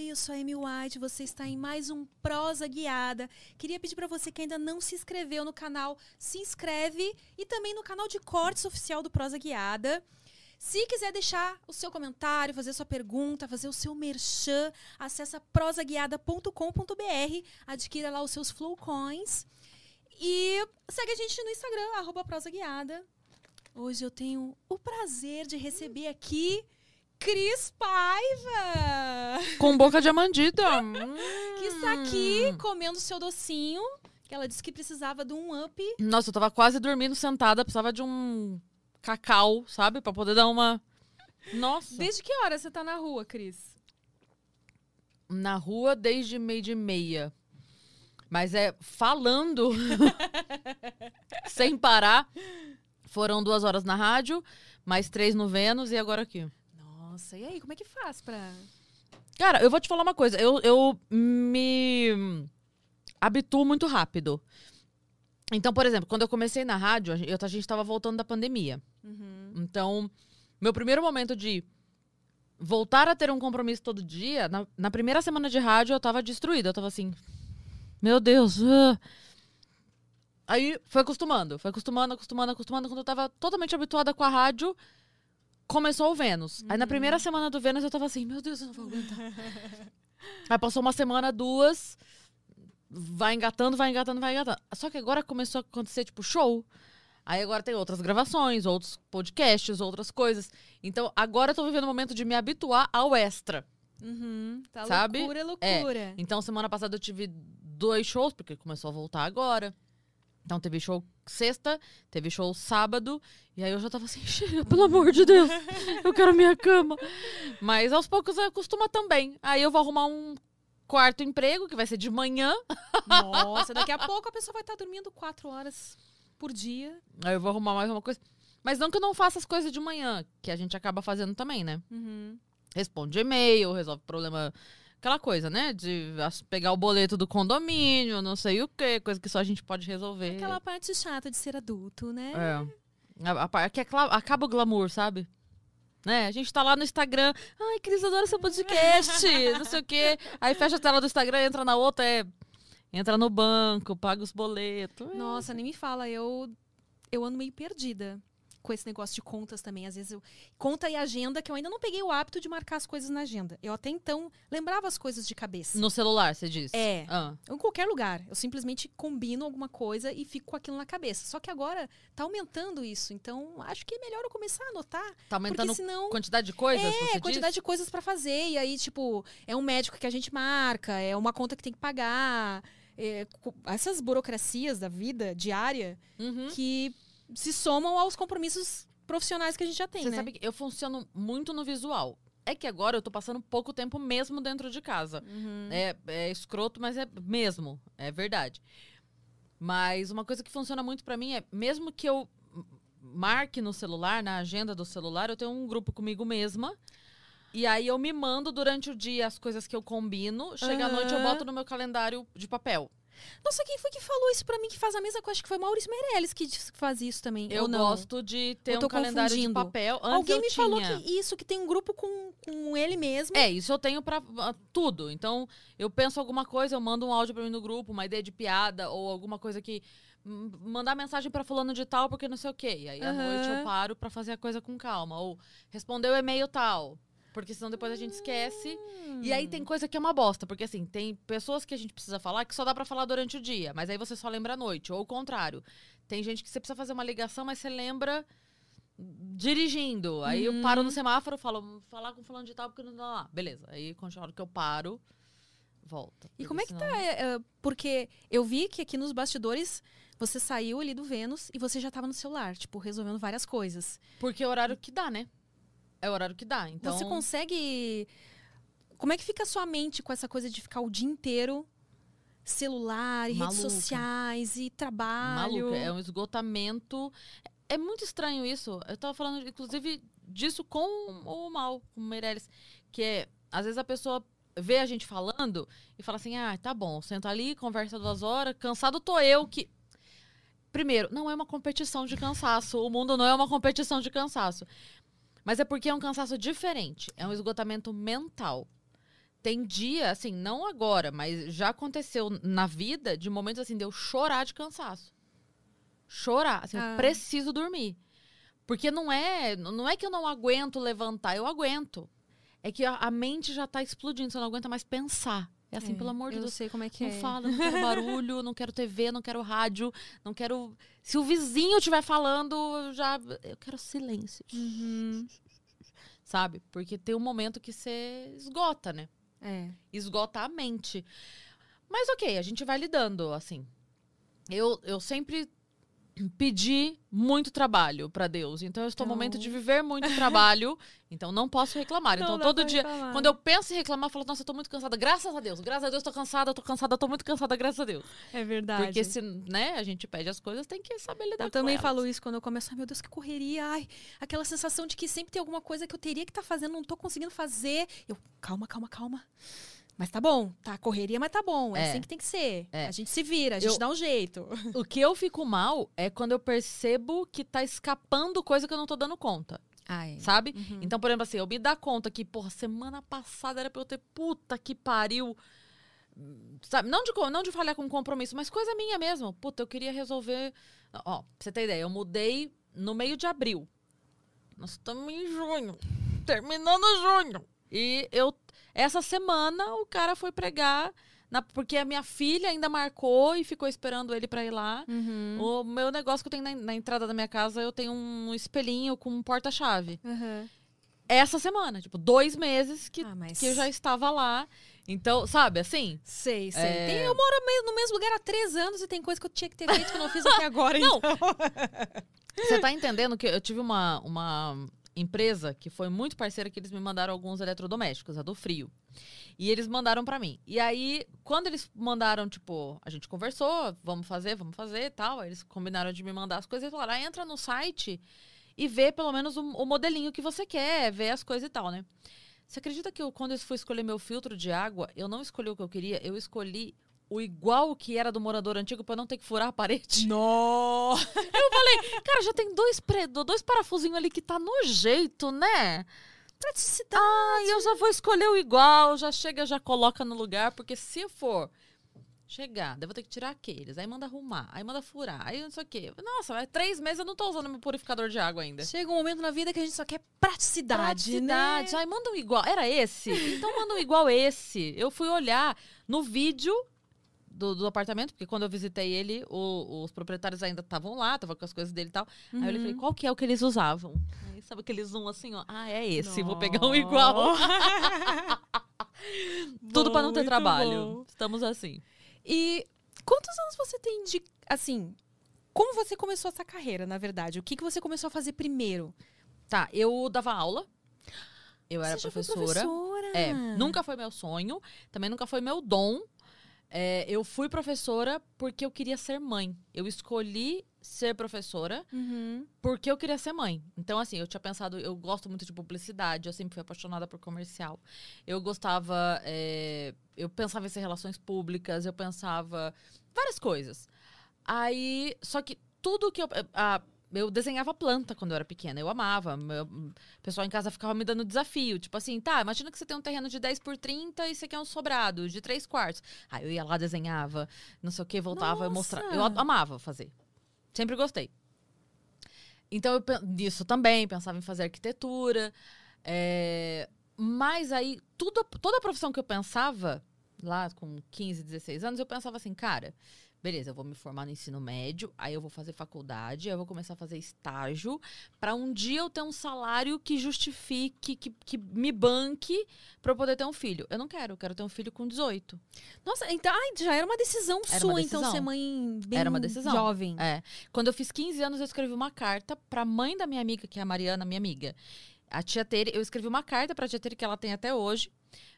Oi, eu sou a Amy White, você está em mais um Prosa Guiada. Queria pedir para você que ainda não se inscreveu no canal, se inscreve e também no canal de cortes oficial do Prosa Guiada. Se quiser deixar o seu comentário, fazer sua pergunta, fazer o seu merchan, acessa prosaguiada.com.br, adquira lá os seus Flowcoins e segue a gente no Instagram, arroba. Hoje eu tenho o prazer de receber aqui Cris Paiva, Com boca de amandita. que está aqui comendo seu docinho, que ela disse que precisava de um up. Nossa, eu tava quase dormindo sentada, precisava de um cacau, sabe? Pra poder dar uma. Nossa. Desde que hora você tá na rua, Cris? Na rua desde meio de meia. Mas é falando sem parar. Foram duas horas na rádio, mais três no Vênus e agora aqui. Nossa, e aí, como é que faz pra... Cara, eu vou te falar uma coisa. Eu, eu me habituo muito rápido. Então, por exemplo, quando eu comecei na rádio, a gente, eu- a gente tava voltando da pandemia. Uhum. Então, meu primeiro momento de voltar a ter um compromisso todo dia, na, na primeira semana de rádio eu tava destruída. Eu tava assim, meu Deus. ah." Aí foi acostumando, foi acostumando, acostumando, acostumando. Quando eu tava totalmente habituada com a rádio, começou o Vênus. Aí na primeira semana do Vênus eu tava assim, meu Deus, eu não vou aguentar. Aí passou uma semana, duas, vai engatando, vai engatando, vai engatando. Só que agora começou a acontecer, tipo, show. Aí agora tem outras gravações, outros podcasts, outras coisas. Então agora eu tô vivendo o momento de me habituar ao extra. Uhum. Tá Sabe? loucura, É. loucura. Então semana passada eu tive dois shows, porque começou a voltar agora. Então teve show sexta, teve show sábado, e aí eu já tava assim, chega, pelo amor de Deus, eu quero minha cama. Mas aos poucos acostuma também. Aí eu vou arrumar um quarto emprego, que vai ser de manhã. Nossa, daqui a pouco a pessoa vai estar dormindo quatro horas por dia. Aí eu vou arrumar mais uma coisa. Mas não que eu não faça as coisas de manhã, que a gente acaba fazendo também, né? Uhum. responde e-mail, resolve problema. Aquela coisa, né? De pegar o boleto do condomínio, não sei o quê, coisa que só a gente pode resolver. Aquela parte chata de ser adulto, né? É. A, a, par- que acla- acaba o glamour, sabe? Né? A gente tá lá no Instagram. Ai, Cris, adoro seu podcast. não sei o quê. Aí fecha a tela do Instagram, entra na outra, é. Entra no banco, paga os boletos. É. Nossa, nem me fala, eu eu ando meio perdida com esse negócio de contas também. Às vezes eu conta e agenda que eu ainda não peguei o hábito de marcar as coisas na agenda. Eu até então lembrava as coisas de cabeça. No celular, você diz? É. Ah. Em qualquer lugar. Eu simplesmente combino alguma coisa e fico com aquilo na cabeça. Só que agora tá aumentando isso. Então, acho que é melhor eu começar a anotar. Tá aumentando porque senão. quantidade de coisas? É, quantidade diz? de coisas pra fazer. E aí, tipo, é um médico que a gente marca, é uma conta que tem que pagar. é, essas burocracias da vida diária Uhum. que se somam aos compromissos profissionais que a gente já tem, Você né? sabe que eu funciono muito no visual. É que agora eu tô passando pouco tempo mesmo dentro de casa. Uhum. É, é escroto, mas é mesmo. É verdade. Mas uma coisa que funciona muito pra mim é, mesmo que eu marque no celular, na agenda do celular, eu tenho um grupo comigo mesma. E aí eu me mando durante o dia as coisas que eu combino. Chega à noite eu boto no meu calendário de papel. Nossa, quem foi que falou isso pra mim que faz a mesma coisa? Acho que foi Maurício Meirelles que faz isso também. Eu gosto de ter um calendário de papel. Antes Alguém me falou tinha- que isso, que tem um grupo com, com ele mesmo. É, isso eu tenho pra ah, tudo. Então, eu penso alguma coisa, eu mando um áudio pra mim no grupo, uma ideia de piada ou alguma coisa que mandar mensagem pra fulano de tal porque não sei o quê. E aí à noite eu paro pra fazer a coisa com calma ou responder o e-mail tal. Porque senão depois a gente esquece. E aí tem coisa que é uma bosta, porque assim, tem pessoas que a gente precisa falar que só dá pra falar durante o dia, mas aí você só lembra à noite, ou o contrário. Tem gente que você precisa fazer uma ligação, mas você lembra dirigindo. Aí eu paro no semáforo, falo, "Vou falar com fulano de tal porque não dá lá. Beleza. Aí quando a hora que eu paro, volta. E como é que senão- tá? É, é, porque eu vi que aqui nos bastidores você saiu ali do Vênus e você já tava no celular, tipo, resolvendo várias coisas. Porque é o horário que dá, né? É o horário que dá. Então, Você consegue Como é que fica a sua mente com essa coisa de ficar o dia inteiro celular e redes sociais e trabalho? Maluca, é um esgotamento. É muito estranho isso. Eu tava falando, inclusive, disso com o Mal, com o Meirelles. Que é, às vezes a pessoa vê a gente falando e fala assim: ah, tá bom, senta ali, conversa duas horas, cansado tô eu que. Primeiro, não é uma competição de cansaço. O mundo não é uma competição de cansaço. Mas é porque é um cansaço diferente. É um esgotamento mental. Tem dia, assim, não agora, mas já aconteceu na vida de momentos assim de eu chorar de cansaço. Chorar, assim, Ah. eu preciso dormir. Porque não é, não é que eu não aguento levantar, eu aguento. É que a, a mente já tá explodindo, você não aguenta mais pensar. É assim, É, pelo amor de eu Deus. sei como é que Não é. fala, não quero barulho, não quero TV, não quero rádio, não quero. Se o vizinho estiver falando, eu já. Eu quero silêncio. Uhum. Sabe? Porque tem um momento que você esgota, né? É. Esgota a mente. Mas ok, a gente vai lidando, assim. Eu, eu sempre pedi muito trabalho pra Deus. Então eu estou no momento de viver muito trabalho. Então não posso reclamar. Não então todo dia. reclamar. Quando eu penso em reclamar, eu falo, nossa, eu tô muito cansada. Graças a Deus. Graças a Deus, tô cansada, tô cansada, tô muito cansada, graças a Deus. É verdade. Porque se, né, a gente pede as coisas, tem que saber lidar Eu com também elas. falo isso quando eu começo. Ai, meu Deus, que correria. Ai, aquela sensação de que sempre tem alguma coisa que eu teria que estar fazendo, não tô conseguindo fazer. Eu, calma, calma, calma. Mas tá bom, tá correria, mas tá bom. É, É. assim que tem que ser. É. A gente se vira, a gente Eu- dá um jeito. O que eu fico mal é quando eu percebo que tá escapando coisa que eu não tô dando conta, Ai. sabe? Uhum. Então, por exemplo, assim, eu me dar conta que, porra, semana passada era pra eu ter puta que pariu. Sabe? Não de, não de falhar com compromisso, mas coisa minha mesmo. Puta, eu queria resolver. Ó, pra você ter ideia, eu mudei no meio de abril. Nós estamos em junho. Terminando junho. E eu. Essa semana o cara foi pregar. na- porque a minha filha ainda marcou e ficou esperando ele pra ir lá. Uhum. O meu negócio que eu tenho na, na entrada da minha casa, eu tenho um espelhinho com um porta-chave. Uhum. Essa semana, tipo, dois meses que, Ah, mas... que eu já estava lá. Então, sabe, assim? Sei, sei. É. Tem- eu moro no mesmo lugar há três anos e tem coisa que eu tinha que ter feito que eu não fiz até agora. Não. então. Você tá entendendo que eu tive uma, uma empresa que foi muito parceira que eles me mandaram alguns eletrodomésticos, a do frio. E eles mandaram pra mim. E aí, quando eles mandaram, tipo, a gente conversou, vamos fazer, vamos fazer tal. Aí eles combinaram de me mandar as coisas e falaram: ah, entra no site e vê pelo menos o, o modelinho que você quer, vê as coisas e tal, né? Você acredita que eu, quando eu fui escolher meu filtro de água, eu não escolhi o que eu queria, eu escolhi o igual que era do morador antigo eu não ter que furar a parede? Nossa! Cara, já tem dois, dois parafusinhos ali que tá no jeito, né? Praticidade. Ah, eu já vou escolher o igual, já chega, já coloca no lugar, porque se for chegar, daí eu vou ter que tirar aqueles, aí manda arrumar, aí manda furar, aí não sei o quê. Nossa, vai três meses eu não tô usando meu purificador de água ainda. Chega um momento na vida que a gente só quer praticidade, Praticidade. né? Ai, manda um igual. Era esse? Então manda um igual esse. Eu fui olhar no vídeo do, do apartamento, porque quando eu visitei ele, o- os proprietários ainda estavam lá, estavam com as coisas dele e tal. Aí eu falei, qual que é o que eles usavam? Aí sabe aquele zoom assim, ó? Ah, é esse, vou pegar um igual. Tudo pra não ter trabalho. bom. Estamos assim. E quantos anos você tem de. Assim, como você começou essa carreira, na verdade? O que, que você começou a fazer primeiro? Tá, eu dava aula. Eu era professora. professora? É, nunca foi meu sonho, também nunca foi meu dom. É, eu fui professora porque eu queria ser mãe. Eu escolhi ser professora Uhum. porque eu queria ser mãe. Então, assim, eu tinha pensado, eu gosto muito de publicidade, eu sempre fui apaixonada por comercial. Eu gostava, é, eu pensava em ser relações públicas, eu pensava várias coisas. Aí, só que tudo que eu. a- eu desenhava planta quando eu era pequena, eu amava. Meu, o pessoal em casa ficava me dando desafio. Tipo assim, tá, imagina que você tem um terreno de 10 por 30 e você quer um sobrado de 3 quartos. Aí eu ia lá, desenhava, não sei o que, voltava, eu mostrava. Eu amava fazer. Sempre gostei. Então, eu, nisso também, pensava em fazer arquitetura. é, mas aí, tudo, toda a profissão que eu pensava, lá com 15, 16 anos, eu pensava assim, cara, beleza, eu vou me formar no ensino médio, aí eu vou fazer faculdade, aí eu vou começar a fazer estágio, pra um dia eu ter um salário que justifique, que, que me banque pra eu poder ter um filho. Eu não quero, eu quero ter um filho com 18. Nossa, então ai, já era uma decisão Era sua, uma então, decisão. ser mãe bem Era uma decisão. jovem. É. Quando eu fiz 15 anos, eu escrevi uma carta pra mãe da minha amiga, que é a Mariana, minha amiga. a tia Tere, eu escrevi uma carta pra tia Tere, que ela tem até hoje,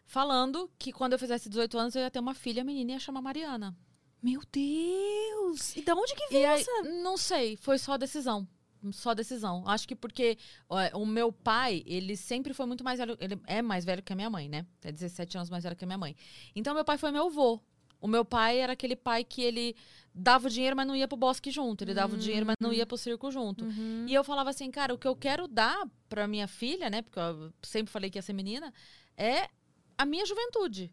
falando que quando eu fizesse 18 anos eu ia ter uma filha menina e ia chamar Mariana. Meu Deus! E da onde que veio aí, essa? não sei, foi só decisão. Só decisão. Acho que porque ó, o meu pai, ele sempre foi muito mais velho. Ele é mais velho que a minha mãe, né? É 17 anos mais velho que a minha mãe. Então, meu pai foi meu avô. O meu pai era aquele pai que ele dava o dinheiro, mas não ia pro bosque junto. Ele dava o dinheiro, mas não ia pro circo junto. Uhum. E eu falava assim, cara, o que eu quero dar pra minha filha, né? Porque eu sempre falei que ia ser menina, é a minha juventude.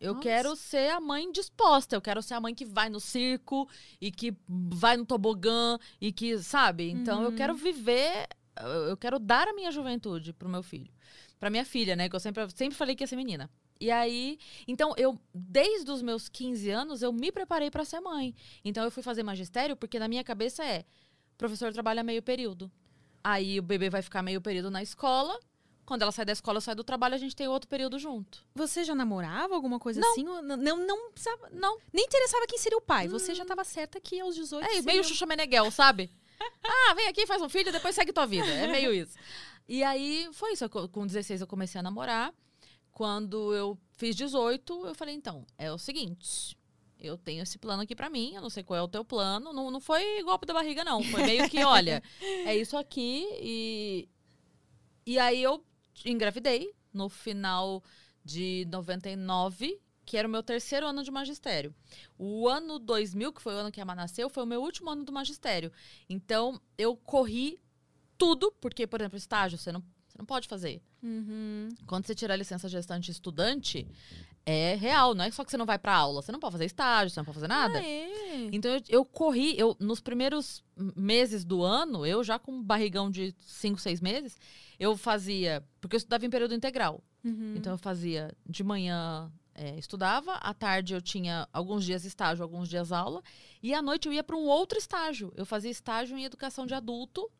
Eu Nossa. quero ser a mãe disposta. Eu quero ser a mãe que vai no circo e que vai no tobogã e que, sabe? Então eu quero viver, eu quero dar a minha juventude pro meu filho. Pra minha filha, né? Que eu sempre, sempre falei que ia ser menina. E aí, então eu, desde os meus 15 anos, eu me preparei pra ser mãe. Então eu fui fazer magistério porque na minha cabeça é: professor trabalha meio período. Aí o bebê vai ficar meio período na escola. Quando ela sai da escola, eu saio do trabalho, a gente tem outro período junto. Você já namorava alguma coisa Não. assim? Não, não, não precisava- Não. nem interessava quem seria o pai. Você já estava certa que aos 18 É, seria meio Xuxa Meneghel, sabe? ah, vem aqui, faz um filho, depois segue tua vida. É meio isso. E aí, foi isso. Com 16 eu comecei a namorar. Quando eu fiz 18, eu falei, então, é o seguinte... Eu tenho esse plano aqui pra mim, eu não sei qual é o teu plano. Não, não foi golpe da barriga, não. Foi meio que, olha, é isso aqui e... E aí eu engravidei no final de 99, que era o meu terceiro ano de magistério. O ano 2000, que foi o ano que a Emma nasceu, foi o meu último ano do magistério. Então, eu corri tudo, porque, por exemplo, estágio, você não, você não pode fazer. Uhum. Quando você tira a licença gestante estudante, é real, não é só que você não vai pra aula, você não pode fazer estágio, você não pode fazer nada. Ah, é? Então eu, eu corri, eu nos primeiros meses do ano, eu já com um barrigão de 5, 6 meses, eu fazia, porque eu estudava em período integral. Uhum. Então eu fazia de manhã é, estudava, à tarde eu tinha alguns dias estágio, alguns dias aula, e à noite eu ia para um outro estágio. Eu fazia estágio em educação de adulto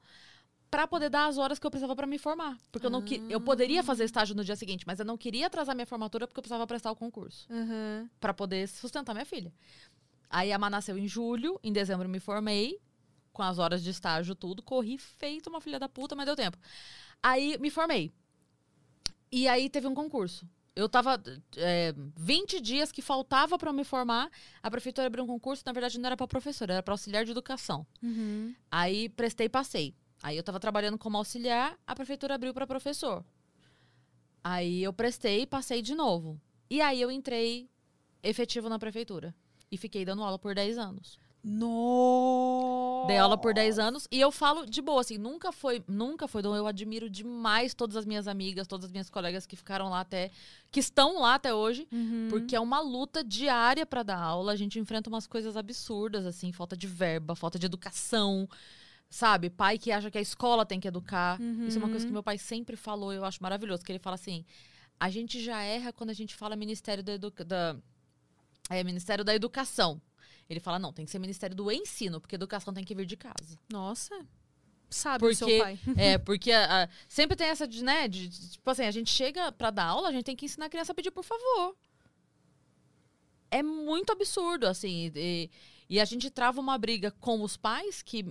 para poder dar as horas que eu precisava para me formar, porque eu não que, eu poderia fazer estágio no dia seguinte, mas eu não queria atrasar minha formatura porque eu precisava prestar o concurso Uhum. para poder sustentar minha filha. Aí a Má nasceu em julho, em dezembro eu me formei, com as horas de estágio, tudo. Corri feito uma filha da puta, mas deu tempo. Aí me formei. E aí teve um concurso. Eu tava. É, 20 dias que faltava para me formar, a prefeitura abriu um concurso, na verdade não era para professora, era para auxiliar de educação. Uhum. Aí prestei e passei. Aí eu tava trabalhando como auxiliar, a prefeitura abriu para professor. Aí eu prestei e passei de novo. E aí eu entrei efetivo na prefeitura. E fiquei dando aula por 10 anos. Nossa! Dei aula por 10 anos e eu falo de boa, assim, nunca foi, nunca foi, Dom, eu admiro demais todas as minhas amigas, todas as minhas colegas que ficaram lá até, que estão lá até hoje, Uhum. porque é uma luta diária pra dar aula, a gente enfrenta umas coisas absurdas, assim, falta de verba, falta de educação, sabe? Pai que acha que a escola tem que educar. Isso é uma coisa que meu pai sempre falou, eu acho maravilhoso, que ele fala assim, a gente já erra quando a gente fala Ministério da, Educa da é, Ministério da Educação. Ele fala, não, tem que ser Ministério do Ensino, porque educação tem que vir de casa. Nossa. Sabe o seu Porque, pai. é, porque a- a- sempre tem essa de, né, de, tipo assim, a gente chega pra dar aula, a gente tem que ensinar a criança a pedir por favor. É muito absurdo, assim, e, e a gente trava uma briga com os pais que,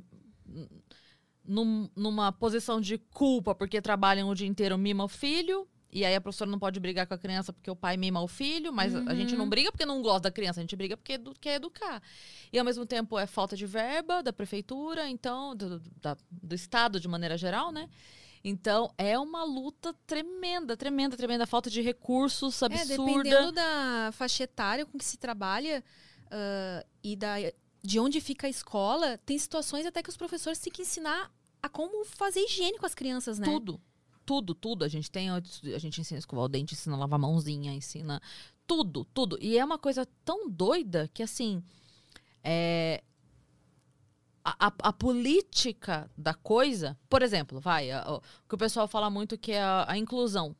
num- numa posição de culpa porque trabalham o dia inteiro, mima o filho, e aí a professora não pode brigar com a criança porque o pai mima o filho, mas a- a gente não briga porque não gosta da criança, a gente briga porque edu- quer educar. E ao mesmo tempo é falta de verba da prefeitura, então, do, do- da- do Estado de maneira geral, né? Então, é uma luta tremenda, tremenda, tremenda. Falta de recursos É, absurda. dependendo da faixa etária com que se trabalha ah, e da, de onde fica a escola, tem situações até que os professores têm que ensinar a como fazer higiene com as crianças, né? Tudo. Tudo, tudo. A gente tem. A gente ensina a escovar o dente, ensina a lavar a mãozinha, ensina tudo, tudo. E é uma coisa tão doida que, assim. É, a, a- a política da coisa. Por exemplo, vai. o que o pessoal fala muito que é a, inclusão.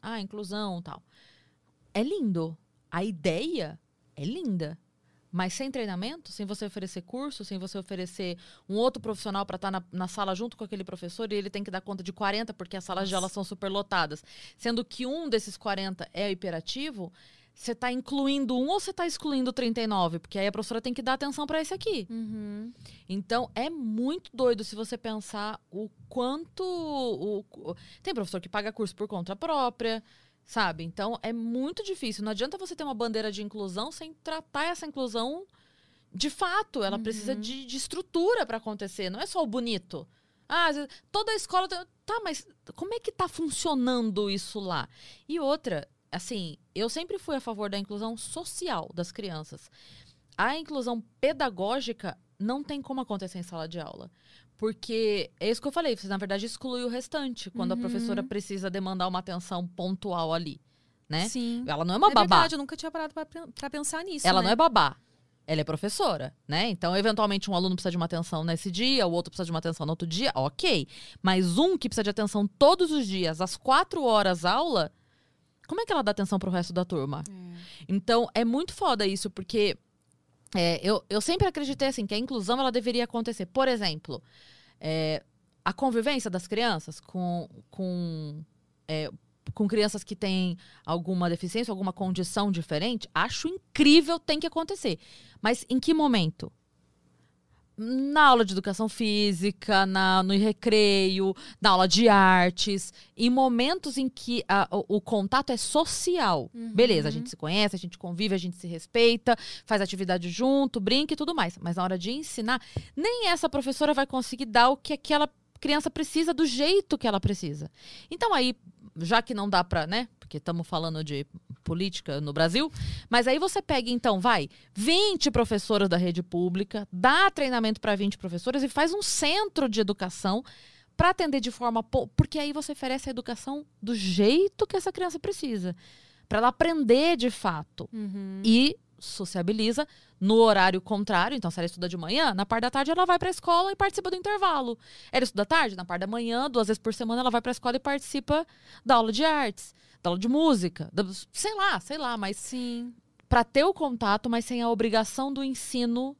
Ah, inclusão tal. É lindo. A ideia é linda. Mas sem treinamento, sem você oferecer curso, sem você oferecer um outro profissional para estar na, na sala junto com aquele professor e ele tem que dar conta de 40 porque as salas de aula são superlotadas, sendo que um desses 40 é hiperativo, você está incluindo um ou você está excluindo 39? Porque aí a professora tem que dar atenção para esse aqui. Uhum. Então é muito doido se você pensar o quanto. O, o- tem professor que paga curso por conta própria, sabe? Então é muito difícil. Não adianta você ter uma bandeira de inclusão sem tratar essa inclusão de fato. Ela precisa de, de estrutura para acontecer. Não é só o bonito. Ah, toda a escola. tem- Tá, mas como é que tá funcionando isso lá? E outra, assim, eu sempre fui a favor da inclusão social das crianças. A inclusão pedagógica não tem como acontecer em sala de aula. Porque é isso que eu falei, você na verdade exclui o restante quando a professora precisa demandar uma atenção pontual ali, né? Sim. Ela não é uma é babá. verdade, eu nunca tinha parado pra pensar nisso. Ela né? não é babá. Ela é professora, né? Então, eventualmente, um aluno precisa de uma atenção nesse dia, o outro precisa de uma atenção no outro dia, ok. Mas um que precisa de atenção todos os dias, às quatro horas aula, como é que ela dá atenção pro resto da turma? Então, é muito foda isso, porque é, eu, eu sempre acreditei assim, que a inclusão ela deveria acontecer. Por exemplo, é, a convivência das crianças com, com, é, com crianças que têm alguma deficiência, alguma condição diferente, acho incrível, tem que acontecer. Mas em que momento? Na aula de educação física, na, no recreio, na aula de artes, em momentos em que a- o, o contato é social. Beleza, a gente se conhece, a gente convive, a gente se respeita, faz atividade junto, brinca e tudo mais. Mas na hora de ensinar, nem essa professora vai conseguir dar o que aquela criança precisa do jeito que ela precisa. Então aí, já que não dá pra, né? Porque estamos falando de política no Brasil, mas aí você pega então, vai, 20 professoras da rede pública, dá treinamento para 20 professoras e faz um centro de educação para atender de forma po- porque aí você oferece a educação do jeito que essa criança precisa, para ela aprender de fato Uhum. e sociabiliza no horário contrário. Então, se ela estuda de manhã, na parte da tarde ela vai para a escola e participa do intervalo. Ela estuda à tarde, na parte da manhã, duas vezes por semana ela vai para a escola e participa da aula de artes, da aula de música, da- sei lá, sei lá, mas Sim. para ter o contato, mas sem a obrigação do ensino.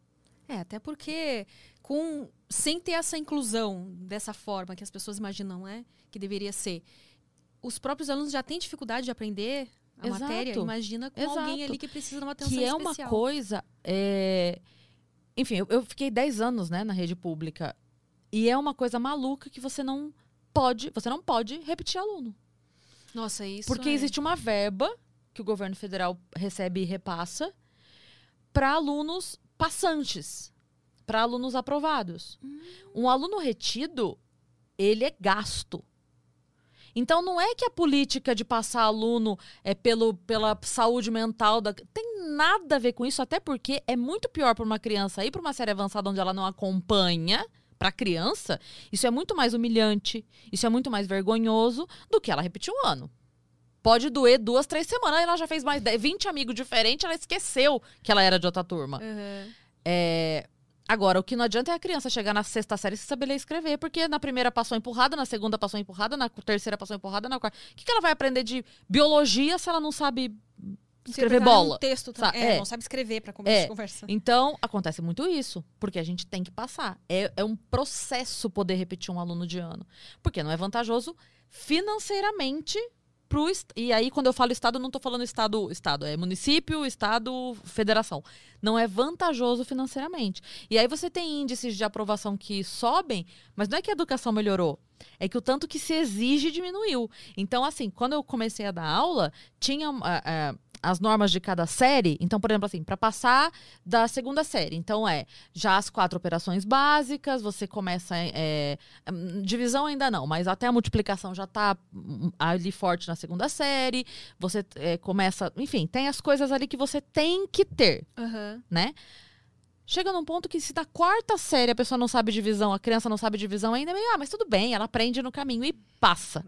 É, até porque com sem ter essa inclusão dessa forma que as pessoas imaginam, né, que deveria ser, os próprios alunos já têm dificuldade de aprender a Exato. matéria. Imagina com alguém Exato. ali que precisa de uma atenção que é uma especial. coisa. é, Enfim, eu, eu fiquei 10 anos né, na rede pública. E é uma coisa maluca que você não pode. Você não pode repetir aluno. Nossa, isso Porque é... existe uma verba que o governo federal recebe e repassa para alunos passantes, para alunos aprovados. Um aluno retido, ele é gasto. Então não é que a política de passar aluno é pelo, pela saúde mental da tem nada a ver com isso, até porque é muito pior para uma criança ir para uma série avançada onde ela não acompanha para a criança. Isso é muito mais humilhante, isso é muito mais vergonhoso do que ela repetir um ano. Pode doer duas, três semanas, ela já fez mais 10, 20 amigos diferentes, ela esqueceu que ela era de outra turma. Uhum. É, Agora, o que não adianta é a criança chegar na sexta série sem saber ler e escrever, porque na primeira passou empurrada, na segunda passou empurrada, na terceira passou empurrada, na quarta. O que, que ela vai aprender de biologia se ela não sabe escrever Se bola? Um texto também. É, é. não sabe escrever para É. conversar. Então, acontece muito isso, porque a gente tem que passar. É, é um processo poder repetir um aluno de ano. Porque não é vantajoso financeiramente pro E aí, quando eu falo estado, não estou falando estado, estado, é município, estado, federação. Não é vantajoso financeiramente. E aí você tem índices de aprovação que sobem, mas não é que a educação melhorou. É que o tanto que se exige diminuiu. Então, assim, quando eu comecei a dar aula, tinha. ah, ah, as normas de cada série. Então, por exemplo, assim, para passar da segunda série. Então, é já as quatro operações básicas, você começa. É, hum, divisão ainda não, mas até a multiplicação já tá hum, ali forte na segunda série. Você é, começa. Enfim, tem as coisas ali que você tem que ter, Aham. né? Chega num ponto que se da quarta série a pessoa não sabe divisão, a criança não sabe divisão ainda, é meio, ah, mas tudo bem, ela aprende no caminho e passa.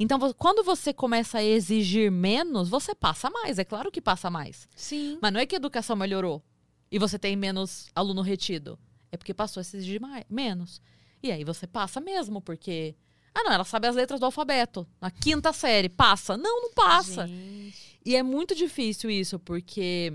Então, quando você começa a exigir menos, você passa mais. É claro que passa mais. Sim. Mas não é que a educação melhorou e você tem menos aluno retido. É porque passou a se exigir mais, menos. E aí você passa mesmo, porque. Ah, não, ela sabe as letras do alfabeto. Na quinta série, passa. Não, não passa. Gente. E é muito difícil isso, porque.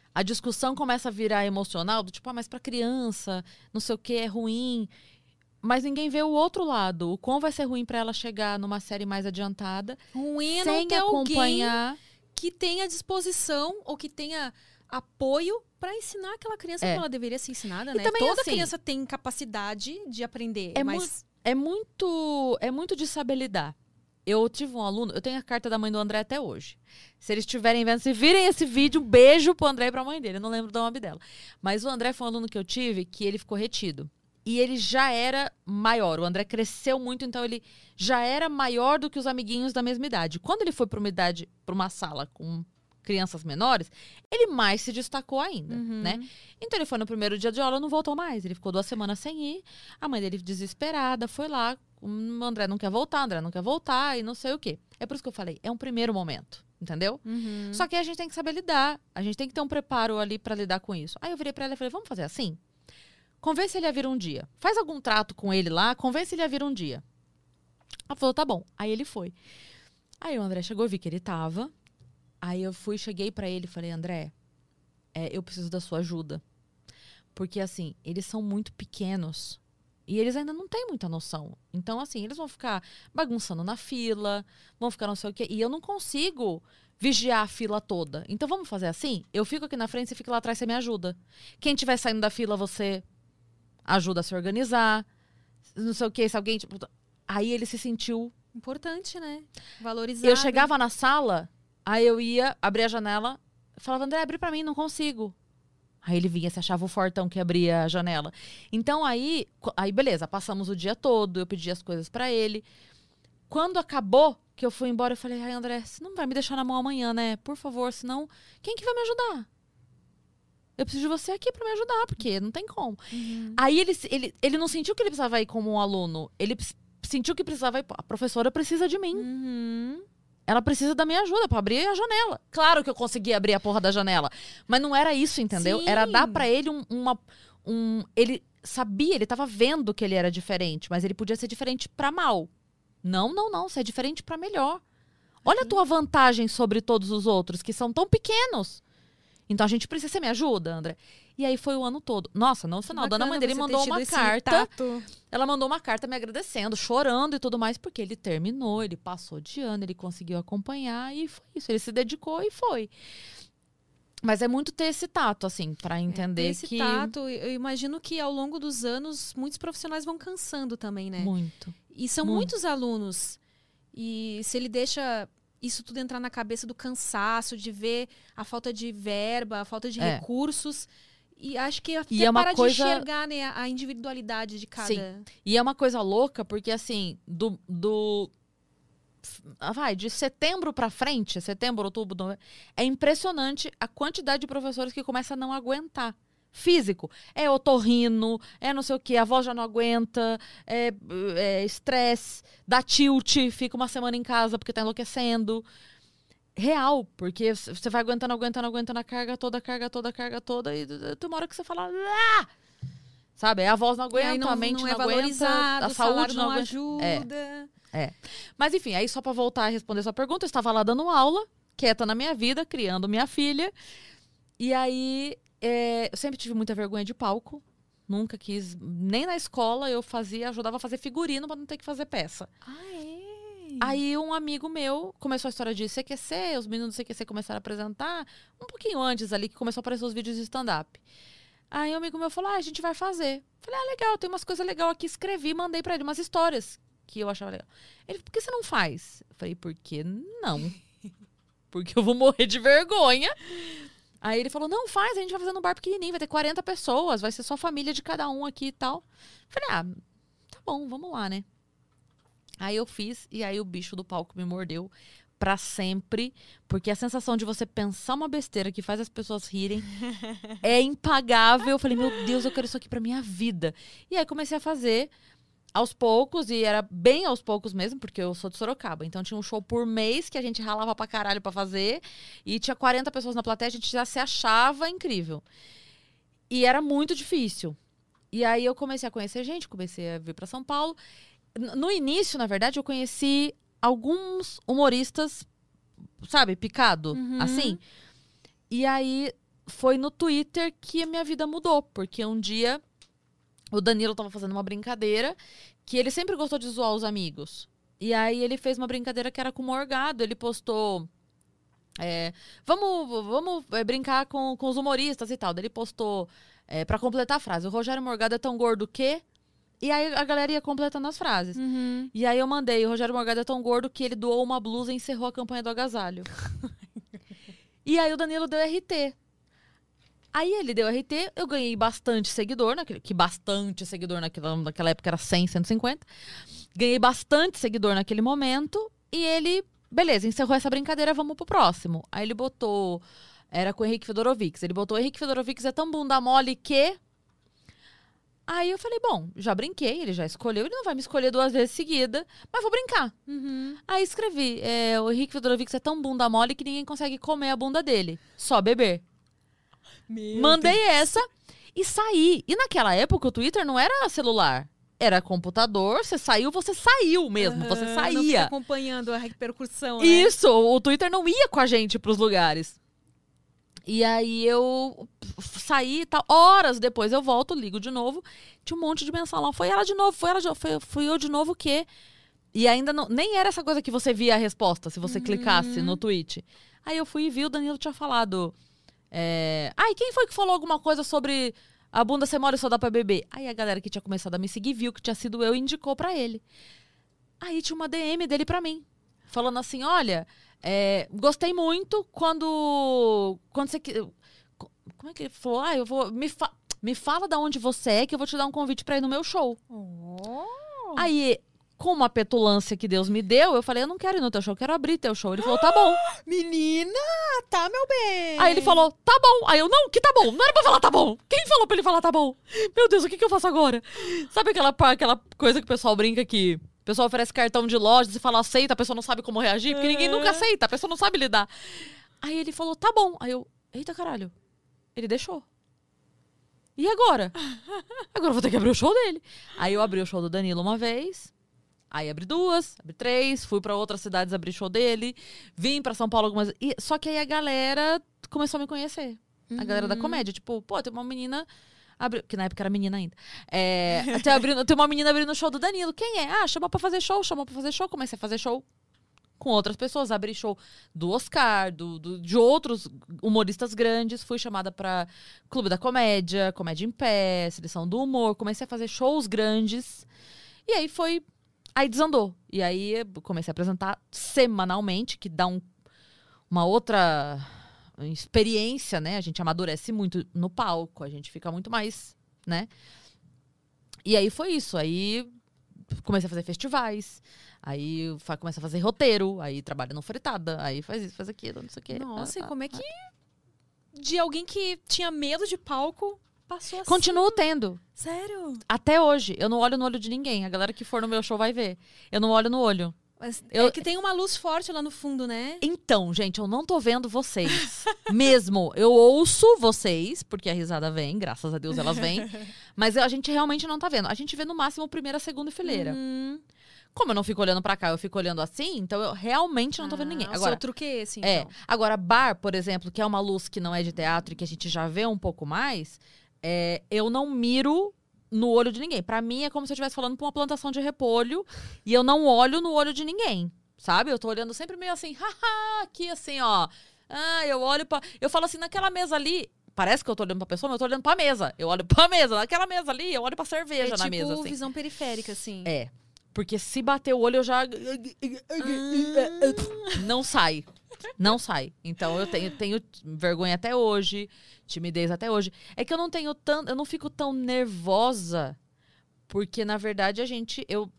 a discussão começa a virar emocional, do tipo, ah, mas pra criança, não sei o que, é ruim. Mas ninguém vê o outro lado. O quão vai ser ruim pra ela chegar numa série mais adiantada, Ruim é não sem alguém acompanhar. que tenha disposição ou que tenha apoio para ensinar aquela criança É. que ela deveria ser ensinada, E né? também, Toda assim, criança tem capacidade de aprender, é mas É muito, é muito de saber lidar. Eu tive um aluno, eu tenho a carta da mãe do André até hoje. Se eles estiverem vendo, se virem esse vídeo, um beijo pro André e pra mãe dele. Eu não lembro do nome dela. Mas o André foi um aluno que eu tive que ele ficou retido. E ele já era maior. O André cresceu muito, então ele já era maior do que os amiguinhos da mesma idade. Quando ele foi para uma idade, para uma sala com crianças menores, ele mais se destacou ainda, Uhum. né? Então ele foi no primeiro dia de aula, não voltou mais. Ele ficou duas semanas sem ir. A mãe dele desesperada foi lá. O André não quer voltar, o André não quer voltar e não sei o quê. É por isso que eu falei, é um primeiro momento, entendeu? Uhum. Só que a gente tem que saber lidar. A gente tem que ter um preparo ali pra lidar com isso. Aí eu virei pra ela e falei: vamos fazer assim? Convence ele a vir um dia. Faz algum trato com ele lá, convence ele a vir um dia. Ela falou: tá bom. Aí ele foi. Aí o André chegou, eu vi que ele tava. Aí eu fui, cheguei pra ele e falei: André, é, eu preciso da sua ajuda. Porque assim, eles são muito pequenos. E eles ainda não têm muita noção. Então, assim, eles vão ficar bagunçando na fila, vão ficar não sei o quê. E eu não consigo vigiar a fila toda. Então vamos fazer assim? Eu fico aqui na frente, você fica lá atrás, você me ajuda. Quem estiver saindo da fila, você ajuda a se organizar. Não sei o quê, se alguém. Tipo... Aí ele se sentiu. Importante, né? Valorizar. Eu chegava na sala, aí eu ia, abria a janela, falava, André, abre pra mim, não consigo. Aí ele vinha, se achava o fortão que abria a janela. Então aí, aí beleza, passamos o dia todo, eu pedi as coisas pra ele. Quando acabou, que eu fui embora, eu falei, ai André, você não vai me deixar na mão amanhã, né? Por favor, senão, quem que vai me ajudar? Eu preciso de você aqui pra me ajudar, porque não tem como. Uhum. Aí ele, ele, ele não sentiu que ele precisava ir como um aluno. Ele sentiu que precisava ir. A professora precisa de mim. Uhum. Ela precisa da minha ajuda pra abrir a janela. Claro que eu consegui abrir a porra da janela. Mas não era isso, entendeu? Sim. Era dar pra ele um, uma. Um, ele sabia, ele tava vendo que ele era diferente, mas ele podia ser diferente pra mal. Não, não, não. Você é diferente pra melhor. Olha a tua vantagem sobre todos os outros, que são tão pequenos. Então a gente precisa. Você me ajuda, André? E aí foi o ano todo. Nossa, no final, a dona mãe dele Bacana mandou uma carta. Ela mandou uma carta me agradecendo, chorando e tudo mais, porque ele terminou, ele passou de ano, ele conseguiu acompanhar e foi isso. Ele se dedicou e foi. Mas é muito ter esse tato, assim, pra entender Esse que. tato, eu imagino que ao longo dos anos, muitos profissionais vão cansando também, né? Muito. E são Muito. muitos alunos. E se ele deixa isso tudo entrar na cabeça do cansaço, de ver a falta de verba, a falta de É. recursos. E acho que até E é uma para coisa- de enxergar né, a individualidade de cada. Sim. E é uma coisa louca, porque assim, do. do ah, vai, de setembro pra frente, setembro, outubro, novembro, é impressionante a quantidade de professores que começa a não aguentar. físico. É otorrino, é não sei o que, a voz já não aguenta, é é estresse, dá tilt, fica uma semana em casa porque tá enlouquecendo. Real, porque você vai aguentando, aguentando, aguentando a carga toda, a carga toda, a carga toda, e tem uma hora que você fala. "Ah!" Sabe? A voz não aguenta, não, a mente não não, é aguenta, valorizado, a saúde não, não aguenta. É. ajuda. Mas enfim, aí só pra voltar a responder sua pergunta, eu estava lá dando aula, quieta na minha vida, criando minha filha. E aí é, eu sempre tive muita vergonha de palco. Nunca quis, nem na escola eu fazia, ajudava a fazer figurino pra não ter que fazer peça. Ah, é? Aí um amigo meu começou a história de CQC, os meninos do CQC começaram a apresentar, um pouquinho antes ali, que começou a aparecer os vídeos de stand-up. Aí um amigo meu falou, ah, a gente vai fazer. Falei, ah, legal, tem umas coisas legais aqui, escrevi, mandei pra ele umas histórias que eu achava legal. Ele, por que você não faz? Eu falei, por que não? Porque eu vou morrer de vergonha. Aí ele falou, não, faz, a gente vai fazer num bar pequenininho, vai ter 40 pessoas, vai ser só família de cada um aqui e tal. Falei, ah, tá bom, vamos lá, né? Aí eu fiz e aí o bicho do palco me mordeu pra sempre, porque a sensação de você pensar uma besteira que faz as pessoas rirem é impagável. Eu falei, meu Deus, eu quero isso aqui pra minha vida. E aí comecei a fazer aos poucos e era bem aos poucos mesmo, porque eu sou de Sorocaba. Então tinha um show por mês que a gente ralava pra caralho pra fazer e tinha 40 pessoas na plateia, a gente já se achava incrível. E era muito difícil. E aí eu comecei a conhecer gente, comecei a vir pra São Paulo. No início, na verdade, eu conheci alguns humoristas, sabe, picado, Uhum. assim. E aí foi no Twitter que a minha vida mudou, porque um dia o Danilo tava fazendo uma brincadeira que ele sempre gostou de zoar os amigos. E aí ele fez uma brincadeira que era com o Morgado, ele postou é, vamos, vamos é, brincar com, com os humoristas e tal. Daí ele postou, é, para completar a frase, o Rogério Morgado é tão gordo que... E aí a galera ia completando as frases. Uhum. E aí eu mandei, o Rogério Morgado é tão gordo que ele doou uma blusa e encerrou a campanha do agasalho. e aí o Danilo deu RT. Aí ele deu RT, eu ganhei bastante seguidor, naquele, que bastante seguidor naquela, naquela época era 100, 150. Ganhei bastante seguidor naquele momento e ele, beleza, encerrou essa brincadeira, vamos pro próximo. Aí ele botou, era com o Henrique Fedorovics, ele botou, Henrique Fedorovics é tão bunda mole que... Aí eu falei, bom, já brinquei, ele já escolheu, ele não vai me escolher duas vezes seguida, mas vou brincar. Uhum. Aí escrevi, é, o Henrique Fedorovics é tão bunda mole que ninguém consegue comer a bunda dele, só beber. Mandei essa e saí. E naquela época o Twitter não era celular, era computador, você saiu, você saiu mesmo, você Não fica saía. acompanhando a repercussão, né? Isso, o Twitter não ia com a gente pros lugares. E aí eu saí e tal. Horas depois eu volto, ligo de novo. Tinha um monte de mensagem lá. Foi ela de novo, foi ela de novo, foi, fui eu de novo o quê? E ainda não. Nem era essa coisa que você via a resposta, se você clicasse no tweet. Aí eu fui e vi, o Danilo tinha falado. É... Ai, quem foi que falou alguma coisa sobre a bunda ser mole e só dá pra beber? Aí a galera que tinha começado a me seguir viu que tinha sido eu e indicou pra ele. Aí tinha uma DM dele pra mim, falando assim: olha, é, gostei muito quando. Quando você. Como é que ele falou? Ah, eu vou. Me, fa- me fala da onde você é que eu vou te dar um convite pra ir no meu show. Oh. Aí, com uma petulância que Deus me deu, eu falei: eu não quero ir no teu show, eu quero abrir teu show. Ele falou: tá bom. Menina, tá, meu bem. Aí ele falou, tá bom. Aí eu, não, que tá bom. Não era pra falar tá bom. Quem falou pra ele falar tá bom? Meu Deus, o que, que eu faço agora? Sabe aquela, aquela coisa que o pessoal brinca que o pessoal oferece cartão de loja, você fala aceita, a pessoa não sabe como reagir, porque ninguém Uhum. nunca aceita, a pessoa não sabe lidar. Aí ele falou, tá bom. Aí eu, eita caralho. Ele deixou. E agora? Agora eu vou ter que abrir o show dele. Aí eu abri o show do Danilo uma vez. Aí abri duas, abri três, fui pra outras cidades abrir show dele, vim pra São Paulo algumas. E, só que aí a galera começou a me conhecer. A galera da comédia, tipo, pô, tem uma menina. Abriu, que na época era menina ainda. É, tem, abrindo, tem uma menina abrindo o show do Danilo. Quem é? Ah, chamou pra fazer show, chamou pra fazer show. Comecei a fazer show com outras pessoas. Abri show do Oscar, do, do- de outros humoristas grandes. Fui chamada pra Clube da Comédia, Comédia em Pé, Seleção do Humor. Comecei a fazer shows grandes. E aí foi. Aí desandou. E aí comecei a apresentar semanalmente, que dá um, uma outra experiência, né? A gente amadurece muito no palco, a gente fica muito mais, né? E aí foi isso. Aí comecei a fazer festivais. Aí começa a fazer roteiro, aí trabalha no fritada, aí faz isso, faz aquilo, não sei o quê. Nossa, e Ah, como é ah, que. De alguém que tinha medo de palco passou assim. Continuo tendo. Sério? Até hoje. Eu não olho no olho de ninguém. A galera que for no meu show vai ver. Eu não olho no olho. Mas Eu- É que tem uma luz forte lá no fundo, né? Então, gente, eu não tô vendo vocês. Mesmo. Eu ouço vocês, porque a risada vem, graças a Deus elas vêm. Mas a gente realmente não tá vendo. A gente vê no máximo primeira, segunda fileira. Uhum. Como eu não fico olhando pra cá, eu fico olhando assim, então eu realmente não tô vendo ninguém. Ah, o Agora, seu truque é esse, É. então. Agora, bar, por exemplo, que é uma luz que não é de teatro e que a gente já vê um pouco mais, é, eu não miro no olho de ninguém. Pra mim é como se eu estivesse falando pra uma plantação de repolho e eu não olho no olho de ninguém. Sabe? Eu tô olhando sempre meio assim, haha, aqui assim, ó. Ah, eu olho pra. Eu falo assim, naquela mesa ali. Parece que eu tô olhando pra pessoa, mas eu tô olhando pra mesa. Eu olho pra mesa. Naquela mesa ali, eu olho pra cerveja é na tipo mesa, assim. visão periférica, assim. É. Porque se bater o olho, eu já. Não sai. Não sai. Então eu tenho, tenho vergonha até hoje, timidez até hoje. É que eu não tenho tanto. Eu não fico tão nervosa. Porque, na verdade, a gente. Eu,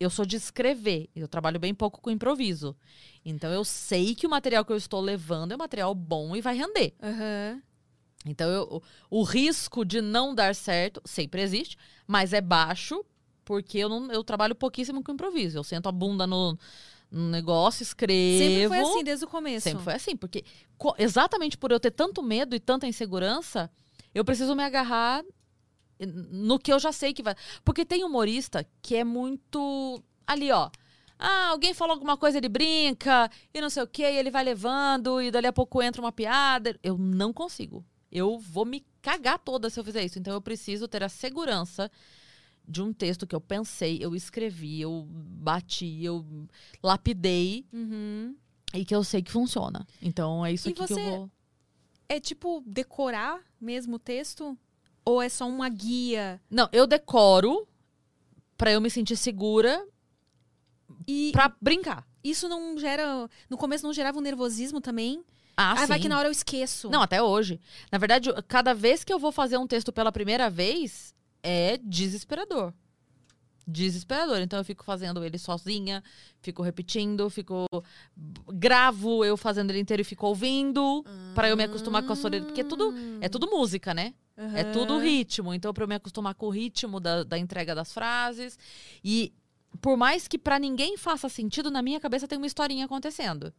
eu sou de escrever. Eu trabalho bem pouco com improviso. Então eu sei que o material que eu estou levando é material bom e vai render. Aham. Então, eu- o, o risco de não dar certo sempre existe, mas é baixo, porque eu, não, eu trabalho pouquíssimo com improviso. Eu sento a bunda no, no negócio, escrevo. Sempre foi assim, desde o começo. Sempre foi assim, porque exatamente por eu ter tanto medo e tanta insegurança, eu preciso me agarrar no que eu já sei que vai. Porque tem humorista que é muito ali, ó. Ah, alguém falou alguma coisa, ele brinca, e não sei o quê, e ele vai levando, e dali a pouco entra uma piada. Eu não consigo. Eu vou me cagar toda se eu fizer isso. Então eu preciso ter a segurança de um texto que eu pensei, eu escrevi, eu bati, eu lapidei Uhum. e que eu sei que funciona. Então é isso E aqui que você- eu vou. É tipo decorar mesmo o texto? Ou é só uma guia? Não, eu decoro pra eu me sentir segura E pra brincar. isso não gera. No começo não gerava um nervosismo também? Ah, Ah, vai que na hora eu esqueço. Não, até hoje. Na verdade, cada vez que eu vou fazer um texto pela primeira vez, é desesperador. Desesperador. Então eu fico fazendo ele sozinha, fico repetindo, fico. Gravo eu fazendo ele inteiro e fico ouvindo. Pra eu me acostumar com a sonoridade. Porque é tudo, é tudo música, né? É tudo ritmo. Então, pra eu me acostumar com o ritmo da, da entrega das frases. E por mais que pra ninguém faça sentido, na minha cabeça tem uma historinha acontecendo.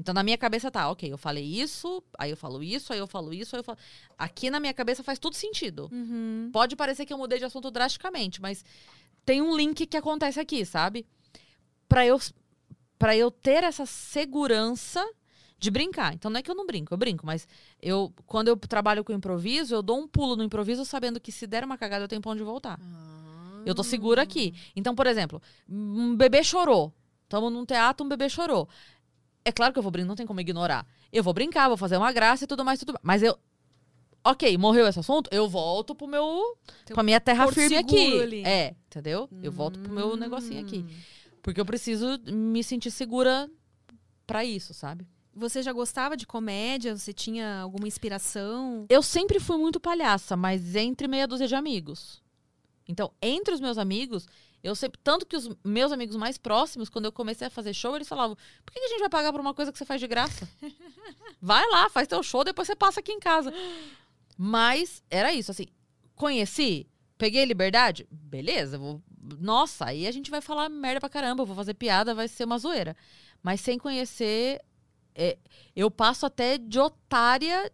Então, na minha cabeça tá, ok, eu falei isso, aí eu falo isso, aí eu falo isso, aí eu falo. Aqui na minha cabeça faz tudo sentido. Uhum. Pode parecer que eu mudei de assunto drasticamente, mas tem um link que acontece aqui, sabe? Pra eu, pra eu ter essa segurança de brincar. Então não é que eu não brinco, eu brinco, mas eu quando eu trabalho com improviso, eu dou um pulo no improviso sabendo que se der uma cagada eu tenho pra onde voltar. Eu tô segura aqui. Então, por exemplo, um bebê chorou. Estamos num teatro, um bebê chorou. É claro que eu vou brincar, não tem como ignorar. Eu vou brincar, vou fazer uma graça e tudo mais, tudo mais. Mas eu. Ok, morreu esse assunto, eu volto pro meu. Teu pra minha terra firme aqui. ali. É, entendeu? Eu volto pro meu negocinho aqui. Hum. Porque eu preciso me sentir segura pra isso, sabe? Você já gostava de comédia? Você tinha alguma inspiração? Eu sempre fui muito palhaça, mas entre meia dúzia de amigos. Então, entre os meus amigos, eu sempre. Tanto que os meus amigos mais próximos, quando eu comecei a fazer show, eles falavam: por que a gente vai pagar por uma coisa que você faz de graça? vai lá, faz teu show, depois você passa aqui em casa. Mas era isso, assim. Conheci, peguei liberdade, beleza, vou. Nossa, aí a gente vai falar merda pra caramba, vou fazer piada, vai ser uma zoeira. Mas sem conhecer, é, eu passo até de otária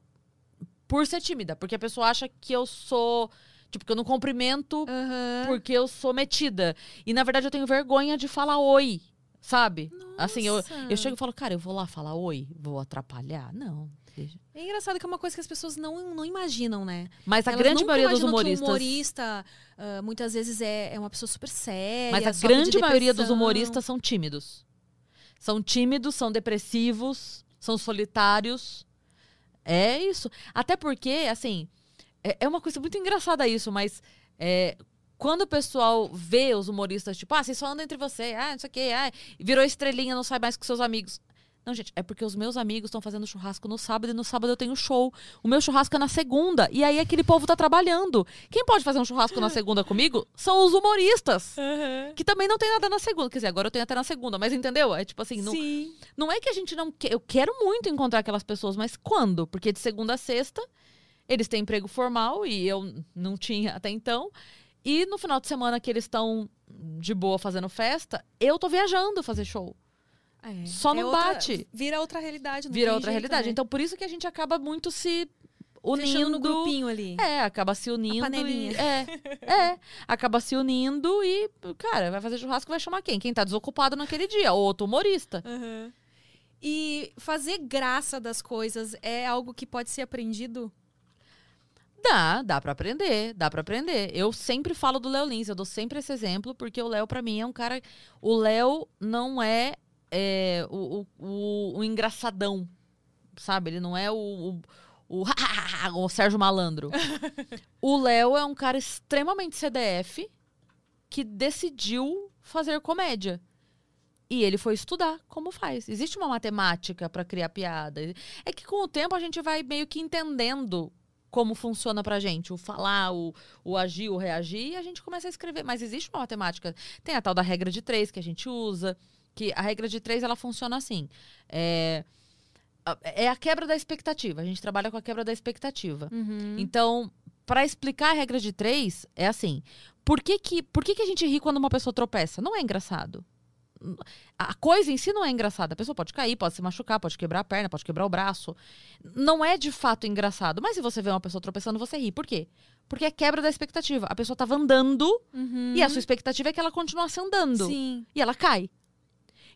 por ser tímida. Porque a pessoa acha que eu sou. Tipo, que eu não cumprimento Aham. porque eu sou metida. E na verdade eu tenho vergonha de falar oi, sabe? Assim, eu, Nossa. eu chego e falo, cara, eu vou lá falar oi, vou atrapalhar? Não. É engraçado que é uma coisa que as pessoas não, não imaginam, né? Mas a Elas grande maioria dos que humoristas. um humorista ah, muitas vezes é, é uma pessoa super séria. Mas a sofre de grande maioria dos humoristas são tímidos. São tímidos, são depressivos, são solitários. É isso. Até porque, assim, é, é uma coisa muito engraçada isso, mas é, quando o pessoal vê os humoristas, tipo, ah, vocês só andam entre você, ah, não sei o quê, ah, virou estrelinha, não sai mais com seus amigos. Não, gente, é porque os meus amigos estão fazendo churrasco no sábado e no sábado eu tenho show. O meu churrasco é na segunda. E aí aquele povo tá trabalhando. Quem pode fazer um churrasco na segunda comigo são os humoristas. Que também não tem nada na segunda. Quer dizer, agora eu tenho até na segunda, mas entendeu? É tipo assim, não, Sim. não é que a gente não. Eu quero muito encontrar aquelas pessoas, mas quando? Porque de segunda a sexta Eles têm emprego formal e eu não tinha até então. E no final de semana que eles estão de boa fazendo festa, eu tô viajando fazer show. É. Só não outra- bate. Vira outra realidade. não Vira outra realidade. né? Então por isso que a gente acaba muito se unindo Fechando no grupinho ali. É, acaba se unindo. panelinha. E, é, é. Acaba se unindo e, cara, vai fazer churrasco vai chamar quem? Quem tá desocupado naquele dia? Ou outro humorista. Aham. E fazer graça das coisas é algo que pode ser aprendido? Dá, dá pra aprender, dá pra aprender. Eu sempre falo do Léo Lins, eu dou sempre esse exemplo, porque o Léo, pra mim, é um cara. O Léo não é, é, o, o, o- engraçadão, sabe? Ele não é o. o o, o Sérgio Malandro. o Léo é um cara extremamente CDF que decidiu fazer comédia. E ele foi estudar como faz. Existe uma matemática pra criar piada. É que com o tempo a gente vai meio que entendendo como funciona pra gente, o falar, o, o agir, o reagir, e a gente começa a escrever. Mas existe uma matemática. Tem a tal da regra de três que a gente usa, que a regra de três ela funciona assim. É, a- é a quebra da expectativa. A gente trabalha com a quebra da expectativa. Então, pra explicar a regra de três, é assim. Por que que, por que que a gente ri quando uma pessoa tropeça? Não é engraçado. A coisa em si não é engraçada. A pessoa pode cair, pode se machucar, pode quebrar a perna, pode quebrar o braço. Não é de fato engraçado. Mas se você vê uma pessoa tropeçando, você ri. Por quê? Porque é quebra da expectativa. A pessoa tava andando e a sua expectativa é que ela continuasse andando. Sim. E ela cai.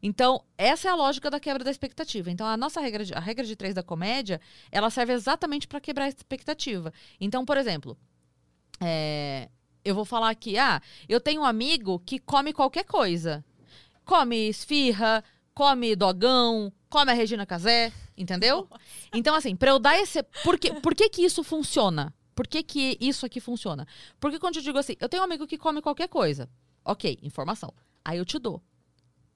Então, essa é a lógica da quebra da expectativa. Então, a nossa regra de, a regra de três da comédia, ela serve exatamente para quebrar a expectativa. Então, por exemplo, é, eu vou falar aqui, ah, eu tenho um amigo que come qualquer coisa. Come esfirra, come dogão, come a Regina Casé, entendeu? Então, assim, pra eu dar esse... Por que, por que que isso funciona? Por que que isso aqui funciona? Porque quando eu digo assim, eu tenho um amigo que come qualquer coisa. Ok, informação. Aí eu te dou.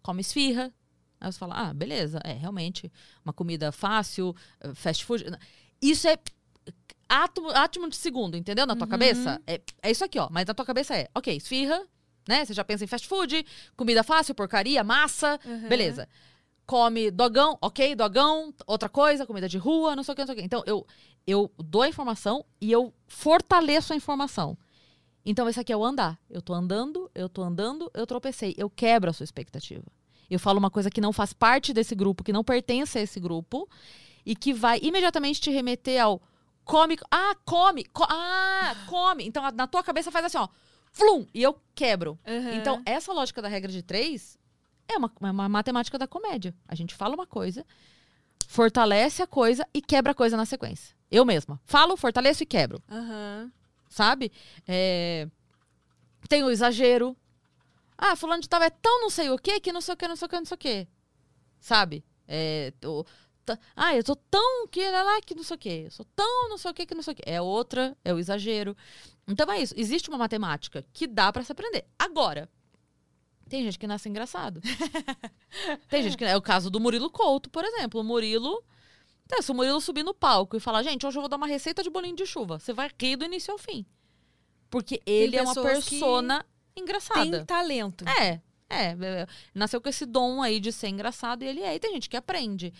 Come esfirra. Aí você fala, ah, beleza, é realmente uma comida fácil, eh, fast food. Isso é átomo, átomo de segundo, entendeu? Na tua cabeça. É, é isso aqui, ó. Mas na tua cabeça é, ok, esfirra, né? Você já pensa em fast food, comida fácil, porcaria, massa, beleza. Come dogão, ok, dogão, outra coisa, comida de rua, não sei o que, não sei o que. Então, eu, eu dou a informação e eu fortaleço a informação. Então, esse aqui é o andar. Eu tô andando, eu tô andando, eu tropecei. Eu quebro a sua expectativa. Eu falo uma coisa que não faz parte desse grupo, que não pertence a esse grupo, e que vai imediatamente te remeter ao come. Ah, come! co- ah, come! Então, na tua cabeça faz assim, ó. Flum! E eu quebro. Aham. Então, essa lógica da regra de três é uma, é uma matemática da comédia. A gente fala uma coisa, fortalece a coisa e quebra a coisa na sequência. Eu mesma. Falo, fortaleço e quebro Aham. sabe? É, Tem o exagero. Ah, fulano de tal é tão não sei o quê, que não sei o que, não sei o que, não sei o que. Sabe? É, tá- ah, eu tô tão que lá, lá, que não sei o que. Eu sou tão não sei o que, que não sei o que. É outra, é o exagero. Então é isso. Existe uma matemática que dá pra se aprender. Agora, tem gente que nasce engraçado. tem gente que. É o caso do Murilo Couto, por exemplo. O Murilo. Então, se o Murilo subir no palco e falar, gente, hoje eu vou dar uma receita de bolinho de chuva, você vai rir do início ao fim. Porque ele é uma persona engraçada. Tem talento. É, é, é. Nasceu com esse dom aí de ser engraçado e ele é. E tem gente que aprende.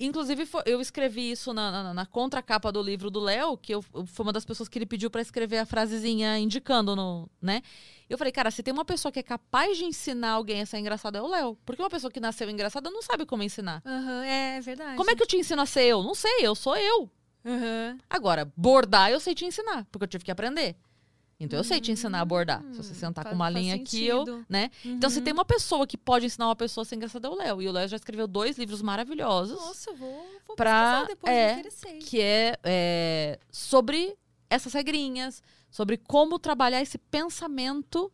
Inclusive, eu escrevi isso na, na, na contracapa do livro do Léo, que eu, fui uma das pessoas que ele pediu pra escrever a frasezinha indicando no, né? Eu falei, cara, se tem uma pessoa que é capaz de ensinar alguém a ser engraçado, é o Léo. Porque uma pessoa que nasceu engraçada não sabe como ensinar. Aham, é verdade. Como é que eu te ensino a ser eu? Não sei, eu sou eu. Aham. Agora, bordar eu sei te ensinar, porque eu tive que aprender. Então eu sei te ensinar a bordar. Se você sentar fa- com uma faz linha aqui, eu, né? Então se tem uma pessoa que pode ensinar uma pessoa a ser engraçada é o Léo. E o Léo já escreveu dois livros maravilhosos Nossa, eu vou, vou Pra- depois, é, que é, é, sobre essas regrinhas, sobre como trabalhar esse pensamento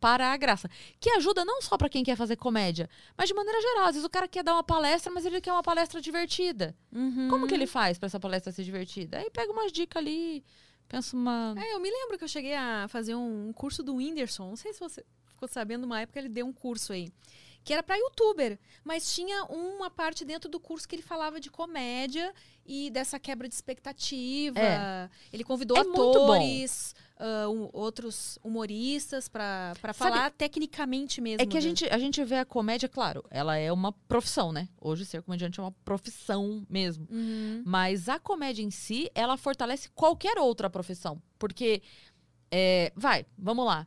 para a graça. Que ajuda não só para quem quer fazer comédia, mas de maneira geral. Às vezes o cara quer dar uma palestra, mas ele quer uma palestra divertida. Uhum. Como que ele faz para essa palestra ser divertida? Aí pega umas dicas ali, pensa uma. É, eu me lembro que eu cheguei a fazer um, curso do Whindersson. Não sei se você ficou sabendo, uma época ele deu um curso aí. Que era pra youtuber, mas tinha uma parte dentro do curso que ele falava de comédia e dessa quebra de expectativa. É. Ele convidou É atores ah, um- outros humoristas Sabe- falar tecnicamente mesmo. É que a né? gente, a gente vê a comédia, claro, ela é uma profissão, né? Hoje ser comediante é uma profissão mesmo. Uhum. Mas a comédia em si, ela fortalece qualquer outra profissão. Porque, é, vai, vamos lá.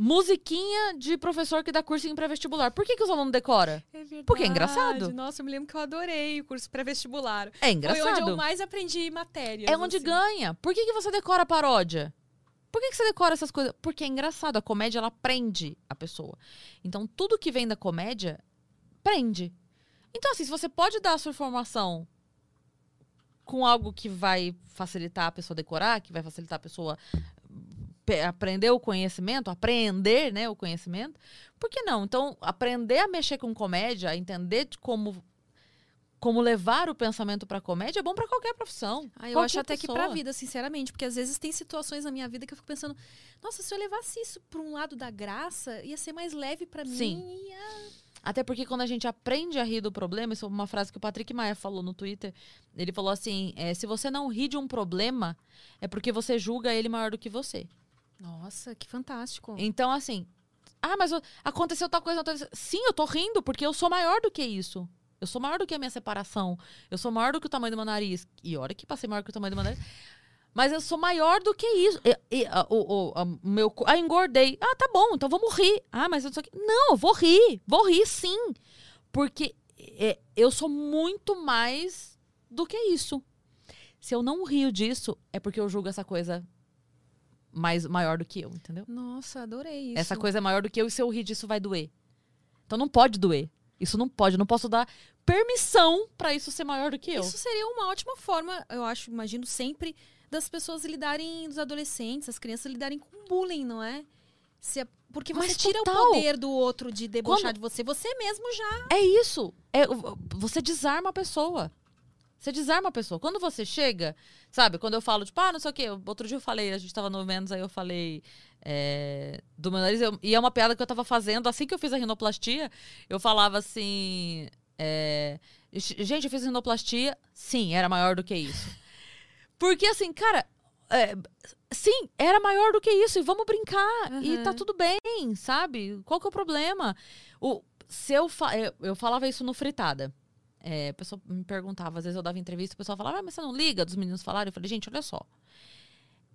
Musiquinha de professor que dá curso em pré-vestibular. Por que, que os alunos decoram? É verdade. Porque é engraçado. Nossa, eu me lembro que eu adorei o curso pré-vestibular. É engraçado. Foi onde eu mais aprendi matérias. É onde assim. ganha. Por que, que você decora a paródia? Por que, que você decora essas coisas? Porque é engraçado. A comédia, ela prende a pessoa. Então, tudo que vem da comédia, prende. Então, assim, se você pode dar a sua informação com algo que vai facilitar a pessoa decorar, que vai facilitar a pessoa pe- aprender o conhecimento, aprender, né, o conhecimento, por que não? Então, aprender a mexer com comédia, a entender de como como levar o pensamento pra comédia é bom pra qualquer profissão. Ah, eu qualquer acho até que pessoa. pra vida, sinceramente, porque às vezes tem situações na minha vida que eu fico pensando, nossa, se eu levasse isso pra um lado da graça, ia ser mais leve pra mim. Sim. ia- Até porque quando a gente aprende a rir do problema, isso é uma frase que o Patrick Maia falou no Twitter. Ele falou assim: é, se você não ri de um problema, é porque você julga ele maior do que você. Nossa, que fantástico. Então, assim, ah, mas aconteceu tal coisa, tal. Sim, eu tô rindo, porque eu sou maior do que isso. Eu sou maior do que a minha separação. Eu sou maior do que o tamanho do meu nariz. E olha que passei maior que o tamanho do meu nariz. Mas eu sou maior do que isso. E, e, a- o, a- meu, ah, engordei. Ah, tá bom, então vamos rir. Ah, mas eu que Não, eu vou rir. Vou rir sim. Porque é, eu sou muito mais do que isso. Se eu não rio disso, é porque eu julgo essa coisa mais maior do que eu, entendeu? Nossa, adorei isso. Essa coisa é maior do que eu e se eu rir disso vai doer. Então não pode doer. Isso não pode. Eu não posso dar permissão pra isso ser maior do que eu. Isso seria uma ótima forma, eu acho, imagino sempre, das pessoas lidarem, dos adolescentes, as crianças lidarem com bullying, não é? Se é- porque você Mas tira total. o poder do outro de debochar Quando- de você. Você mesmo já. É isso. É, você desarma a pessoa. Você desarma a pessoa. Quando você chega, sabe? Quando eu falo, tipo, ah, não sei o quê. Outro dia eu falei, a gente tava no Vênus, aí eu falei é, do meu nariz. eu- e é uma piada que eu tava fazendo assim que eu fiz a rinoplastia. Eu falava assim. é, gente, eu fiz rinoplastia. Sim, era maior do que isso. Porque assim, cara. é, sim, era maior do que isso. E vamos brincar. E tá tudo bem, sabe? Qual que é o problema? O, se eu, fa- eu, eu falava isso no fritada. É, a pessoa me perguntava, às vezes eu dava entrevista, o pessoal falava, ah, mas você não liga dos meninos falarem? Eu falei, gente, olha só.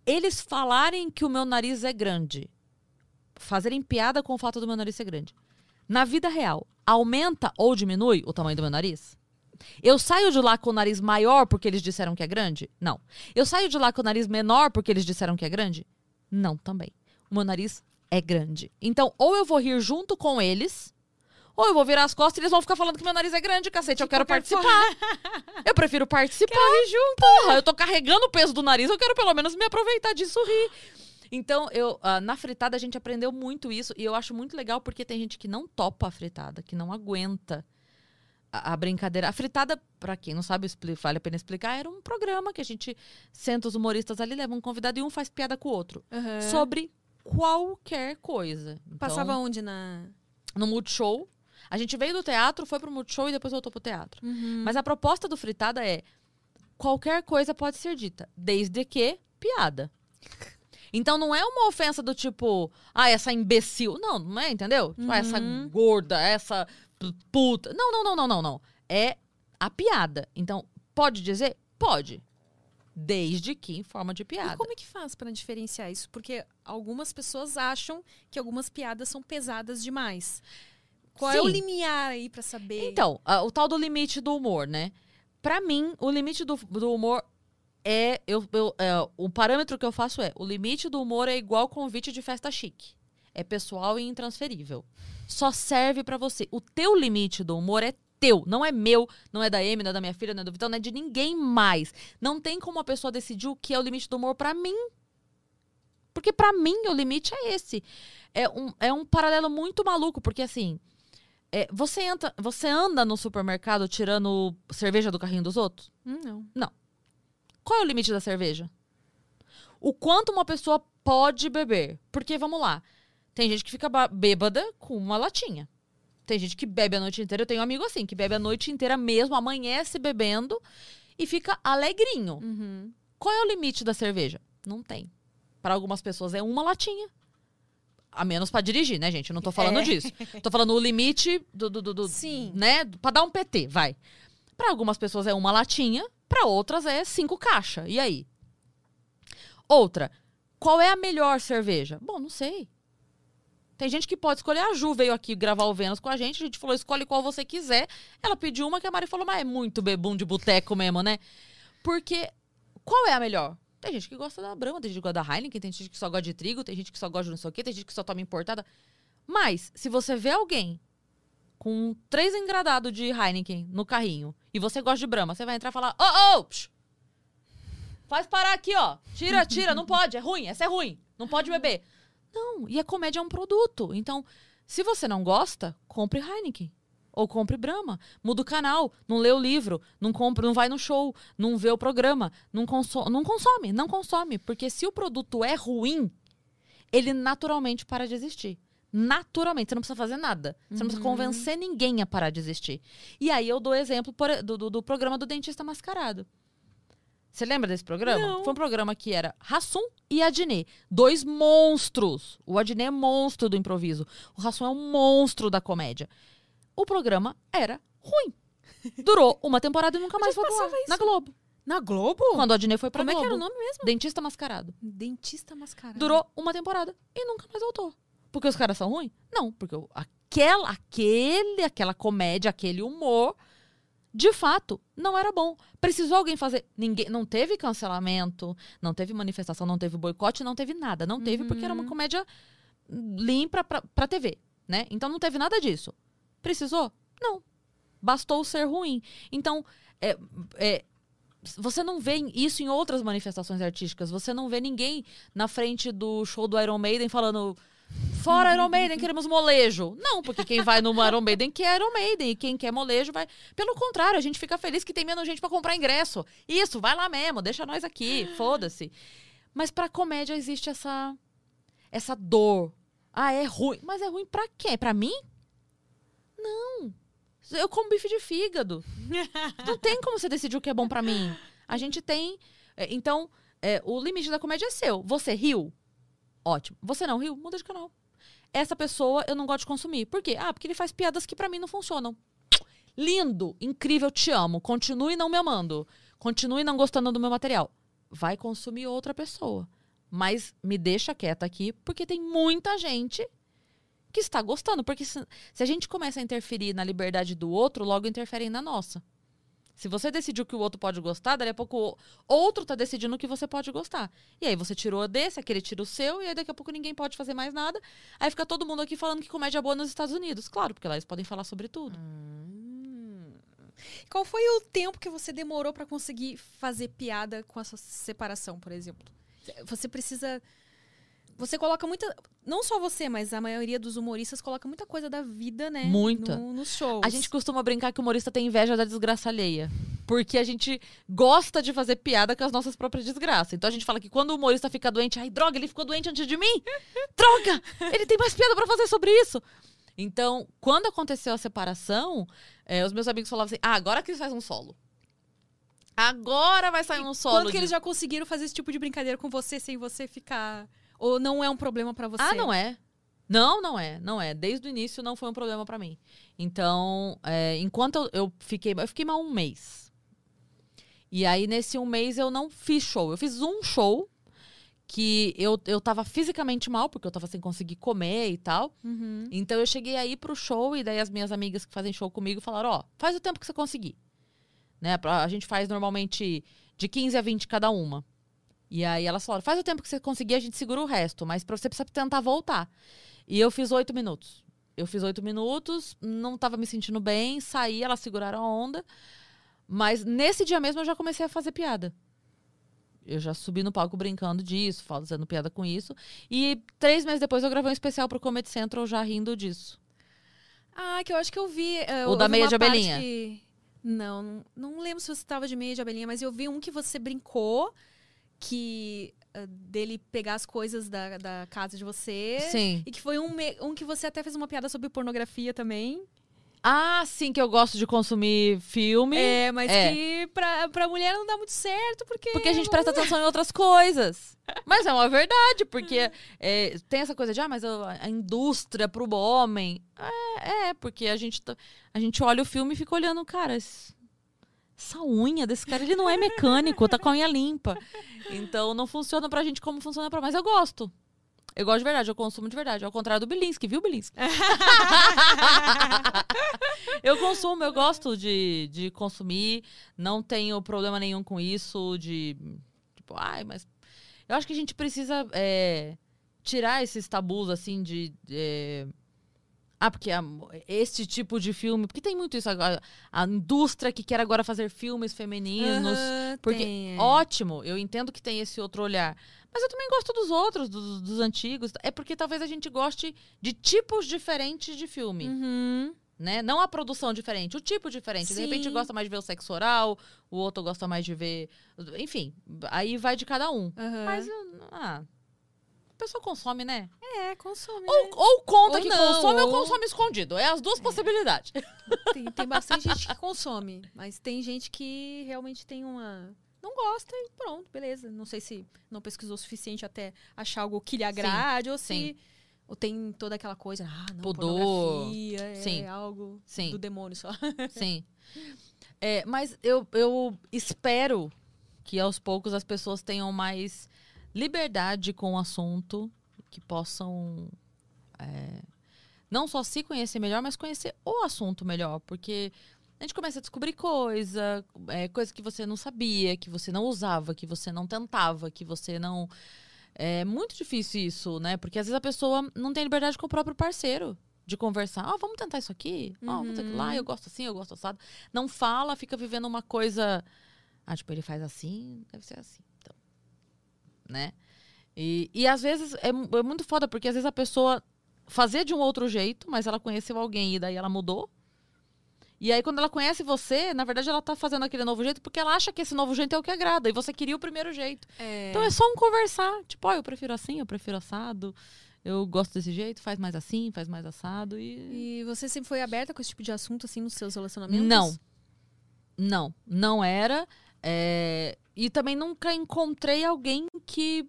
Eles falarem que o meu nariz é grande, fazerem piada com o fato do meu nariz ser grande. Na vida real, aumenta ou diminui o tamanho do meu nariz? Eu saio de lá com o nariz maior porque eles disseram que é grande? Não. Eu saio de lá com o nariz menor porque eles disseram que é grande? Não, também. O meu nariz é grande. Então, ou eu vou rir junto com eles, ou eu vou virar as costas e eles vão ficar falando que meu nariz é grande, cacete. eu quero qualquer participar. Eu prefiro participar. rir junto. Porra, eu tô carregando o peso do nariz, eu quero pelo menos me aproveitar disso rir. Então, eu, ah, na fritada a gente aprendeu muito isso e eu acho muito legal porque tem gente que não topa a fritada, que não aguenta a, a brincadeira. A fritada, pra quem não sabe, vale a pena explicar, era um programa que a gente senta os humoristas ali, leva um convidado e um faz piada com o outro. Aham. Sobre qualquer coisa. Então, Passava onde na. no Multishow. A gente veio do teatro, foi pro Multishow e depois voltou pro teatro. Mas a proposta do Fritada é qualquer coisa pode ser dita, desde que piada. Então não é uma ofensa do tipo, ah, essa imbecil. Não, não é, entendeu? Tipo, ah, essa Uhum. gorda, essa puta. Não, não, não, não, não, não. É a piada. Então, pode dizer? Pode. Desde que em forma de E piada. como é que faz pra diferenciar isso? Porque algumas pessoas acham que algumas piadas são pesadas demais. Qual é o Sim. limiar aí pra saber? Então, o tal do limite do humor, né? Pra mim, o limite do, do humor é, eu, eu- é, O parâmetro que eu faço é: o limite do humor é igual convite de festa chique. É pessoal e intransferível. Só serve pra você. O teu limite do humor é teu, não é meu, não é da Amy, não é da minha filha, não é do Vitão, não é de ninguém mais. Não tem como a pessoa decidir o que é o limite do humor pra mim. Porque pra mim o limite é esse. É um, é um paralelo muito maluco, porque assim. É, você, entra, você anda no supermercado tirando cerveja do carrinho dos outros? Hum, não. Qual é o limite da cerveja? O quanto uma pessoa pode beber? Porque, vamos lá, tem gente que fica ba- bêbada com uma latinha. Tem gente que bebe a noite inteira. Eu tenho um amigo assim, que bebe a noite inteira mesmo, amanhece bebendo e fica alegrinho. Uhum. Qual é o limite da cerveja? Não tem. Para algumas pessoas é uma latinha. A menos pra dirigir, né, gente? Eu não tô falando É. disso. Tô falando o limite do, do, do- do- Sim. né? Pra dar um PT, vai. Pra algumas pessoas é uma latinha, pra outras é cinco caixas. E aí? Outra, qual é a melhor cerveja? Bom, não sei. Tem gente que pode escolher. A Ju veio aqui gravar o Vênus com a gente. A gente falou, escolhe qual você quiser. Ela pediu uma que a Mari falou, mas é muito bebum de boteco mesmo, né? Porque qual é a melhor? Tem gente que gosta da Brahma, tem gente que gosta da Heineken, tem gente que só gosta de trigo, tem gente que só gosta de não sei o quê, tem gente que só toma importada. Mas, se você vê alguém com três engradados de Heineken no carrinho e você gosta de Brahma, você vai entrar e falar: Ô, ô, psh, faz parar aqui, ó. Tira, tira, não pode, é ruim, essa é ruim, não pode beber. Não, e a comédia é um produto. Então, se você não gosta, compre Heineken. Ou compre Brahma. Muda o canal, não lê o livro, não compra, não vai no show, não vê o programa, não, conso não consome, não consome. Porque se o produto é ruim, ele naturalmente para de existir. Naturalmente, você não precisa fazer nada. Você não precisa convencer ninguém a parar de existir. E aí eu dou exemplo por- do, do- do programa do Dentista Mascarado. Você lembra desse programa? Não. Foi um programa que era Rassum e Adnet. Dois monstros. O Adnet é monstro do improviso. O Rassum é um monstro da comédia. O programa era ruim. Durou uma temporada e nunca mais isso? Na Globo. Na Globo? Quando o Adnet foi pra Como é que Globo. era o nome mesmo? Dentista Mascarado. Dentista mascarado. Durou uma temporada e nunca mais voltou. Porque os caras são ruins? Não, porque aquela, aquele, aquela comédia, aquele humor, de fato, não era bom. Precisou alguém fazer. Ninguém, não teve cancelamento, não teve manifestação, não teve boicote, não teve nada. Não teve porque era uma comédia limpa pra, pra TV, né? Então não teve nada disso. Precisou? Não. Bastou ser ruim. Então, é, é, você não vê isso em outras manifestações artísticas. Você não vê ninguém na frente do show do Iron Maiden falando. Fora Iron Maiden, queremos molejo. Não, porque quem vai no Iron Maiden quer Iron Maiden. E quem quer molejo vai. Pelo contrário, a gente fica feliz que tem menos gente pra comprar ingresso. Isso, vai lá mesmo, deixa nós aqui, foda-se. Mas pra comédia existe essa. Essa dor. Ah, é ruim. Mas é ruim pra quê? Pra mim? Não. Eu como bife de fígado. Não tem como você decidir o que é bom pra mim. A gente tem. é, Então, é, o limite da comédia é seu. Você riu? Ótimo. Você não riu? Muda de canal. Essa pessoa eu não gosto de consumir. Por quê? Ah, porque ele faz piadas que pra mim não funcionam. Lindo, incrível, te amo. Continue não me amando. Continue não gostando do meu material. Vai consumir outra pessoa. Mas me deixa quieta aqui, porque tem muita gente que está gostando. Porque se, se a gente começa a interferir na liberdade do outro, logo interferem na nossa. Se você decidiu que o outro pode gostar, daqui a pouco outro tá decidindo que você pode gostar. E aí você tirou desse, aquele tira o seu, e aí daqui a pouco ninguém pode fazer mais nada. Aí fica todo mundo aqui falando que comédia é boa nos Estados Unidos. Claro, porque lá eles podem falar sobre tudo. Qual foi o tempo que você demorou pra conseguir fazer piada com essa separação, por exemplo? Você precisa. Você coloca muita. Não só você, mas a maioria dos humoristas coloca muita coisa da vida, né? Muita. No, nos shows. A gente costuma brincar que o humorista tem inveja da desgraça alheia. Porque a gente gosta de fazer piada com as nossas próprias desgraças. Então a gente fala que quando o humorista fica doente, ai, droga, ele ficou doente antes de mim? Droga! Ele tem mais piada pra fazer sobre isso. Então, quando aconteceu a separação, eh, os meus amigos falavam assim: ah, agora que eles fazem um solo. Agora vai sair um solo. Quando que de- eles já conseguiram fazer esse tipo de brincadeira com você sem você ficar. Ou não é um problema pra você? Ah, não é. Não, não é, não é. Desde o início não foi um problema pra mim. Então, é, enquanto eu, eu fiquei, eu fiquei mal um mês. E aí nesse um mês eu não fiz show. Eu fiz um show que eu, eu tava fisicamente mal, porque eu tava sem conseguir comer e tal. Uhum. Então eu cheguei aí pro show e daí as minhas amigas que fazem show comigo falaram, ó, faz o tempo que você conseguir. Né? A gente faz normalmente de 15 a 20 cada uma. E aí elas falaram, faz o tempo que você conseguir, a gente segura o resto, mas pra você precisa tentar voltar. E eu fiz oito minutos. Eu fiz oito minutos, não tava me sentindo bem, saí, elas seguraram a onda. Mas nesse dia mesmo eu já comecei a fazer piada. Eu já subi no palco brincando disso, fazendo piada com isso. E três meses depois eu gravei um especial pro Comedy Central já rindo disso. Ah, que eu acho que eu vi. eh, O eu da vi meia de abelhinha. Não, não, não lembro se você tava de meia de abelhinha, mas eu vi um que você brincou que eh, dele pegar as coisas da, da casa de você. Sim. E que foi um, um que você até fez uma piada sobre pornografia também. Ah, sim, que eu gosto de consumir filme. É, mas É. que pra, pra mulher não dá muito certo, porque. Porque a gente presta atenção em outras coisas. Mas é uma verdade, porque é, tem essa coisa de, ah, mas a, indústria pro homem. É, é, porque a gente, a gente olha o filme e fica olhando, cara, essa unha desse cara, ele não é mecânico, tá com a unha limpa. Então não funciona pra gente como funciona pra. Mas eu gosto. Eu gosto de verdade, eu consumo de verdade. Ao contrário do Bilinski, viu, Bilinski? eu consumo, eu gosto de, de consumir. Não tenho problema nenhum com isso, de. Tipo, ai, mas. Eu acho que a gente precisa é, tirar esses tabus, assim, de. é, ah, porque a- este tipo de filme. Porque tem muito isso agora. A indústria que quer agora fazer filmes femininos. Aham, Porque, tem, é. ótimo, eu entendo que tem esse outro olhar. Mas eu também gosto dos outros, dos, dos antigos. É porque talvez a gente goste de tipos diferentes de filme, Uhum. né? Não a produção diferente, o tipo diferente. De repente Sim. gosta mais de ver o sexo oral, o outro gosta mais de ver. Enfim, aí vai de cada um. Aham. Mas, ah, pessoa consome, né? É, consome. Ou, né? ou conta Ou que não, consome ou ou- consome escondido. É as duas possibilidades. Tem, tem bastante gente que consome, mas tem gente que realmente tem uma. Não gosta e pronto, beleza. Não sei se não pesquisou o suficiente até achar algo que lhe agrade ou se. sim. Ou tem toda aquela coisa, ah, não, Pudor. pornografia é Sim. algo Sim. do demônio só. Sim. É, mas eu, eu espero que aos poucos as pessoas tenham mais liberdade com o assunto, que possam é, não só se conhecer melhor, mas conhecer o assunto melhor, porque a gente começa a descobrir coisa, é, coisa que você não sabia, que você não usava, que você não tentava, que você não. É muito difícil isso, né? Porque às vezes a pessoa não tem liberdade com o próprio parceiro de conversar. Ó, vamos tentar isso aqui. Ó, vamos tentar lá. Eu gosto assim, eu gosto assado. Não fala, fica vivendo uma coisa. Ah, tipo, ele faz assim, deve ser assim. Né? E, e às vezes é, é muito foda, porque às vezes a pessoa fazia de um outro jeito, mas ela conheceu alguém e daí ela mudou. E aí, quando ela conhece você, na verdade, ela tá fazendo aquele novo jeito porque ela acha que esse novo jeito é o que agrada. E você queria o primeiro jeito. É, Então é só um conversar. Tipo, ó, eu prefiro assim, eu prefiro assado. Eu gosto desse jeito, faz mais assim, faz mais assado. E. E você sempre foi aberta com esse tipo de assunto, assim, nos seus relacionamentos? Não. Não, não era. É, E também nunca encontrei alguém que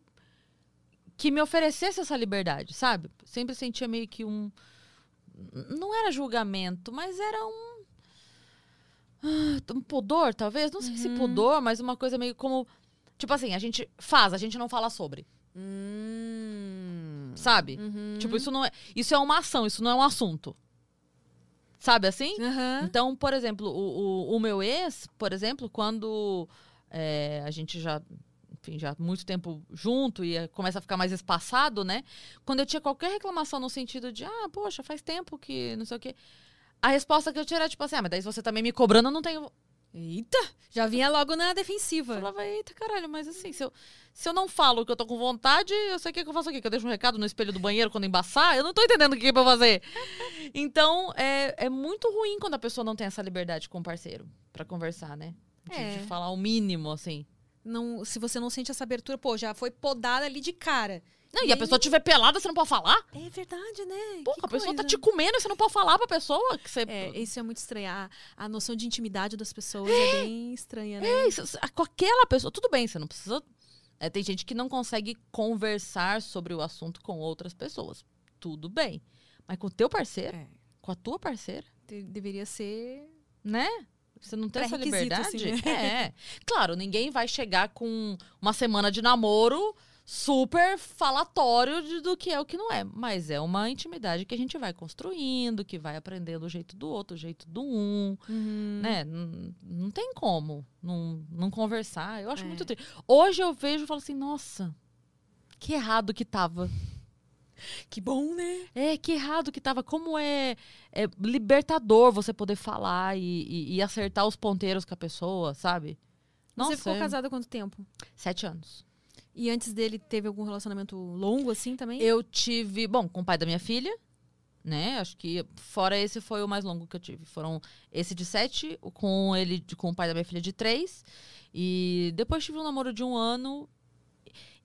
que me oferecesse essa liberdade, sabe? Sempre sentia meio que um não era julgamento, mas era um ah, um pudor, talvez, não sei se pudor, mas uma coisa meio como tipo assim, a gente faz, a gente não fala sobre, Hum. sabe? Uhum. Tipo, isso não é, isso é uma ação, isso não é um assunto. Sabe assim? Aham. Então, por exemplo, o, o, o meu ex, por exemplo, quando é, a gente já, enfim, já há muito tempo junto e eh, começa a ficar mais espaçado, né? Quando eu tinha qualquer reclamação no sentido de, ah, poxa, faz tempo que não sei o quê. A resposta que eu tinha era tipo assim, ah, mas daí você tá me cobrando, eu não tenho. Eita! Já vinha logo na defensiva. Eu falava, eita caralho, mas assim, se eu, se eu não falo que eu tô com vontade, eu sei o que, que eu faço aqui, que eu deixo um recado no espelho do banheiro quando embaçar, eu não tô entendendo o que, que é pra eu fazer. Então, é, é muito ruim quando a pessoa não tem essa liberdade com o parceiro pra conversar, né? De, É. de falar o mínimo, assim. Não, se você não sente essa abertura, pô, já foi podada ali de cara. Não, e a pessoa estiver pelada, você não pode falar? É verdade, né? Que a pessoa tá te comendo você não pode falar pra pessoa que você. É, isso é muito estranho. A, a noção de intimidade das pessoas é, bem estranha, né? É, isso- com aquela pessoa. Tudo bem, você não precisa. É, tem gente que não consegue conversar sobre o assunto com outras pessoas. Tudo bem. Mas com o teu parceiro, É, com a tua parceira, de- deveria ser. né? Você não tem essa Pré-requisito, liberdade? assim, né? É. Claro, ninguém vai chegar com uma semana de namoro super falatório de- do que é o que não é. Mas é uma intimidade que a gente vai construindo, que vai aprendendo o jeito do outro, o jeito do um, Uhum. né? Não tem como não, não conversar. Eu acho É. muito triste. Hoje eu vejo e falo assim, nossa, que errado que tava. Que bom, né? É, que errado que tava. Como é, é libertador você poder falar e, e- e acertar os ponteiros com a pessoa, sabe? Nossa, Você ficou é. casada há quanto tempo? Sete anos. E antes dele teve algum relacionamento longo assim também? Eu tive, bom, com o pai da minha filha, né? Acho que fora esse foi o mais longo que eu tive. Foram esse de sete, com ele, com o pai da minha filha de três. E depois tive um namoro de um ano.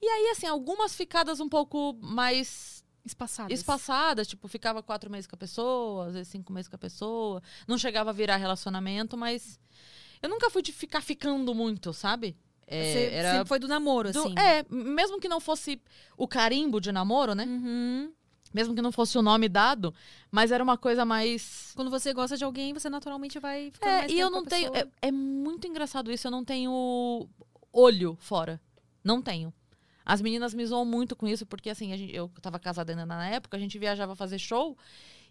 E aí, assim, algumas ficadas um pouco mais Espaçadas. espaçadas, tipo, ficava quatro meses com a pessoa, às vezes cinco meses com a pessoa. Não chegava a virar relacionamento, mas eu nunca fui de ficar ficando muito, sabe? É, Você era sempre foi do namoro, do- assim. É, mesmo que não fosse o carimbo de namoro, né? Uhum. Mesmo que não fosse o nome dado, mas era uma coisa mais. Quando você gosta de alguém, você naturalmente vai ficando É, e eu não tenho. É, é muito engraçado isso, eu não tenho olho fora. Não tenho. As meninas me zoam muito com isso, porque assim, a gente- eu tava casada ainda na época, a gente viajava fazer show,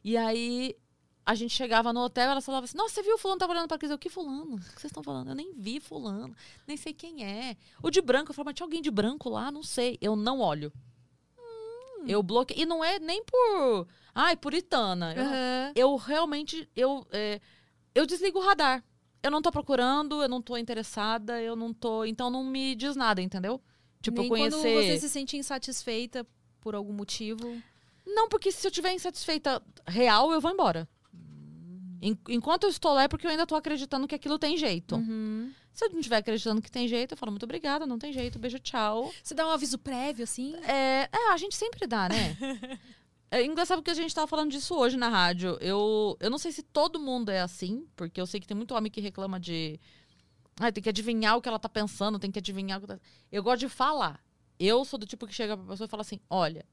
e aí a gente chegava no hotel, elas falavam assim, nossa, você viu o fulano tava olhando pra Cris? Eu, que fulano? O que vocês estão falando? Eu nem vi fulano, nem sei quem é. O de branco, eu falava, mas tinha alguém de branco lá? Não sei. Eu não olho. Eu bloqueio. E não é nem por. Ai, puritana. Eu, Aham. eu realmente. Eu, é, eu desligo o radar. Eu não tô procurando, eu não tô interessada, eu não tô. Então não me diz nada, entendeu? Tipo, Nem conhecer. quando você se sente insatisfeita por algum motivo. Não, porque se eu tiver insatisfeita real, eu vou embora. En- Enquanto eu estou lá é porque eu ainda tô acreditando que aquilo tem jeito. Uhum. Se eu não estiver acreditando que tem jeito, eu falo muito obrigada, não tem jeito, beijo, tchau. Você dá um aviso prévio, assim? É, é, a gente sempre dá, né? É engraçado porque a gente tava falando disso hoje na rádio. Eu, eu não sei se todo mundo é assim, porque eu sei que tem muito homem que reclama de. Ah, tem que adivinhar o que ela tá pensando, tem que adivinhar o que tá... Eu gosto de falar. Eu sou do tipo que chega pra pessoa e fala assim: olha,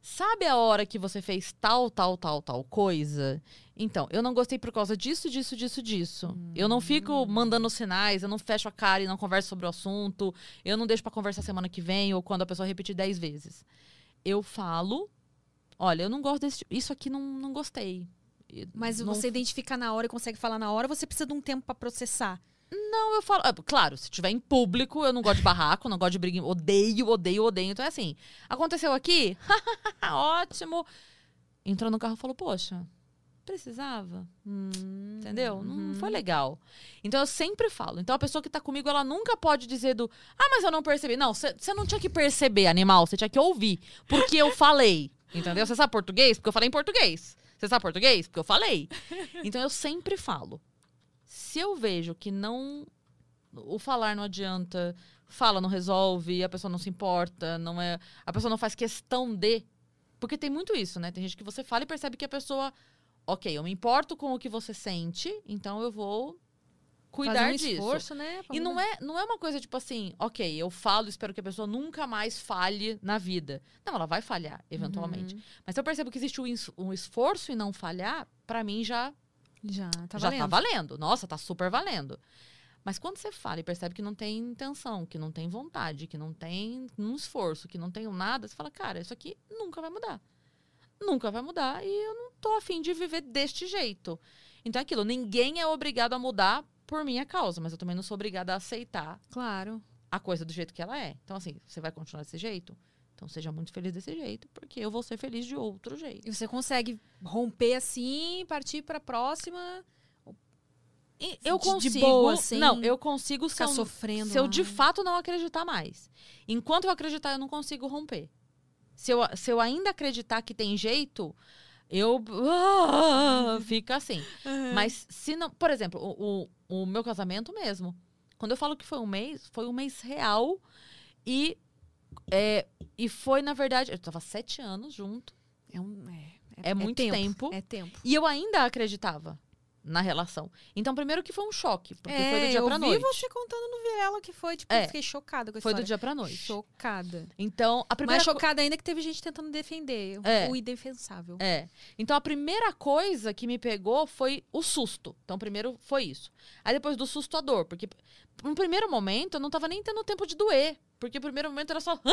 sabe a hora que você fez tal, tal, tal, tal coisa? Então, eu não gostei por causa disso, disso, disso, disso. Eu não fico mandando sinais, eu não fecho a cara e não converso sobre o assunto. Eu não deixo pra conversar semana que vem ou quando a pessoa repetir dez vezes. Eu falo, olha, eu não gosto desse. Isso aqui não, não gostei. Mas não você identifica na hora e consegue falar na hora, você precisa de um tempo pra processar. Não, eu falo. ah, Claro, se tiver em público, eu não gosto de barraco, não gosto de briga. Odeio, odeio, odeio. Então é assim. Aconteceu aqui? Ótimo. Entrou no carro e falou: Poxa, precisava. Entendeu? Não foi legal. Então eu sempre falo. Então a pessoa que tá comigo, ela nunca pode dizer do. Ah, mas eu não percebi. Não, você não tinha que perceber, animal. Você tinha que ouvir. Porque eu falei. Entendeu? Você sabe português? Porque eu falei em português. Você sabe português? Porque eu falei. Então eu sempre falo. Se eu vejo que não. O falar não adianta, fala não resolve, a pessoa não se importa, não é. A pessoa não faz questão de. Porque tem muito isso, né? Tem gente que você fala e percebe que a pessoa. Ok, eu me importo com o que você sente, então eu vou cuidar um disso. esforço, né? E não é, não é uma coisa tipo assim, ok, eu falo, espero que a pessoa nunca mais falhe na vida. Não, ela vai falhar, eventualmente. Uhum. Mas se eu percebo que existe um, es- um esforço em não falhar, pra mim já, Já, tá já valendo. tá valendo. Nossa, tá super valendo. Mas quando você fala e percebe que não tem intenção, que não tem vontade, que não tem um esforço, que não tem nada, você fala, cara, isso aqui nunca vai mudar. Nunca vai mudar e eu não tô afim de viver deste jeito. Então é aquilo, ninguém é obrigado a mudar por minha causa, mas eu também não sou obrigada a aceitar Claro. a coisa do jeito que ela é. Então, assim, você vai continuar desse jeito? Então seja muito feliz desse jeito, porque eu vou ser feliz de outro jeito. E você consegue romper assim, partir pra próxima, E eu De- de consigo. boa, sem não, eu consigo se ficar eu, sofrendo. se eu de fato não acreditar mais. Enquanto eu acreditar, eu não consigo romper. Se eu, se eu ainda acreditar que tem jeito, eu. ah, fica assim. Uhum. Mas se não. Por exemplo, o, o, o meu casamento mesmo. Quando eu falo que foi um mês, foi um mês real. E. é, e foi, na verdade. Eu tava sete anos junto. É, um, é, É muito tempo. É tempo. E eu ainda acreditava na relação. Então, primeiro que foi um choque. Porque foi do É, dia eu pra vi noite. você contando no Virela que foi, tipo, É. eu fiquei chocada com a Foi do história. dia pra noite. Chocada. Então, a primeira Mais chocada ainda que teve gente tentando defender. É. O indefensável. É. Então a primeira coisa que me pegou foi o susto. Então primeiro foi isso. Aí depois do susto a dor, porque no primeiro momento eu não tava nem tendo tempo de doer, porque no primeiro momento era só, Hã?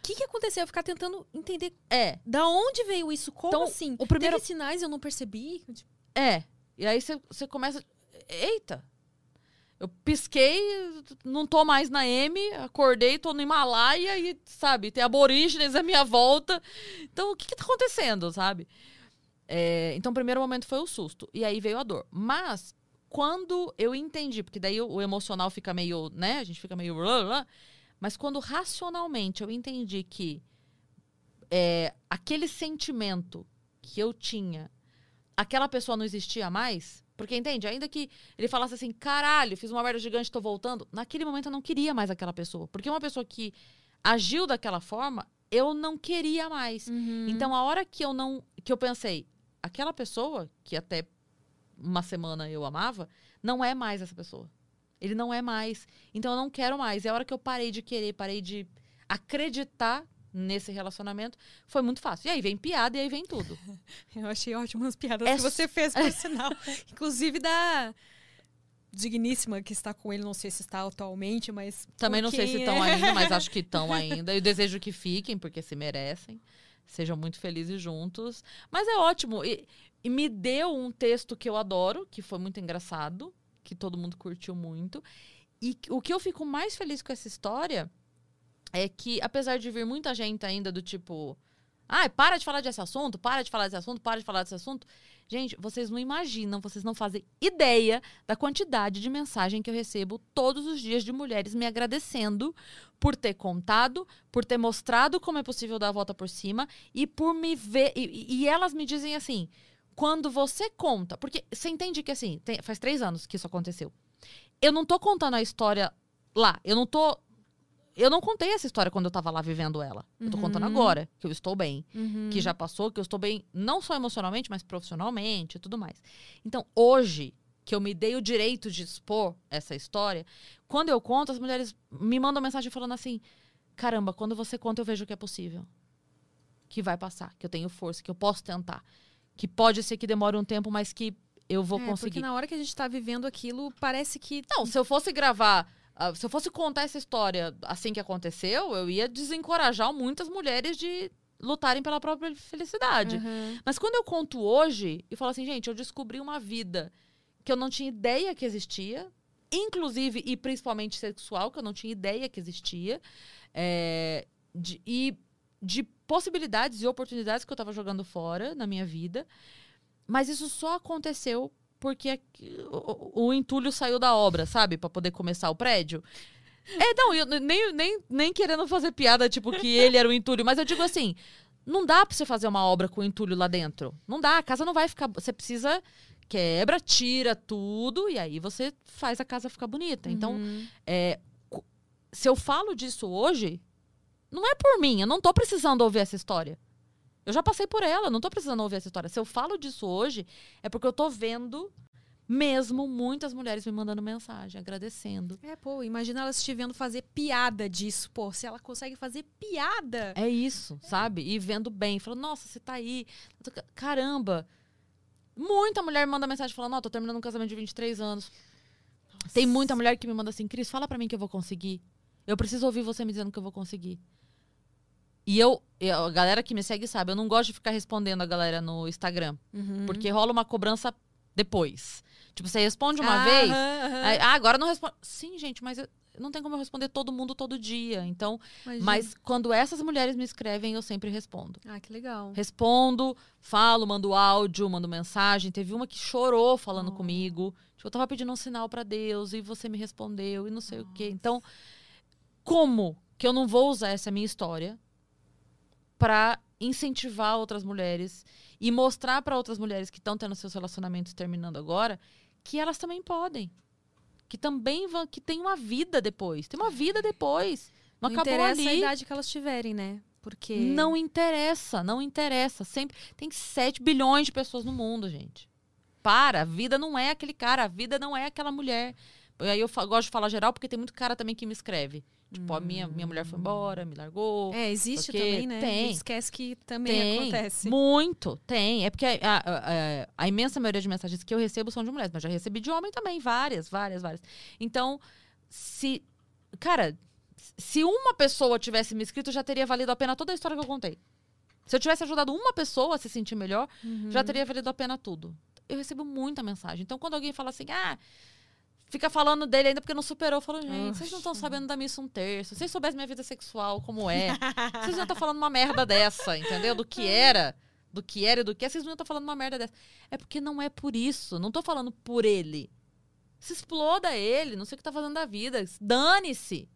O que, que aconteceu? Eu ficar tentando entender É, da onde veio isso, como Então, assim? o primeiro- Teve sinais eu não percebi? É. E aí você- começa. Eita! Eu pisquei, não tô mais na M, acordei, tô no Himalaia e, sabe, tem aborígenes à minha volta. Então, o que que tá acontecendo, sabe? É, então, o primeiro momento foi o susto. E aí veio a dor. Mas, quando eu entendi, porque daí o, o emocional fica meio, né? A gente fica meio. blá, blá, mas quando racionalmente eu entendi que é, aquele sentimento que eu tinha, aquela pessoa não existia mais. Porque, entende? Ainda que ele falasse assim, caralho, fiz uma merda gigante, tô voltando. Naquele momento eu não queria mais aquela pessoa. Porque uma pessoa que agiu daquela forma, eu não queria mais. Então, a hora que eu não. que eu pensei, aquela pessoa, que até uma semana eu amava, não é mais essa pessoa. Ele não é mais. Então eu não quero mais. E a hora que eu parei de querer, parei de acreditar nesse relacionamento, foi muito fácil. E aí vem piada e aí vem tudo. Eu achei ótimas as piadas É que você fez, por sinal. Inclusive da digníssima que está com ele, não sei se está atualmente, mas. Também não sei se estão é. ainda, mas acho que estão ainda. Eu desejo que fiquem, porque se merecem. Sejam muito felizes juntos. Mas é ótimo. E, e me deu um texto que eu adoro, que foi muito engraçado, que todo mundo curtiu muito. E o que eu fico mais feliz com essa história é que, apesar de vir muita gente ainda do tipo. Ai, para de falar desse assunto, para de falar desse assunto, para de falar desse assunto. Gente, vocês não imaginam, vocês não fazem ideia da quantidade de mensagem que eu recebo todos os dias de mulheres me agradecendo por ter contado, por ter mostrado como é possível dar a volta por cima e por me ver. E, e elas me dizem assim: quando você conta, porque você entende que assim, tem- faz três anos que isso aconteceu. Eu não tô contando a história lá, eu não tô. Eu não contei essa história quando eu tava lá vivendo ela. Eu tô contando agora, que eu estou bem Uhum. que já passou, que eu estou bem, não só emocionalmente, mas profissionalmente e tudo mais. Então, hoje, que eu me dei o direito de expor essa história, quando eu conto, as mulheres me mandam mensagem falando assim: caramba, quando você conta, eu vejo que é possível. Que vai passar, que eu tenho força, que eu posso tentar. Que pode ser que demore um tempo, mas que eu vou É, conseguir. Porque na hora que a gente tá vivendo aquilo, parece que. Não, se eu fosse gravar, ah, se eu fosse contar essa história assim que aconteceu, eu ia desencorajar muitas mulheres de lutarem pela própria felicidade. Aham. Mas quando eu conto hoje e falo assim, gente, eu descobri uma vida que eu não tinha ideia que existia, inclusive e principalmente sexual, que eu não tinha ideia que existia, é, de- e de possibilidades e oportunidades que eu tava jogando fora na minha vida. Mas isso só aconteceu porque o, o- o entulho saiu da obra, sabe? Pra poder começar o prédio. É, não, eu nem, nem, nem querendo fazer piada, tipo, que ele era o entulho, mas eu digo assim: não dá pra você fazer uma obra com entulho lá dentro. Não dá, a casa não vai ficar. Você precisa. Quebra, tira tudo e aí você faz a casa ficar bonita. Então, Uhum. é, se eu falo disso hoje, não é por mim, eu não tô precisando ouvir essa história. Eu já passei por ela, não tô precisando ouvir essa história. Se eu falo disso hoje, é porque eu tô vendo mesmo muitas mulheres me mandando mensagem, agradecendo. É, pô, imagina elas te vendo fazer piada disso. Pô, se ela consegue fazer piada. É isso, sabe? E vendo bem, falando, nossa, você tá aí. Caramba! Muita mulher me manda mensagem falando, ó, tô terminando um casamento de 23 anos. Tem muita mulher que me manda assim, Cris, fala pra mim que eu vou conseguir. Eu preciso ouvir você me dizendo que eu vou conseguir. E eu, eu- a galera que me segue sabe, eu não gosto de ficar respondendo a galera no Instagram. Uhum. Porque rola uma cobrança depois. Tipo, você responde uma Ah, vez, aham, aham. Aí, ah, agora não responde. Sim, gente, mas eu- não tem como eu responder todo mundo todo dia. Então, Imagina. mas quando essas mulheres me escrevem, eu sempre respondo. Ah, que legal. Respondo, falo, mando áudio, mando mensagem. Teve uma que chorou falando Oh. comigo. Tipo, eu tava pedindo um sinal pra Deus e você me respondeu e não sei o quê. Então, como que eu não vou usar essa minha história pra incentivar outras mulheres e mostrar pra outras mulheres que estão tendo seus relacionamentos terminando agora que elas também podem. Que também vão, que tem uma vida depois. Tem uma vida depois. Não, Não acabou interessa ali. a idade que elas tiverem, né? Porque. Não interessa, não interessa. Sempre tem 7 bilhões de pessoas no mundo, gente. Para, a vida não é aquele cara, a vida não é aquela mulher. E aí eu gosto de falar geral porque tem muito cara também que me escreve. Tipo, a minha, minha mulher foi embora, me largou. É, existe Porque também, né? tem. Esquece que também tem, acontece. muito, tem. É porque a, a- a- a imensa maioria de mensagens que eu recebo são de mulheres, mas já recebi de homem também, várias, várias, várias. Então, se. Cara, se uma pessoa tivesse me escrito, já teria valido a pena toda a história que eu contei. Se eu tivesse ajudado uma pessoa a se sentir melhor, Uhum. já teria valido a pena tudo. Eu recebo muita mensagem. Então, quando alguém fala assim, ah, fica falando dele ainda porque não superou, eu falo, gente, vocês não estão sabendo da missa um terço. Se vocês soubessem minha vida sexual como é, vocês não estão falando uma merda dessa, entendeu? Do que era, do que era e do que é, vocês não estão falando uma merda dessa. É porque não é por isso. Não tô falando por ele. Se exploda ele, não sei o que tá fazendo da vida. Dane-se.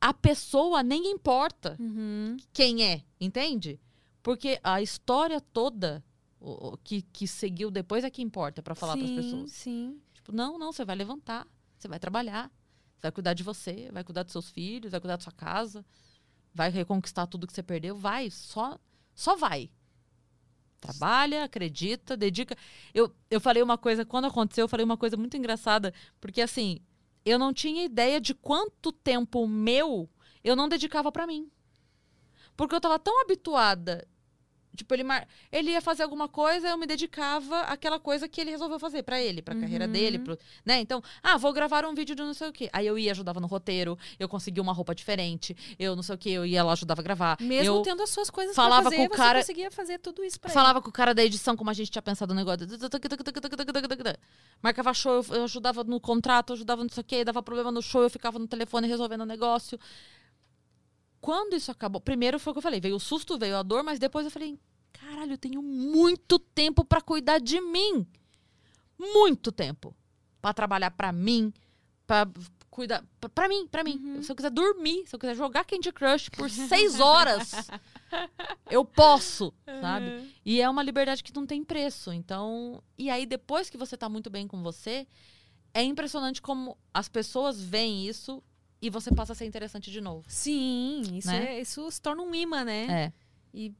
A pessoa nem importa Uhum. quem é, entende? Porque a história toda o- que, que seguiu depois é que importa pra falar pras sim, pessoas. Sim. Tipo, não, não, você vai levantar, você vai trabalhar, você vai cuidar de você, vai cuidar dos seus filhos, vai cuidar da sua casa, vai reconquistar tudo que você perdeu, vai, só, só vai. Trabalha, acredita, dedica. Eu, eu falei uma coisa, quando aconteceu, eu falei uma coisa muito engraçada, porque assim, eu não tinha ideia de quanto tempo meu eu não dedicava pra mim. Porque eu tava tão habituada. Tipo, ele, mar... ele ia fazer alguma coisa, eu me dedicava àquela coisa que ele resolveu fazer pra ele, pra carreira Uhum. dele, pro... né? Então, ah, vou gravar um vídeo de não sei o quê. Aí eu ia, ajudava no roteiro, eu conseguia uma roupa diferente, eu não sei o quê, eu ia lá, ajudava a gravar. Mesmo eu tendo as suas coisas falava pra fazer, com o você cara- conseguia fazer tudo isso pra falava com o cara da edição, como a gente tinha pensado no negócio. Marcava show, eu- eu ajudava no contrato, eu ajudava não sei o quê, dava problema no show, eu ficava no telefone resolvendo o negócio. Quando isso acabou, primeiro foi o que eu falei, veio o susto, veio a dor, mas depois eu falei, caralho, eu tenho muito tempo pra cuidar de mim. Muito tempo. Pra trabalhar pra mim, pra cuidar pra- pra mim, pra mim. Se eu quiser dormir, se eu quiser jogar Candy Crush por seis horas, eu posso, sabe? E é uma liberdade que não tem preço. Então, e aí depois que você tá muito bem com você, é impressionante como as pessoas veem isso e você passa a ser interessante de novo. Sim, isso, Né? é, isso se torna um imã, né? É. E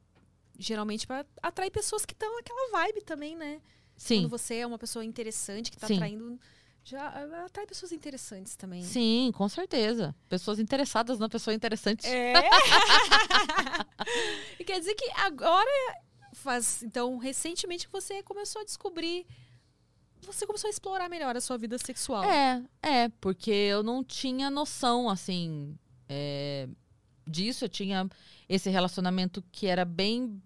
geralmente pra atrair pessoas que estão naquela vibe também, né? Sim. Quando você é uma pessoa interessante, que tá Sim. atraindo. Já ah, atrai pessoas interessantes também. Sim, com certeza. Pessoas interessadas na pessoa interessante. É. e quer dizer que agora faz. Então, recentemente você começou a descobrir. Você começou a explorar melhor a sua vida sexual. É, é, porque eu não tinha noção, assim, é, disso. Eu tinha esse relacionamento que era bem.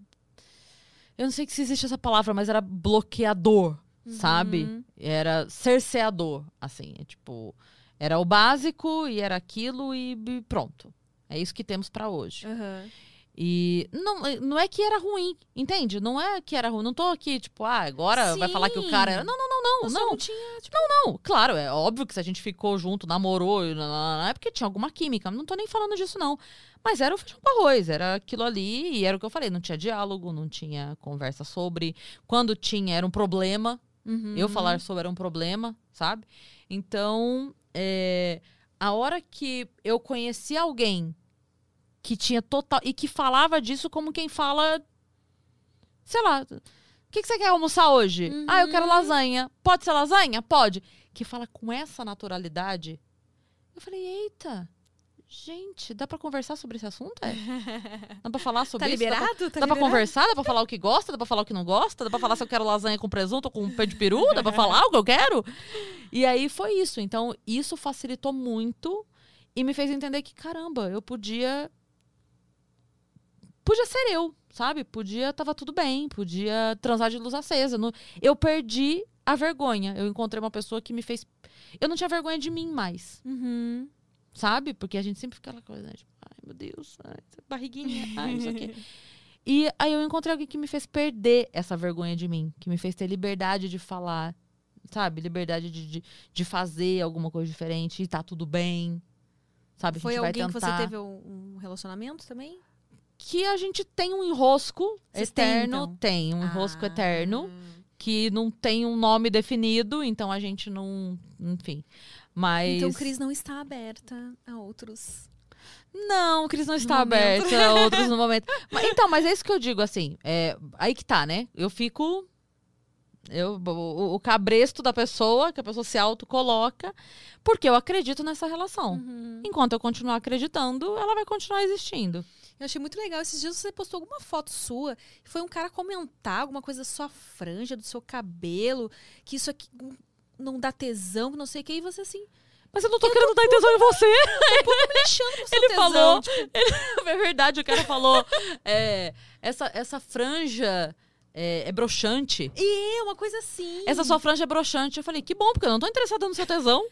Eu não sei se existe essa palavra, mas era bloqueador, sabe? Uhum. Era cerceador, assim. É tipo, era o básico e era aquilo e pronto. É isso que temos pra hoje. Aham. E não, não é que era ruim, entende? Não é que era ruim. Não tô aqui, tipo, ah, agora vai falar que o cara era. Não, não, não, não. Não. não tinha, tipo, Não, claro, é óbvio que se a gente ficou junto, namorou, é porque tinha alguma química. Não tô nem falando disso, não. Mas era o feijão com arroz, era aquilo ali, e era o que eu falei, não tinha diálogo, não tinha conversa sobre. Quando tinha, era um problema. Uhum. Eu falar sobre era um problema, sabe? Então, é, a hora que eu conheci alguém que tinha total. e que falava disso como quem fala. Sei lá. O que, que você quer almoçar hoje? Uhum. Ah, eu quero lasanha. Pode ser lasanha? Pode. Que fala com essa naturalidade. Eu falei, eita. Gente, dá pra conversar sobre esse assunto? É? Dá pra falar sobre Tá isso? Dá pra- liberado? Tá Dá pra liberado? conversar? Dá pra falar o que gosta? Dá pra falar o que não gosta? Dá pra falar se eu quero lasanha com presunto ou com pé de peru? Dá pra falar o que eu quero? E aí foi isso. Então, isso facilitou muito e me fez entender que, caramba, eu podia. Podia ser eu, sabe? Podia, tava tudo bem, podia transar de luz acesa. Não- Eu perdi a vergonha. Eu encontrei uma pessoa que me fez. Eu não tinha vergonha de mim mais. Uhum. sabe? Porque a gente sempre fica aquela coisa, né? Tipo, ai meu Deus, ai, barriguinha, ai, isso aqui. E aí eu encontrei alguém que me fez perder essa vergonha de mim, que me fez ter liberdade de falar, sabe? Liberdade de, de, de fazer alguma coisa diferente e tá tudo bem. Sabe? Foi alguém que você teve um relacionamento também? Que a gente tem um enrosco Vocês eterno, tentam? tem um enrosco Ah. eterno, que não tem um nome definido, então a gente não. Enfim. Mas. Então, Cris não está aberta a outros. Não, o Cris não está aberto a outros no momento. Mas, então, mas é isso que eu digo, assim. É, aí que tá, né? Eu fico. Eu, o, o cabresto da pessoa, que a pessoa se autocoloca, porque eu acredito nessa relação. Uhum. Enquanto eu continuar acreditando, ela vai continuar existindo. Eu achei muito legal. Esses dias você postou alguma foto sua e foi um cara comentar alguma coisa da sua franja, do seu cabelo, que isso aqui não dá tesão, não sei o que, e você assim, Mas eu não tô querendo dar atenção em você. me deixando pro seu Ele tesão. falou. tipo, Ele- é verdade, o cara falou. é, essa, essa franja é, é broxante. e é uma coisa assim. Essa sua franja é broxante. Eu falei, que bom, porque eu não tô interessada no seu tesão.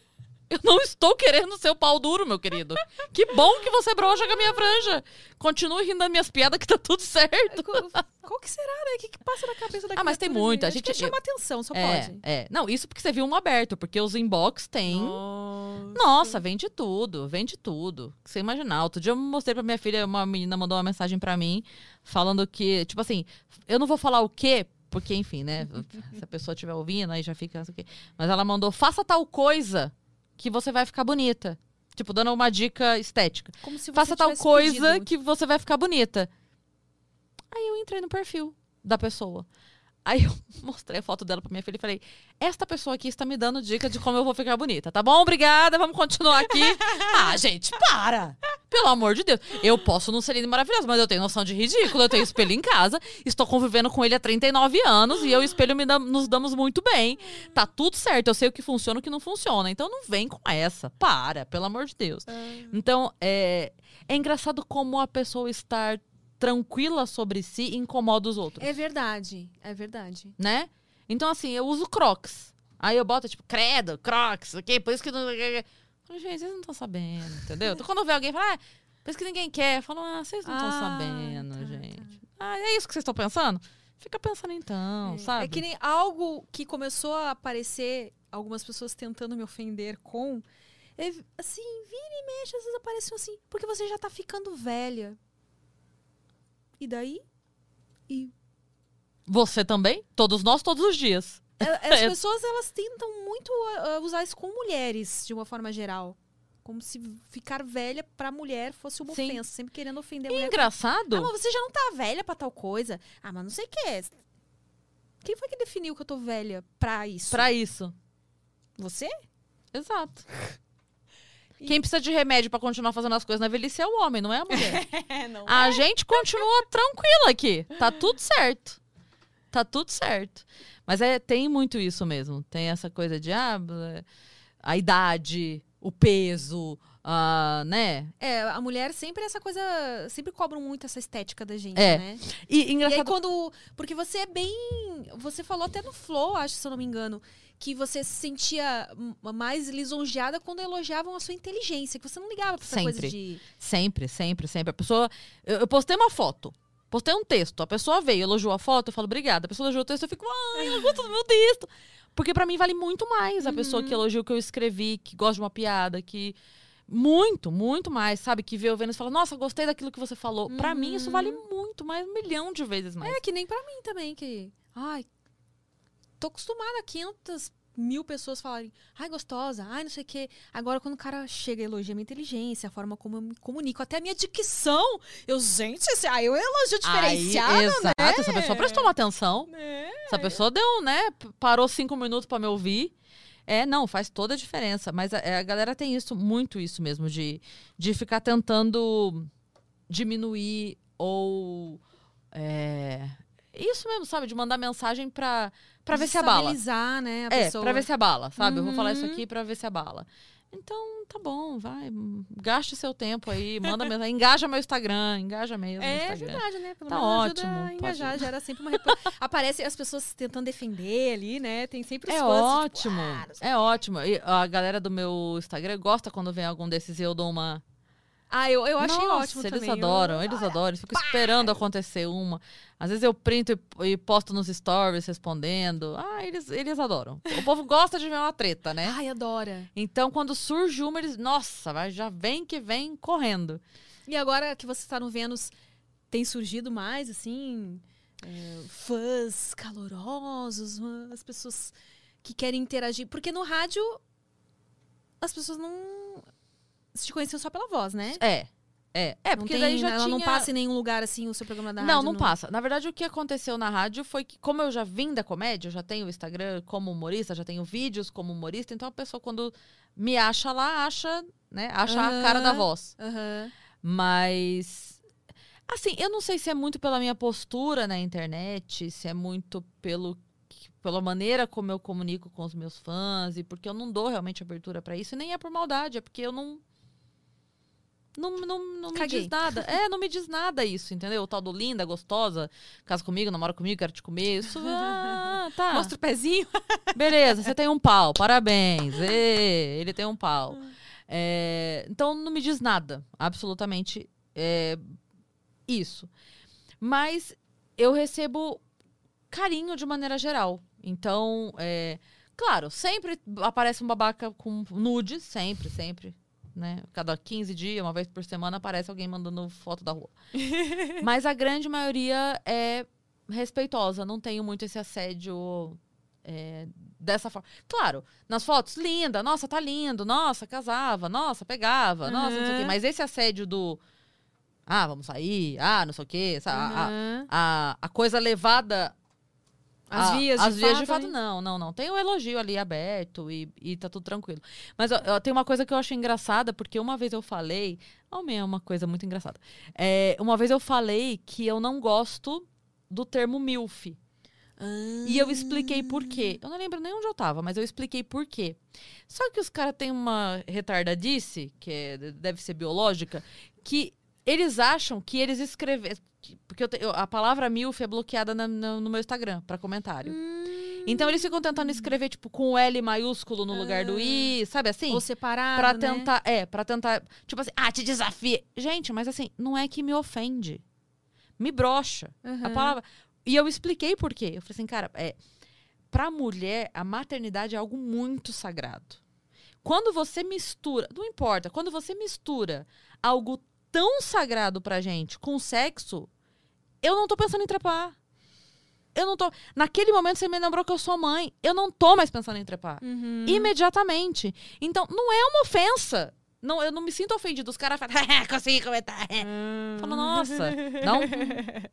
Eu não estou querendo seu pau duro, meu querido. Que bom que você brocha com a minha franja. Continue rindo das minhas piadas que tá tudo certo. Qual, qual que será, né? O que, que passa na cabeça da Ah, mas tem muito. A Acho que gente- é chamar atenção, só É, pode. é. Não, isso porque você viu um aberto, porque os inbox tem. Nossa. Nossa, vende tudo, vende tudo. Você imaginar. Outro dia eu mostrei pra minha filha, uma menina mandou uma mensagem pra mim, falando que, tipo assim, eu não vou falar o quê, porque, enfim, né? Se a pessoa estiver ouvindo, aí já fica. o. Mas ela mandou, faça tal coisa que você vai ficar bonita. Tipo, dando uma dica estética. Como se você Faça tal coisa pedido. que você vai ficar bonita. Aí eu entrei no perfil da pessoa. Aí eu mostrei a foto dela pra minha filha e falei: Esta pessoa aqui está me dando dica de como eu vou ficar bonita, tá bom? Obrigada, vamos continuar aqui. ah, gente, para! Pelo amor de Deus. Eu posso não ser linda e maravilhosa, mas eu tenho noção de ridículo. Eu tenho espelho em casa, estou convivendo com ele há 39 anos e eu e o espelho nos damos muito bem. Tá tudo certo, eu sei o que funciona e o que não funciona. Então não vem com essa. Para, pelo amor de Deus. Então, é, é engraçado como a pessoa estar tranquila sobre si incomoda os outros, É verdade, é verdade. né? Então, assim, eu uso crocs. Aí eu boto, tipo, credo, crocs, ok? Por isso que... Não... Gente, vocês não estão sabendo, entendeu? Então, quando eu ver alguém falar, ah, por isso que ninguém quer, eu falo, ah, vocês não estão Ah, sabendo, tá, gente. Ah, é isso que vocês estão pensando? Fica pensando então, É. sabe? É que nem algo que começou a aparecer, algumas pessoas tentando me ofender com. é, assim, vira e mexe, às vezes assim, porque você já tá ficando velha. E daí? E Você também? Todos nós, todos os dias. a- as É. pessoas, elas tentam muito ah, usar isso com mulheres, de uma forma geral. Como se ficar velha pra mulher fosse uma Sim. ofensa, sempre querendo ofender a mulher. engraçado... Ah, mas você já não tá velha pra tal coisa. Ah, mas não sei o que é. Quem foi que definiu que eu tô velha pra isso? Pra isso. Você? Exato. Quem precisa de remédio pra continuar fazendo as coisas na velhice é o homem, não é a mulher. É, não. A gente continua tranquila aqui. Tá tudo certo. Tá tudo certo. Mas é, tem muito isso mesmo. Tem essa coisa de ah, a idade, o peso, ah, né? É, a mulher sempre essa coisa. Sempre cobram muito essa estética da gente, É. né? E E aí engraçado. quando. Porque você é bem. Você falou até no Flow, acho, se eu não me engano, que você se sentia mais lisonjeada quando elogiavam a sua inteligência, que você não ligava pra essa coisa de. Sempre, sempre, sempre. A pessoa. Eu, eu postei uma foto. Postei um texto. A pessoa veio, elogiou a foto, eu falo, obrigada. A pessoa elogiou o texto, eu fico, ai, ela gosta do meu texto. Porque pra mim vale muito mais a pessoa que elogia o que eu escrevi, que gosta de uma piada, que. Muito, muito mais, sabe? Que vê eu vendo e fala, nossa, gostei daquilo que você falou. Pra mim, isso vale muito mais, um milhão de vezes mais. É que nem pra mim também, que. Ai. Tô acostumada a 500 mil pessoas falarem, ai, gostosa, ai, não sei o quê. Agora, quando o cara chega e elogia a minha inteligência, a forma como eu me comunico, até a minha dicção, eu, gente, esse, aí eu elogio diferenciado, Aí, exato. Essa pessoa prestou uma atenção. né? Essa pessoa deu, né? Parou cinco minutos pra me ouvir. É, não, faz toda a diferença. Mas a, é, a galera tem isso, muito isso mesmo, de, de ficar tentando diminuir ou. é, isso mesmo, sabe? De mandar mensagem pra, pra ver se abala. Né, a É, pessoa. pra ver se abala, sabe? Eu vou falar isso Uhum. aqui pra ver se abala. Então, tá bom, vai. Gaste seu tempo aí, manda mensagem. Engaja meu Instagram, engaja mesmo. É verdade, né? Pelo Tá menos ajuda ótimo, a pode- engajar, gera sempre uma... Aparece as pessoas tentando defender ali, né? Tem sempre os É fãs, tipo, ótimo, ah, é ótimo. E a galera do meu Instagram gosta quando vem algum desses e eu dou uma. Ah, eu, eu achei Nossa, ótimo eles também. Eu- adoram, eles adoram. Eles ficam esperando acontecer uma. Às vezes eu printo e, e posto nos stories respondendo. Ah, eles, eles adoram. O povo gosta de ver uma treta, né? Ai, adora. Então, quando surge uma, eles. Nossa, já vem que vem correndo. E agora que você está no Vênus, tem surgido mais, assim, é, fãs calorosos, as pessoas que querem interagir. Porque no rádio, as pessoas não te conheciam só pela voz, né? É. É, é não porque tem, daí já ela tinha... não passa em nenhum lugar, assim, o seu programa da Não, rádio. não passa. Na verdade, o que aconteceu na rádio foi que, como eu já vim da comédia, eu já tenho o Instagram como humorista, já tenho vídeos como humorista, então a pessoa, quando me acha lá, acha, né? Acha a cara da voz. Aham. Mas. Assim, eu não sei se é muito pela minha postura na internet, se é muito pelo pela maneira como eu comunico com os meus fãs e porque eu não dou realmente abertura pra isso, e nem é por maldade, é porque eu não não, não, não me diz nada. É, não me diz nada isso, entendeu? O tal do linda, gostosa, casa comigo, namora comigo, quero te comer. Isso, ah, tá. Mostra o pezinho. Beleza, você tem um pau, parabéns. Ê, ele tem um pau. É, então não me diz nada, absolutamente é, isso. Mas eu recebo carinho de maneira geral. Então, é, claro, sempre aparece um babaca com nude, sempre, sempre. Né? Cada 15 dias, uma vez por semana, aparece alguém mandando foto da rua. Mas a grande maioria é respeitosa, não tenho muito esse assédio é, dessa forma. Claro, nas fotos, linda, nossa, tá lindo, nossa, casava, nossa, pegava, nossa, não sei o quê. Uhum. Mas esse assédio do. Ah, vamos sair, ah, não sei o quê, sabe? A-. A, a coisa levada. As a- vias de as vias de fato, fato, né? não, não, não. Tem o elogio ali aberto e, e tá tudo tranquilo. Mas ó, ó, tem uma coisa que eu acho engraçada, porque uma vez eu falei. Homem, é uma coisa muito engraçada. É, uma vez eu falei que eu não gosto do termo MILF. E eu expliquei por quê. Eu não lembro nem onde eu tava, mas eu expliquei por quê. Só que os caras têm uma retardadice, que é- deve ser biológica, que eles acham que eles escreveram. Porque eu te- eu- a palavra MILF é bloqueada na- na- no meu Instagram, pra comentário. Então eles ficam tentando escrever, tipo, com o L maiúsculo no lugar do I, sabe assim? Ou separado, Pra né? tentar, é, pra tentar, tipo assim, ah, te desafia. Gente, mas assim, não é que me ofende. Me brocha. A Aham. palavra. E eu expliquei por quê. Eu falei assim, cara, é, pra mulher, a maternidade é algo muito sagrado. Quando você mistura, não importa, quando você mistura algo tão sagrado pra gente com sexo, eu não tô pensando em trepar. Eu não tô. Naquele momento você me lembrou que eu sou mãe. Eu não tô mais pensando em trepar Uhum. imediatamente. Então, não é uma ofensa. Não, eu não me sinto ofendido. Os caras falam, consegui comentar. Hum. Fala, nossa, dá um-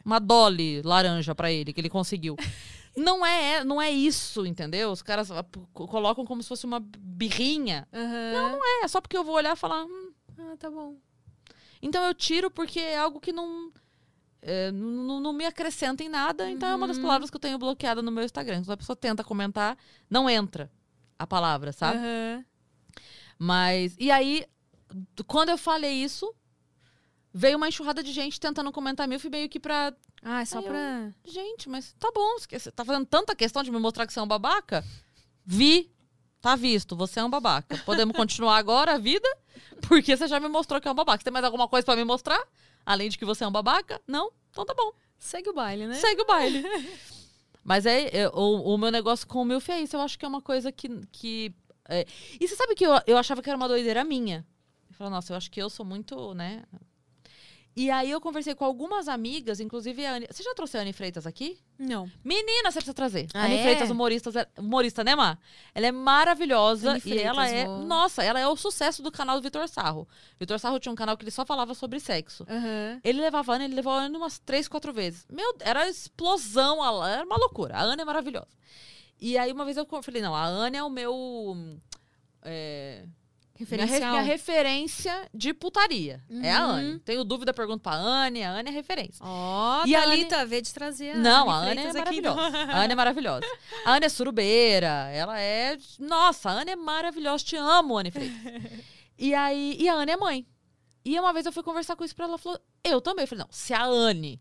uma dolly laranja pra ele, que ele conseguiu. Não é, não é isso, entendeu? Os caras ah, colocam como se fosse uma birrinha. Aham. Não, não é. É só porque eu vou olhar e falar. "Hum, Ah, tá bom. Então eu tiro porque é algo que não. é, não, não me acrescenta em nada. Então é uma das Uhum. palavras que eu tenho bloqueada no meu Instagram. Quando a pessoa tenta comentar, não entra a palavra, sabe? Aham. Mas. E aí, quando eu falei isso, veio uma enxurrada de gente tentando comentar meu, fui meio que pra. Ah, é só Aí eu- pra. Gente, mas tá bom, você tá fazendo tanta questão de me mostrar que você é um babaca? Vi. Tá visto, você é um babaca. Podemos continuar agora a vida? Porque você já me mostrou que é um babaca. Você tem mais alguma coisa pra me mostrar? Além de que você é um babaca? Não? Então tá bom. Segue o baile, né? Segue o baile. Mas é, é, o, o meu negócio com o Milf é isso. Eu acho que é uma coisa que. que é. E você sabe que eu, eu achava que era uma doideira minha. Eu falei, nossa, eu acho que eu sou muito, né? E aí eu conversei com algumas amigas, inclusive a Anne. Você já trouxe a Anne Freitas aqui? Não. Menina, você precisa trazer. Ah, Anne é? Freitas, humorista, humorista, né, Má? Ela é maravilhosa Anne e Freitas, ela é. Nossa, ela é o sucesso do canal do Vitor Sarro. Vitor Sarro tinha um canal que ele só falava sobre sexo. Aham. Ele levava a Ana, ele levou a Ana umas três, quatro vezes. Meu, era explosão, era uma loucura. A Ana é maravilhosa. E aí uma vez eu falei, não, a Ana é o meu. é, Minha, re- Referencial. minha referência de putaria. É a Uhum. Anne. Tenho dúvida, pergunto pra Anne. A Anne é referência. Ó, E a Thalita, vê de trazer Não, a Anne Anne é aqui. maravilhosa. A Anne é maravilhosa. A Anne é surubeira. Ela é. Nossa, a Anne é maravilhosa. Te amo, Anne Freitas. E aí. E a Anne é mãe. E uma vez eu fui conversar com isso pra ela. Ela falou, eu também. Eu falei, não, se a Anne.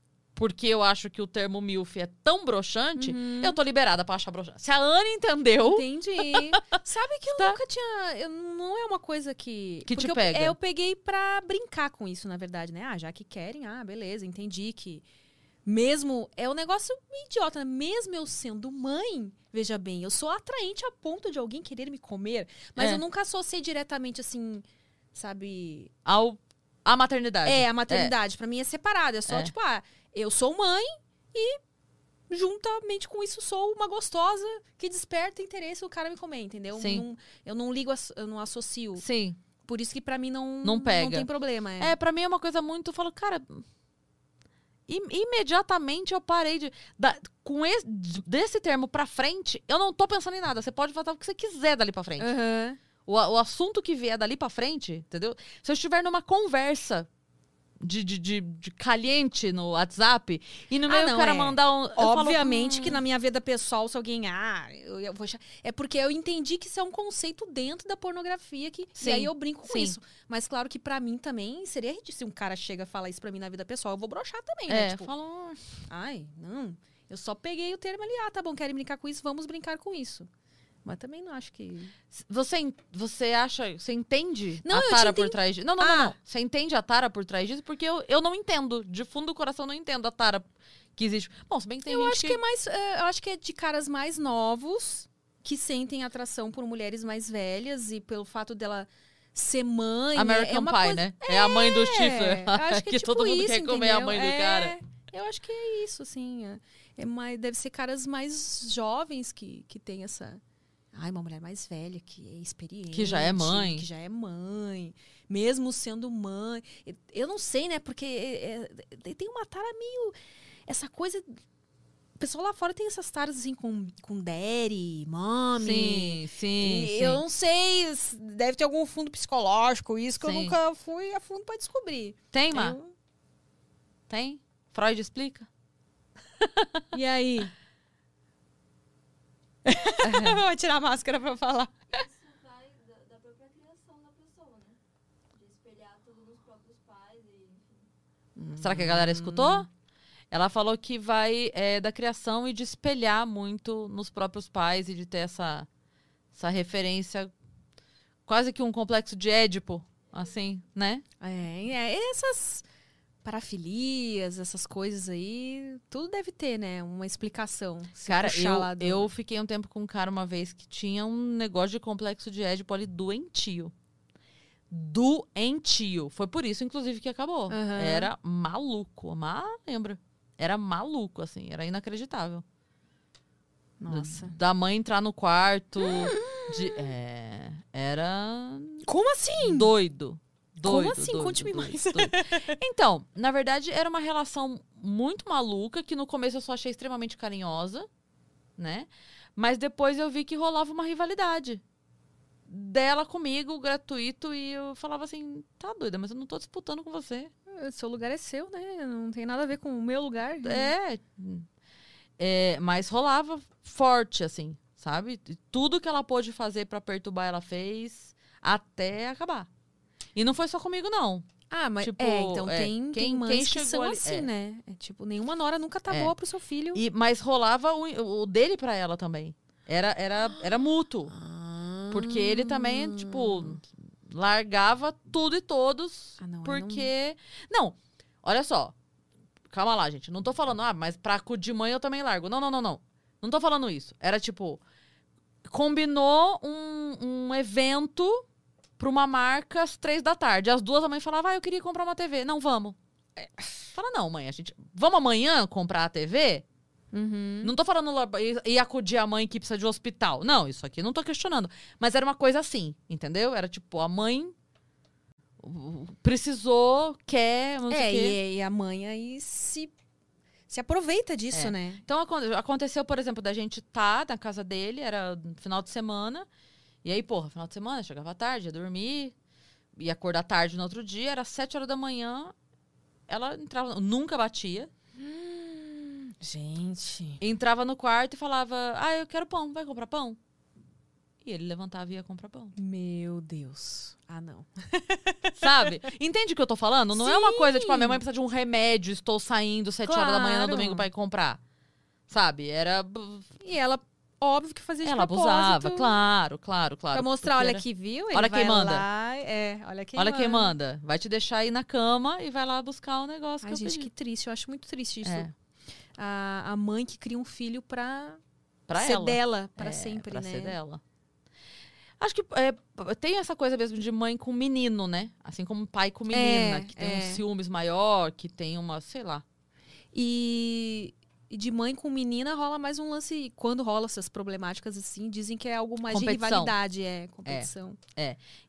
porque eu acho que o termo MILF é tão broxante, eu tô liberada pra achar broxante. Se a Anne entendeu, Entendi. Sabe que eu Tá. nunca tinha. Eu, não é uma coisa que. Que te porque eu, pega. é, eu peguei pra brincar com isso, na verdade, né? Ah, já que querem, ah, beleza, entendi que. Mesmo. É um negócio idiota, né? Mesmo eu sendo mãe, veja bem, eu sou atraente a ponto de alguém querer me comer, mas É. eu nunca associei diretamente assim, sabe? ao, a maternidade. É, a maternidade. Pra mim é separado. É só, É. tipo, ah, eu sou mãe e juntamente com isso sou uma gostosa que desperta interesse o cara me comer, entendeu? Sim. Não- eu não ligo, eu não associo. Sim. Por isso que pra mim não, Não pega. não tem problema. É. É, pra mim é uma coisa muito. Eu falo, cara. im- imediatamente eu parei de. da- com esse, desse termo pra frente, eu não tô pensando em nada. Você pode falar o que você quiser dali pra frente. Aham. O, o assunto que vier dali pra frente, entendeu? Se eu estiver numa conversa de, de, de, de caliente no WhatsApp e no Ah, meio não, o cara é. mandar um. eu falo, Obviamente hum, que na minha vida pessoal, se alguém. Ah, eu, eu vou. É porque eu entendi que isso é um conceito dentro da pornografia que, Sim, e aí eu brinco com sim. isso. Mas claro que pra mim também seria ridículo. Se um cara chega e fala isso pra mim na vida pessoal, eu vou broxar também, né? É, Tipo, falo, Ai, não. Eu só peguei o termo ali. Ah, tá bom, querem brincar com isso, vamos brincar com isso. Mas também não acho que. Você, você acha. Você entende Não, a tara por trás disso? Não, não, não, Ah. não. Você entende a tara por trás disso? Porque eu, eu não entendo. De fundo do coração, não entendo a tara que existe. Bom, se bem que tem eu acho que... é mais. é, eu acho que é de caras mais novos que sentem atração por mulheres mais velhas e pelo fato dela ser mãe. é- American é uma Pie, coisa... né? É a mãe do É, Stifler. acho que, é tipo todo mundo isso, quer comer a entendeu? mãe do É, cara. Eu acho que é isso, assim. É, é mais, deve ser caras mais jovens que, que tem essa. Ai, uma mulher mais velha, que é experiente. Que já é mãe. Que já é mãe. Mesmo sendo mãe. Eu não sei, né? Porque é, é, tem uma tara meio. Essa coisa. O pessoal lá fora tem essas taras assim com, com daddy, mommy. Sim, sim, E sim. Eu não sei, deve ter algum fundo psicológico, isso que eu Sim. nunca fui a fundo pra descobrir. Tem, Má? Eu- Tem? Freud explica? E aí? Vou tirar a máscara pra falar. vai da, da própria criação da pessoa, né? De espelhar tudo nos próprios pais e enfim. Será que a galera escutou? Ela falou que vai é, da criação e de espelhar muito nos próprios pais e de ter essa, essa referência, quase que um complexo de Édipo, assim, né? É, é, essas parafilias, essas coisas aí, tudo deve ter, né? Uma explicação. Cara, eu, do- eu fiquei um tempo com um cara uma vez que tinha um negócio de complexo de Édipo ali doentio. Doentio. Foi por isso, inclusive, que acabou. Aham. Era maluco. Mas lembra. Era maluco, assim. Era inacreditável. Nossa. Da mãe entrar no quarto. de, é, era Como assim? doido. Doido, Como assim? Conte-me mais. doido. Então, na verdade, era uma relação muito maluca, que no começo eu só achei extremamente carinhosa, né? Mas depois eu vi que rolava uma rivalidade. Dela comigo, gratuito, e eu falava assim, tá doida, mas eu não tô disputando com você. Seu lugar é seu, né? Não tem nada a ver com o meu lugar. É, é, mas rolava forte, assim, sabe? Tudo que ela pôde fazer pra perturbar, ela fez até acabar. E não foi só comigo, não. Ah, mas Tipo, é, então é, tem, tem quem- mães quem que são ali- assim, é. né? É tipo, nenhuma nora nunca tá É. boa pro seu filho. E, mas rolava o, o dele pra ela também. Era, era, era mútuo. Porque ele também, tipo, largava tudo e todos. Ah, não, porque. Não. olha só. Calma lá, gente. Não tô falando, ah, mas pra cu de mãe eu também largo. Não, não, não, não. Não tô falando isso. Era tipo. Combinou um, um evento pra uma marca às três da tarde. Às duas a mãe falava, ah, eu queria comprar uma TV. Não, vamos. É, Fala, não, mãe, a gente. Vamos amanhã comprar a TV? Uhum. Não tô falando e, e acudir a mãe que precisa de hospital. Não, isso aqui não tô questionando. Mas era uma coisa assim, entendeu? Era tipo, a mãe precisou, quer, não É, e, e a mãe aí se, se aproveita disso, É. né? Então acon- aconteceu, por exemplo, da gente tá na casa dele, era no final de semana. E aí, porra, final de semana, chegava tarde, ia dormir, ia acordar tarde no outro dia, era sete horas da manhã. Ela entrava, nunca batia, Gente. entrava no quarto e falava: Ah, eu quero pão, vai comprar pão? E ele levantava e ia comprar pão. Meu Deus. Ah, não. Sabe? Entende o que eu tô falando? Não é uma coisa tipo, a minha Sim. mãe precisa de um remédio, estou saindo sete horas da manhã no Claro. domingo pra ir comprar. Sabe? Era. E ela, óbvio que fazia de Ela abusava, claro, claro, claro. Pra mostrar, olha aqui, viu? Ele Olha quem manda. Lá, é, olha quem Olha manda. quem manda. Vai te deixar aí na cama e vai lá buscar o negócio Ai, que eu gente, que pedi. triste. Eu acho muito triste isso. É, A, a mãe que cria um filho pra pra ser ela. dela pra É, sempre, pra né? ser dela. Acho que é, tem essa coisa mesmo de mãe com menino, né? Assim como pai com menina, É, que tem é. um ciúmes maior, que tem uma, sei lá. E, e de mãe com menina rola mais um lance. Quando rola essas problemáticas assim, dizem que é algo mais de Competição. rivalidade, é, competição.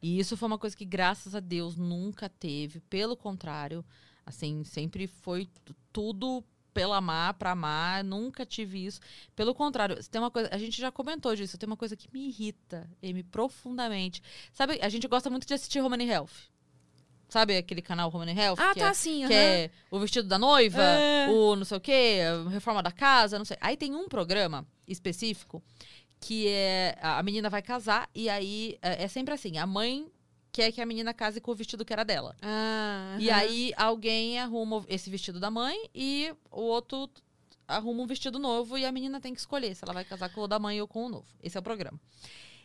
E isso foi uma coisa que, graças a Deus, nunca teve. Pelo contrário, assim, sempre foi tudo pela amar, pra amar. Nunca tive isso. Pelo contrário, tem uma coisa. A gente já comentou disso. Tem uma coisa que me irrita, Amy, profundamente. Sabe, a gente gosta muito de assistir Romani Health. Sabe aquele canal Romani Health? Ah, que tá é, sim. que aham. é o vestido da noiva, É. o não sei o quê, a reforma da casa, não sei. Aí tem um programa específico que é a menina vai casar e aí é, é sempre assim, a mãe quer que a menina case com o vestido que era dela. Ah, E aí alguém arruma esse vestido da mãe e o outro arruma um vestido novo e a menina tem que escolher se ela vai casar com o da mãe ou com o novo. Esse é o programa.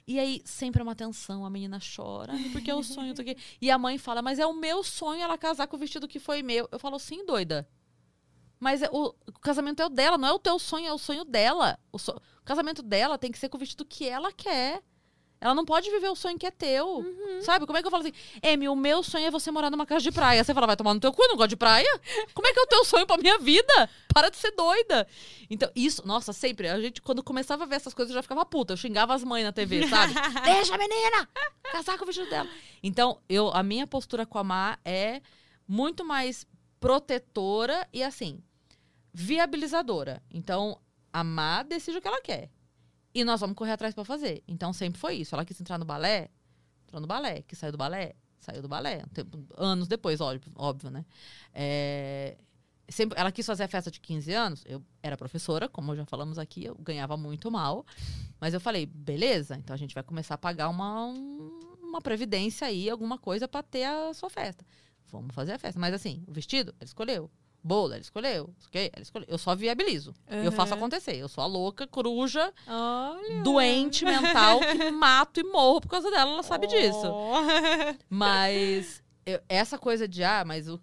E aí sempre é uma tensão, a menina chora, "Ai, porque é o sonho do quê? E a mãe fala, mas é o meu sonho ela casar com o vestido que foi meu. Eu falo, sim, doida. Mas é- o, o casamento é o dela, não é o teu sonho, é o sonho dela. O, so- o casamento dela tem que ser com o vestido que ela quer. Ela não pode viver o sonho que é teu. Uhum. Sabe? Como é que eu falo assim? Amy, o meu sonho é você morar numa casa de praia. Você fala, vai tomar no teu cu, eu não gosto de praia? Como é que é o teu sonho pra minha vida? Para de ser doida. Então, isso, nossa, sempre. A gente, quando começava a ver essas coisas, eu já ficava puta. Eu xingava as mães na TV, sabe? Deixa a menina casar com o vestido dela. Então, eu, a minha postura com a Má é muito mais protetora e, assim, viabilizadora. Então, a Má decide o que ela quer. E nós vamos correr atrás pra fazer. Então, sempre foi isso. Ela quis entrar no balé, entrou no balé. Quis sair do balé, saiu do balé. Um tempo- anos depois, óbvio, óbvio né? É, sempre, ela quis fazer a festa de 15 anos. Eu era professora, como já falamos aqui, eu ganhava muito mal. Mas eu falei, beleza, então a gente vai começar a pagar uma, um- uma previdência aí, alguma coisa pra ter a sua festa. Vamos fazer a festa. Mas assim, o vestido, ela escolheu. Bolo, ela escolheu. Ela escolheu. Eu só viabilizo. Eu faço acontecer. Eu sou a louca, coruja, Olha. doente mental que mato e morro por causa dela. Ela sabe disso. Oh. Mas eu- essa coisa de, ah, mas o.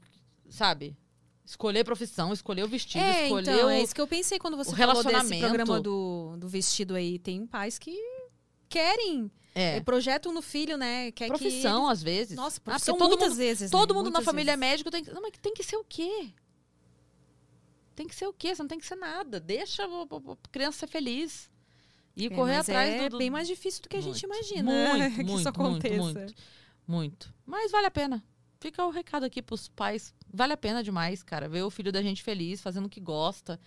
Sabe? Escolher profissão, escolher o vestido, É, escolher então, o. é isso que eu pensei quando você o falou desse programa do, do vestido aí. Tem pais que querem, É. é, projetam no filho, né? Quer Profissão, que às vezes. Nossa, Ah, profissão todo muitas mundo, vezes, todo né? mundo na Muitas família é vezes. médico tem que. Não, mas tem que ser o quê? Tem que ser o quê? Você não tem que ser nada. Deixa a, criança ser feliz. E É, correr atrás é do, do- bem mais difícil do que a gente Muito, imagina muito, que isso muito, aconteça. muito, muito. Muito. Mas vale a pena. Fica o recado aqui pros pais. Vale a pena demais, cara. Ver o filho da gente feliz, fazendo o que gosta.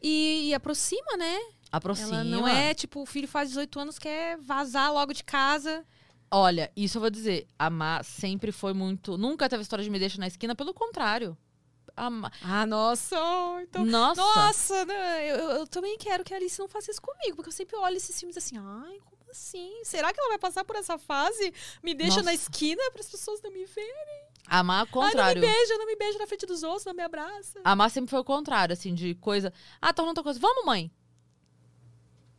E, e aproxima, né? Aproxima. Ela não é tipo, o filho faz 18 anos, quer vazar logo de casa. Olha, isso eu vou dizer. A Má sempre foi muito. Nunca teve história de me deixar na esquina, pelo contrário. A Má- Ah, nossa! Então, Nossa! Nossa, né? eu, eu- eu também quero que a Alice não faça isso comigo, porque eu sempre olho esses filmes assim, ai, como assim? Será que ela vai passar por essa fase? Me deixa Nossa. na esquina para as pessoas não me verem? A Má, ao Ai, não contrário. me beija, não me beija na frente dos outros, não me abraça. A Má sempre foi o contrário, assim, de coisa. Ah, tá rolando outra coisa. Vamos, mãe.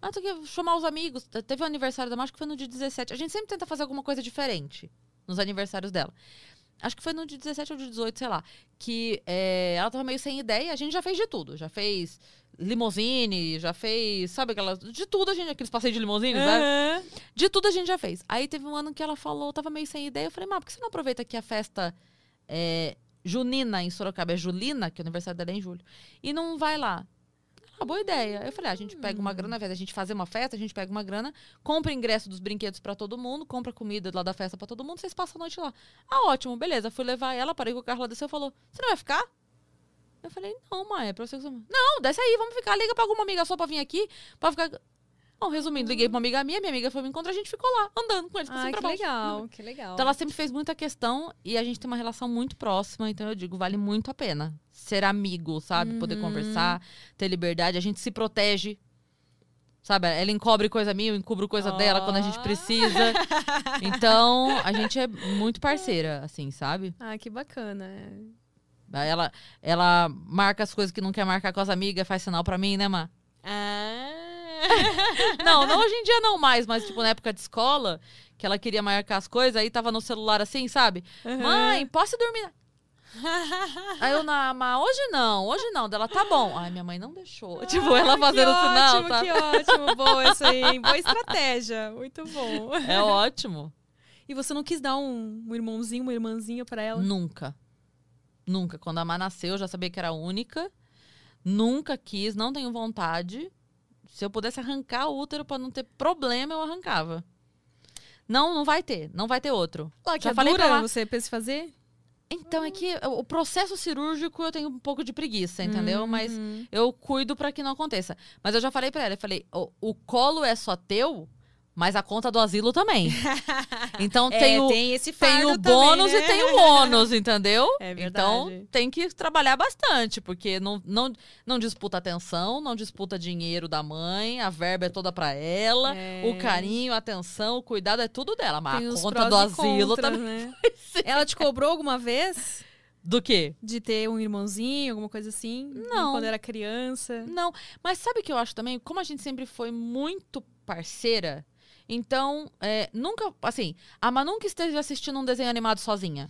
Ah, tu quer chamar os amigos. Teve o aniversário da Má, acho que foi no dia 17. A gente sempre tenta fazer alguma coisa diferente nos aniversários dela. Acho que foi no de 17 ou de 18, sei lá. Que é, ela tava meio sem ideia. A gente já fez de tudo. Já fez limousine, já fez. Sabe aquelas. De tudo a gente. Aqueles passeios de limousine, sabe? Aham. De tudo a gente já fez. Aí teve um ano que ela falou, tava meio sem ideia. Eu falei, mas por que você não aproveita que a festa é, junina em Sorocaba é Julina, que o aniversário dela é em julho, e não vai lá? Ah, boa ideia. Eu falei, ah, a gente pega uma grana, ao invés da gente fazer uma festa, a gente pega uma grana, compra ingresso dos brinquedos pra todo mundo, compra comida lá da festa pra todo mundo, vocês passam a noite lá. Ah, ótimo, beleza. Fui levar ela, parei com o carro lá, desceu e falou, você não vai ficar? Eu falei, não, mãe, é pra você que você... Não, desce aí, vamos ficar. Liga pra alguma amiga sua pra vir aqui, pra ficar... Bom, resumindo, liguei pra uma amiga minha, minha amiga foi me encontrar, a gente ficou lá, andando com eles, pra Ai, cima que pra baixo. legal, que legal. Então ela sempre fez muita questão e a gente tem uma relação muito próxima, então eu digo, vale muito a pena ser amigo, sabe? Poder Uhum. conversar, ter liberdade, a gente se protege. Sabe, ela encobre coisa minha, eu encubro coisa dela quando a gente precisa. Então, a gente é muito parceira, assim, sabe? Ah, que bacana. Ela, ela marca as coisas que não quer marcar com as amigas, faz sinal pra mim, né, Má? Ah. Não, não hoje em dia não mais, mas tipo na época de escola, que ela queria marcar as coisas, aí tava no celular assim, sabe? Mãe, posso dormir? Aí eu na, mas hoje não, hoje não. Dela, tá bom. Ai, minha mãe não deixou. tipo, ela fazendo que sinal, tá? Que ótimo, boa isso aí? Boa estratégia, muito bom. É ótimo. E você não quis dar um, um irmãozinho, uma irmãzinha pra ela? Nunca. Nunca. Quando a Má nasceu, eu já sabia que era única. Nunca quis, não tenho vontade. Se eu pudesse arrancar o útero pra não ter problema, eu arrancava. Não, não vai ter. Não vai ter outro. Lá que Já é falei dura, pra lá. você pensa fazer? Então, é que o processo cirúrgico eu tenho um pouco de preguiça, entendeu? Mas Uhum. eu cuido pra que não aconteça. Mas eu já falei pra ela, eu falei, o, o colo é só teu, mas a conta do asilo também. Então tem o, tem esse tem o bônus também, né? e tem o ônus, entendeu? É Então tem que trabalhar bastante, porque não, não, não disputa atenção, não disputa dinheiro da mãe, a verba é toda pra ela, É. o carinho, a atenção, o cuidado é tudo dela. Mas a conta do asilo contras, também. né? Ela te cobrou alguma vez Do quê? de ter um irmãozinho, alguma coisa assim? Não. Quando era criança? Não, mas sabe o que eu acho também? Como a gente sempre foi muito parceira, então, é, nunca, assim, a Manu nunca esteve assistindo um desenho animado sozinha.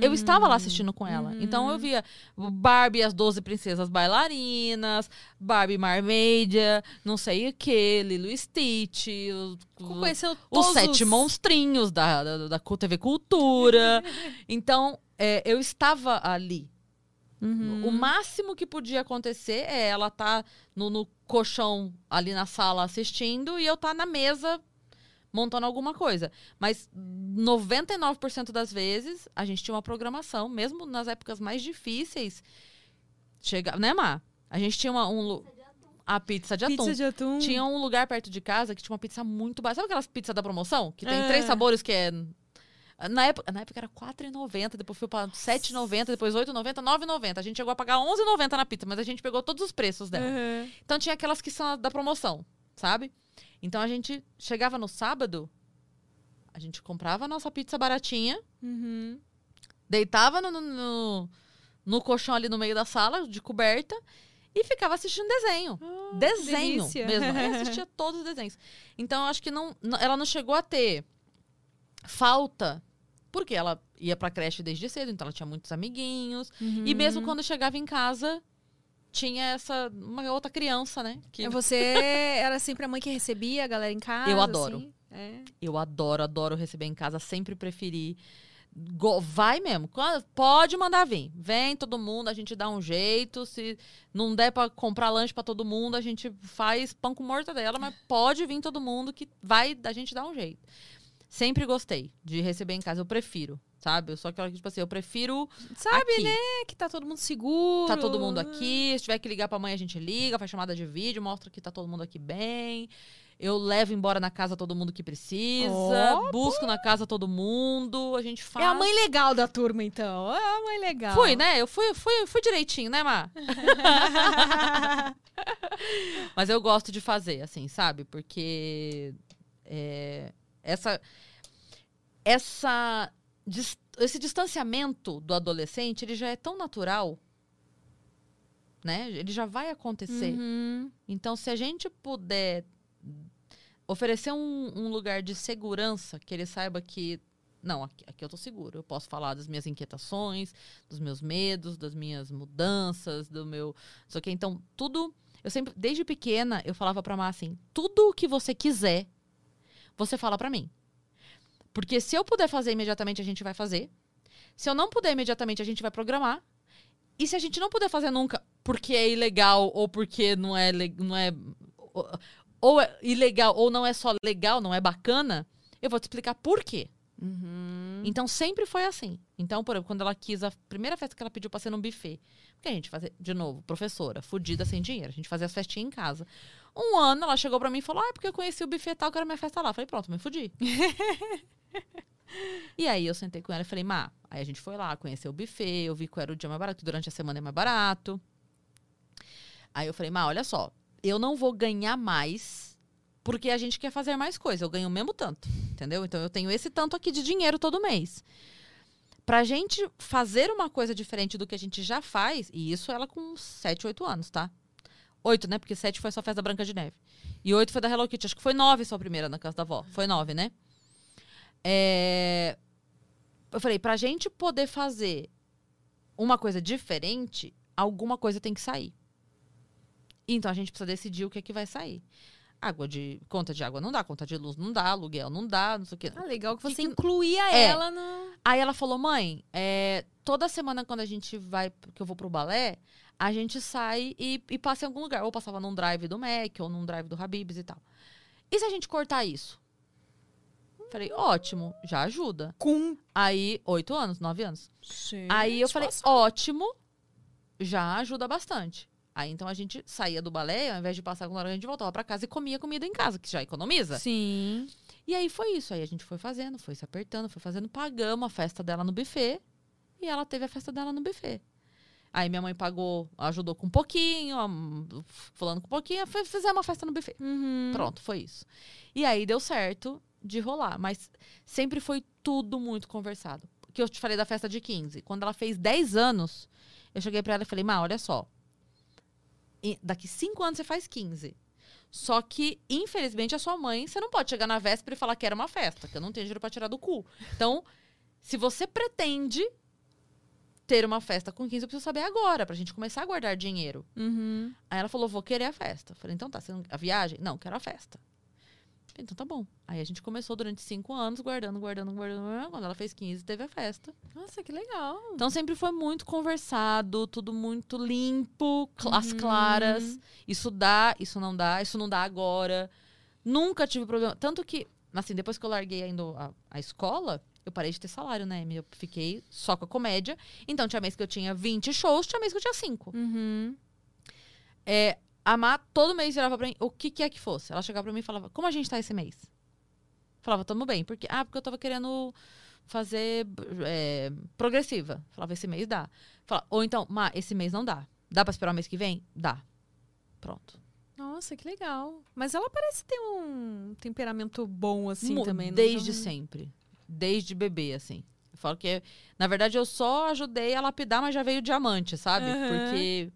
Eu estava lá assistindo com ela. Então eu via Barbie e as 12 princesas bailarinas, Barbie Marmedia, não sei o que, Lilo Stitch, Conheceu os sete monstrinhos da, da, da TV Cultura. então, é, eu estava ali. Uhum. O máximo que podia acontecer é ela tá no, no colchão ali na sala assistindo e eu tá na mesa montando alguma coisa. Mas 99% das vezes a gente tinha uma programação, mesmo nas épocas mais difíceis. Chega, né, Má? A gente tinha uma, um, a pizza de atum. Pizza de atum. Tinha um lugar perto de casa que tinha uma pizza muito barata. Sabe aquelas pizzas da promoção? Que tem É. três sabores que é. Na época, na época era R$4,90, depois foi pra R$7,90, depois R$8,90, R$9,90. A gente chegou a pagar R$11,90 na pizza, mas a gente pegou todos os preços dela. Uhum. Então tinha aquelas que são da promoção, sabe? Então a gente chegava no sábado, a gente comprava a nossa pizza baratinha, Uhum. deitava no, no, no, colchão ali no meio da sala, de coberta, e ficava assistindo desenho. Ah, desenho delícia. mesmo. Eu assistia todos os desenhos. Então, eu acho que não- ela não chegou a ter falta, porque ela ia pra creche desde cedo, então ela tinha muitos amiguinhos. Uhum. E mesmo quando chegava em casa, tinha essa uma outra criança, né? Que É, Você era sempre a mãe que recebia a galera em casa? Eu adoro. assim? É. eu adoro, adoro receber em casa, sempre preferi. Go- Vai mesmo, pode mandar vir. Vem todo mundo, a gente dá um jeito. Se não der pra comprar lanche pra todo mundo, a gente faz pão com mortadela, mas pode vir todo mundo que vai, a gente dá um jeito. Sempre gostei de receber em casa, eu prefiro, sabe? Eu sou aquela que, tipo assim, eu prefiro Sabe, aqui. né? Que tá todo mundo seguro. Tá todo mundo aqui. Se tiver que ligar pra mãe, a gente liga, faz chamada de vídeo, mostra que tá todo mundo aqui bem. Eu levo embora na casa todo mundo que precisa. Ó, busco na casa todo mundo. A gente faz. É a mãe legal da turma, então. É a mãe legal. Fui, né? Eu fui, fui, fui direitinho, né, Má? Mas eu gosto de fazer, assim, sabe? Porque é, essa, essa, esse distanciamento do adolescente, ele já é tão natural, né? Ele já vai acontecer. Uhum. Então, se a gente puder oferecer um, um lugar de segurança, que ele saiba que Não, aqui, aqui eu tô seguro. Eu posso falar das minhas inquietações, dos meus medos, das minhas mudanças, do meu. Só que então, tudo. Eu sempre, desde pequena, eu falava pra Má assim: tudo o que você quiser, você fala pra mim. Porque se eu puder fazer imediatamente, a gente vai fazer. Se eu não puder imediatamente, a gente vai programar. E se a gente não puder fazer nunca, porque é ilegal ou porque não é, não é ou- ou é ilegal ou não é só legal, não é bacana, eu vou te explicar por quê. Uhum. Então sempre foi assim. Então, por exemplo, quando ela quis a primeira festa que ela pediu pra ser num buffet, porque a gente fazia, de novo, professora, fudida sem dinheiro, a gente fazia as festinhas em casa. Um ano ela chegou pra mim e falou: "Ah, porque eu conheci o buffet tal, quero minha festa lá". Eu falei: "Pronto, me fudi". E aí eu sentei com ela e falei, Má, aí a gente foi lá, conheceu o buffet, eu vi que era o dia mais barato, que durante a semana é mais barato. Aí eu falei, Má, olha só, eu não vou ganhar mais porque a gente quer fazer mais coisa. Eu ganho o mesmo tanto, entendeu? Então eu tenho esse tanto aqui de dinheiro todo mês. Pra gente fazer uma coisa diferente do que a gente já faz, e isso ela com 7, 8 anos, tá? 8, né? Porque 7 foi só a festa Branca de Neve. E 8 foi da Hello Kitty. Acho que foi 9 só a primeira na casa da avó. Foi 9, né? É, Eu falei, pra gente poder fazer uma coisa diferente, alguma coisa tem que sair. Então a gente precisa decidir o que é que vai sair. Água de. Conta de água não dá, conta de luz não dá, aluguel não dá, não sei o quê. Ah, legal que Que você que- incluía É. ela no. Aí ela falou, mãe, é, toda semana quando a gente vai, que eu vou pro balé, a gente sai e, e passa em algum lugar. Ou passava num drive do Mac, ou num drive do Habib's e tal. E se a gente cortar isso? Falei, ótimo, já ajuda. Com. Aí, oito anos, nove anos. Sim. Aí eu falei, ótimo, já ajuda bastante. Aí então a gente saía do balé, ao invés de passar alguma hora, a gente voltava pra casa e comia comida em casa, que já economiza. Sim. E aí foi isso. Aí a gente foi fazendo, foi se apertando, foi fazendo, pagamos a festa dela no buffet. E ela teve a festa dela no buffet. Aí minha mãe pagou, ajudou com um pouquinho, a- fulano com um pouquinho, foi, fizemos uma festa no buffet. Uhum. Pronto, foi isso. E aí deu certo de rolar. Mas sempre foi tudo muito conversado. Que eu te falei da festa de 15. Quando ela fez 10 anos, eu cheguei pra ela e falei, Má, olha só. Daqui 5 anos você faz 15. Só que, infelizmente, a sua mãe, você não pode chegar na véspera e falar que era uma festa, que eu não tenho dinheiro pra tirar do cu. Então, se você pretende ter uma festa com 15, eu preciso saber agora, pra gente começar a guardar dinheiro. Uhum. Aí ela falou, vou querer a festa. Eu Falei, então tá, você não- a viagem? Não, quero a festa. Então tá bom. Aí a gente começou durante cinco anos, guardando, guardando, guardando. Quando ela fez 15, teve a festa. Nossa, que legal. Então sempre foi muito conversado, tudo muito limpo, as Uhum. claras. Isso dá, isso não dá, isso não dá agora. Nunca tive problema. Tanto que, assim, depois que eu larguei ainda a, a escola, eu parei de ter salário, né? Eu fiquei só com a comédia. Então tinha mês que eu tinha 20 shows, tinha mês que eu tinha 5. Uhum. É, a Má todo mês virava pra mim, o que que é que fosse. Ela chegava pra mim e falava, como a gente tá esse mês? Falava, tamo bem. Porque, ah, porque eu tava querendo fazer é, progressiva. Falava, esse mês dá. Fala, ou então, Má, esse mês não dá. Dá pra esperar o mês que vem? Dá. Pronto. Nossa, que legal. Mas ela parece ter um temperamento bom assim Mu- também. não- Desde não- sempre. Desde bebê, assim. Eu falo que, na verdade, eu só ajudei a lapidar, mas já veio diamante, sabe? Aham. Porque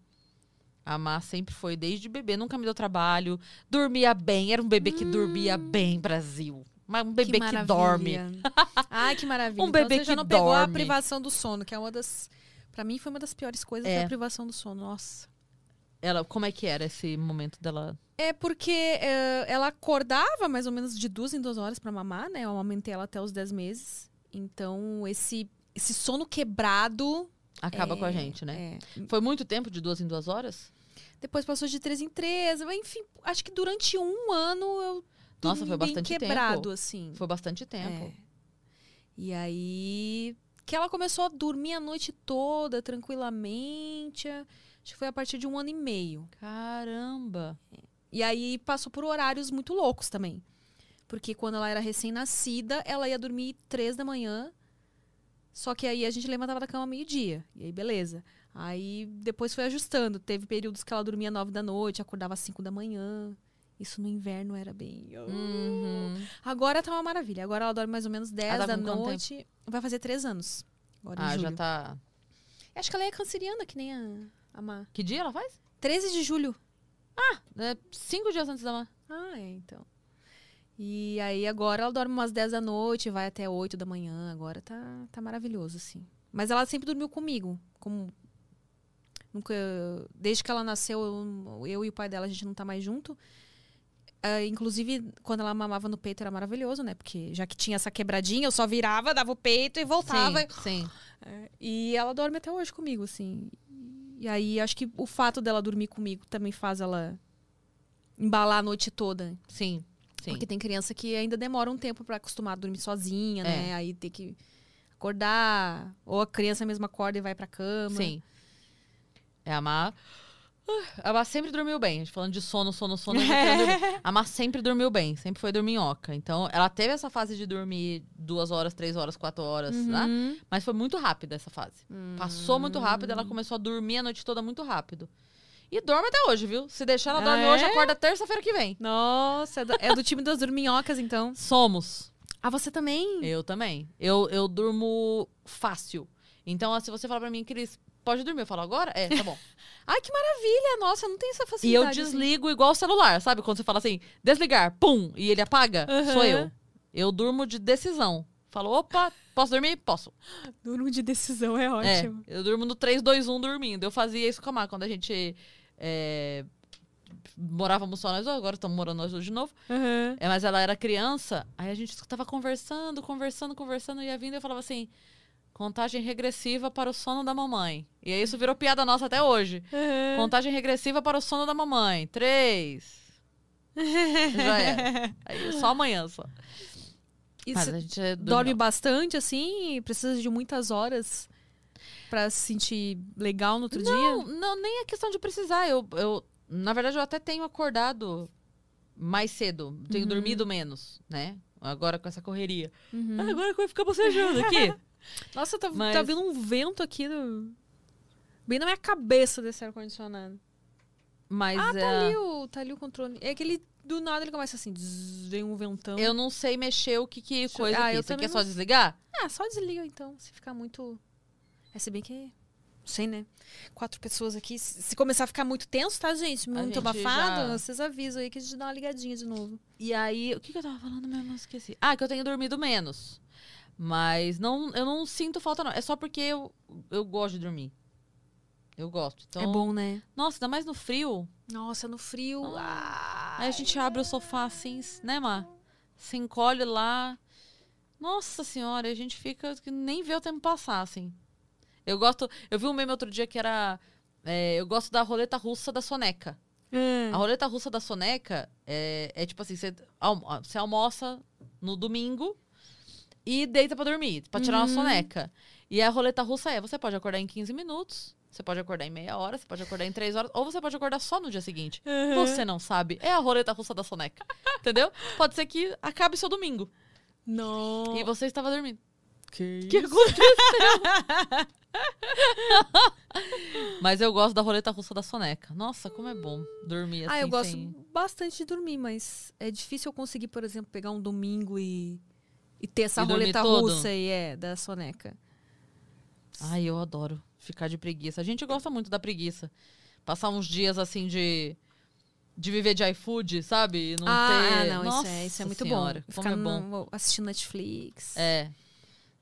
a Má sempre foi desde bebê, nunca me deu trabalho. Dormia bem, era um bebê que dormia bem, Brasil. Mas um bebê que, dorme. Ai, que maravilha. Um bebê então, você já que não pegou a dorme. privação do sono, que é uma das. Pra mim foi uma das piores coisas, É. a privação do sono. Nossa. Ela, como é que era esse momento dela? É porque é, ela acordava mais ou menos de duas em duas horas pra mamar, né? Eu amamentei ela até os 10 meses. Então, esse, esse sono quebrado. Acaba é, com a gente, né? é. Foi muito tempo, de duas em duas horas? Depois passou de três em três. Enfim, acho que durante um ano eu. Nossa, foi bastante quebrado, tempo. assim. Foi bastante tempo. É. E aí que ela começou a dormir a noite toda, tranquilamente. Acho que foi a partir de um ano e meio. Caramba. E aí passou por horários muito loucos também. Porque quando ela era recém-nascida, ela ia dormir três da manhã. Só que aí a gente levantava da cama meio-dia. E aí, beleza. Aí depois foi ajustando. Teve períodos que ela dormia nove da noite, acordava às cinco da manhã. Isso no inverno era bem. Uhum. Agora tá uma maravilha. Agora ela dorme mais ou menos 10 Ela da noite. Vai fazer três anos. Agora Ah, já tá. Acho que ela é canceriana, que nem a, a Má. Que dia ela faz? 13 de julho. É, cinco dias antes da Má. Ah, é, então. E aí agora ela dorme umas 10 da noite, vai até 8 da manhã. Agora tá, tá maravilhoso, assim. Mas ela sempre dormiu comigo. Como nunca, desde que ela nasceu, eu, eu e o pai dela, a gente não tá mais junto. Ah, inclusive, quando ela mamava no peito era maravilhoso, né? Porque já que tinha essa quebradinha, eu só virava, dava o peito e voltava. Sim, sim. É, E ela dorme até hoje comigo, assim. E aí acho que o fato dela dormir comigo também faz ela embalar a noite toda. Sim, sim. Porque tem criança que ainda demora um tempo pra acostumar a dormir sozinha, É. né? Aí tem que acordar, ou a criança mesmo acorda e vai pra cama. Sim. É, a Má... Ah, A Má sempre dormiu bem. A gente falando de sono, sono, sono. dormir. A Má sempre dormiu bem. Sempre foi dorminhoca. Então, ela teve essa fase de dormir duas horas, três horas, quatro horas, né? Uhum. Mas foi muito rápida essa fase. Passou muito rápido, ela começou a dormir a noite toda muito rápido. E dorme até hoje, viu? Se deixar ela Ah, dorme é? hoje, acorda terça-feira que vem. Nossa, é do, é do time das dorminhocas, então. Somos. Ah, você também? Eu também. Eu, eu durmo fácil. Então, se você falar pra mim, Cris, pode dormir? Eu falo, agora? É, tá bom. Ai, que maravilha! Nossa, não tenho essa e facilidade. eu assim. desligo igual o celular, sabe? Quando você fala assim, desligar, pum, e ele apaga, Aham. sou eu. Eu durmo de decisão. Falo, opa, posso dormir? Posso. Durmo de decisão, é É, ótimo. eu durmo no 3, 2, 1 dormindo. Eu fazia isso com a Má quando a gente é, morávamos só nós dois, agora estamos morando nós dois de novo. Aham. É, mas ela era criança, aí a gente tava conversando, conversando, conversando, ia vindo e eu falava assim: contagem regressiva para o sono da mamãe. E aí isso virou piada nossa até hoje. Aham. Contagem regressiva para o sono da mamãe. Três. Já era. Aí só amanhã só. Mas a gente é dorme bastante, assim? Precisa de muitas horas pra se sentir legal no outro Não, dia? não, nem é questão de precisar. Eu, eu, na verdade, eu até tenho acordado mais cedo. Tenho Uhum. dormido menos, né? Agora com essa correria. Uhum. Ah, agora que vai ficar bocejando aqui. Nossa, tá, Mas- tá vindo um vento aqui no- bem na minha cabeça desse ar-condicionado. Mas Ah, tá é, ali, o, tá ali o controle. É que ele, do nada, ele começa assim, zzz, vem um ventão. eu não sei mexer o que, que eu- coisa Ah, aqui. eu Você quer não só desligar? Ah, só desliga então, se ficar muito... É, se bem que... Não sei, né? Quatro pessoas aqui. Se começar a ficar muito tenso, tá, gente? Muito gente abafado, já- vocês avisam aí que a gente dá uma ligadinha de novo. E aí, o que, que eu tava falando mesmo? Esqueci. Ah, que eu tenho dormido menos. Mas não, eu não sinto falta, não. É só porque eu, eu gosto de dormir. Eu gosto. Então, é bom, né? Nossa, ainda mais no frio. Nossa, no frio. Ah, Aí a gente abre o sofá assim, né, Má? Se encolhe lá. Nossa senhora, a gente fica que nem vê o tempo passar, assim. Eu gosto. Eu vi um meme outro dia que era. é, eu gosto da roleta russa da soneca. É. A roleta russa da soneca é, é tipo assim: você, almo- você almoça no domingo e deita pra dormir, pra tirar uma Uhum. soneca. E a roleta russa é: você pode acordar em 15 minutos, você pode acordar em meia hora, você pode acordar em 3 horas, ou você pode acordar só no dia seguinte. Uhum. Você não sabe. É a roleta russa da soneca. Entendeu? Pode ser que acabe seu domingo. Não. E você estava dormindo. Que, que aconteceu? Mas eu gosto da roleta russa da soneca. Nossa, como é bom dormir assim. ah, eu gosto sem- bastante de dormir, mas é difícil eu conseguir, por exemplo, pegar um domingo e, e ter essa E roleta russa e é, da soneca. Ai, eu adoro ficar de preguiça. A gente gosta muito da preguiça. Passar uns dias assim de. De viver de iFood, sabe? Não ah, ter. não, Nossa isso é, isso é muito senhora, bom. Ficar é bom. no- assistindo Netflix. É.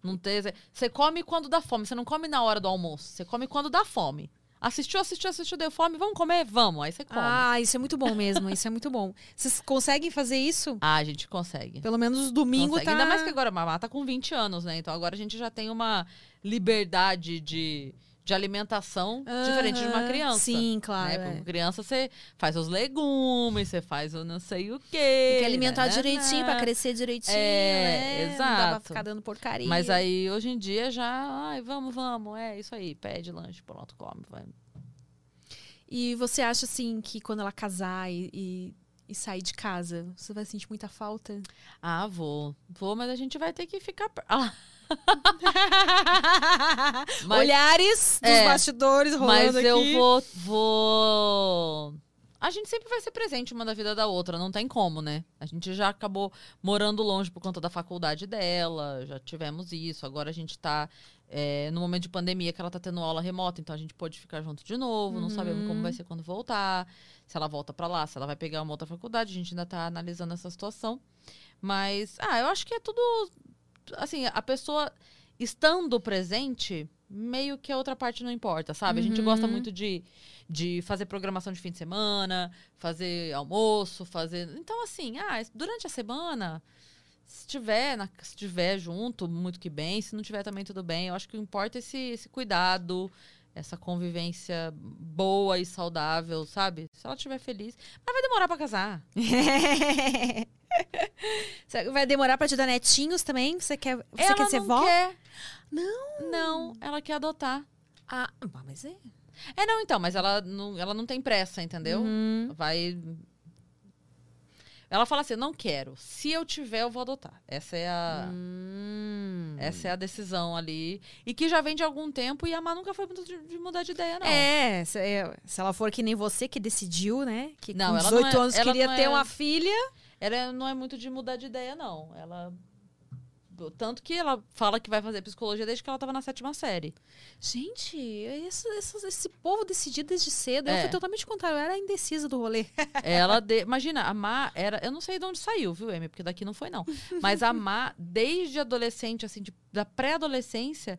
Não ter. Você come quando dá fome. Você não come na hora do almoço. Você come quando dá fome. Assistiu, assistiu, assistiu, deu fome. Vamos comer? Vamos. Aí você come. Ah, Ah, isso é muito bom mesmo, isso é muito bom. Vocês conseguem fazer isso? a gente consegue. Pelo menos domingo consegue. tá... Ainda mais que agora a Mamá tá com 20 anos, né? Então agora a gente já tem uma liberdade de, de alimentação diferente de uma criança. Sim, claro. né? é. Porque criança você faz os legumes, você faz o não sei o quê. Tem que alimentar né, direitinho né. pra crescer direitinho, É, né? Não dá pra exato. ficar dando porcaria. Mas aí, hoje em dia, já. Ai, vamos, vamos. É isso aí. Pede lanche, pronto, come. Vai. E você acha, assim, que quando ela casar e, e, e sair de casa, você vai sentir muita falta? Ah, vou. Vou, mas a gente vai ter que ficar. Ah, Mas- Olhares dos É, bastidores rolando mas eu aqui. vou, vou. A gente sempre vai ser presente uma da vida da outra, não tem como, né? A gente já acabou morando longe por conta da faculdade dela, já tivemos isso. Agora a gente tá É, no momento de pandemia que ela tá tendo aula remota, então a gente pode ficar junto de novo, não sabemos como vai ser quando voltar, se ela volta pra lá, se ela vai pegar uma outra faculdade, a gente ainda tá analisando essa situação. Mas, ah, eu acho que é tudo assim, a pessoa estando presente, meio que a outra parte não importa, sabe? A gente gosta muito de, de fazer programação de fim de semana, fazer almoço, fazer. Então, assim, ah, durante a semana, se tiver, na- se tiver junto, muito que bem. Se não tiver também, tudo bem. Eu acho que importa é esse, esse cuidado, essa convivência boa e saudável, sabe? Se ela estiver feliz. Mas vai demorar pra casar. Vai demorar pra te dar netinhos também? Você quer, você ela quer ser não vó? quer. Não. Não, ela quer adotar. Ah, mas é. É, não, então, mas ela não, ela não tem pressa, entendeu? Uhum. Vai. Ela fala assim: não quero. Se eu tiver, eu vou adotar. Essa é a. Hum. Essa é a decisão ali. E que já vem de algum tempo e a Má nunca foi muito de, de mudar de ideia, não. É, se, é, se ela for que nem você que decidiu, né? Que Não, com ela não 18 é- anos queria ter é- uma filha. Ela não é muito de mudar de ideia, não. Ela. Tanto que ela fala que vai fazer psicologia desde que ela tava na sétima série. Gente, esse, esse, esse povo decidido desde cedo. Eu É. fui totalmente contrário. Eu era indecisa do rolê. Ela de- imagina, a Má era, eu não sei de onde saiu, viu, Amy, porque daqui não foi não. Mas a Má, desde adolescente assim, de- da pré-adolescência,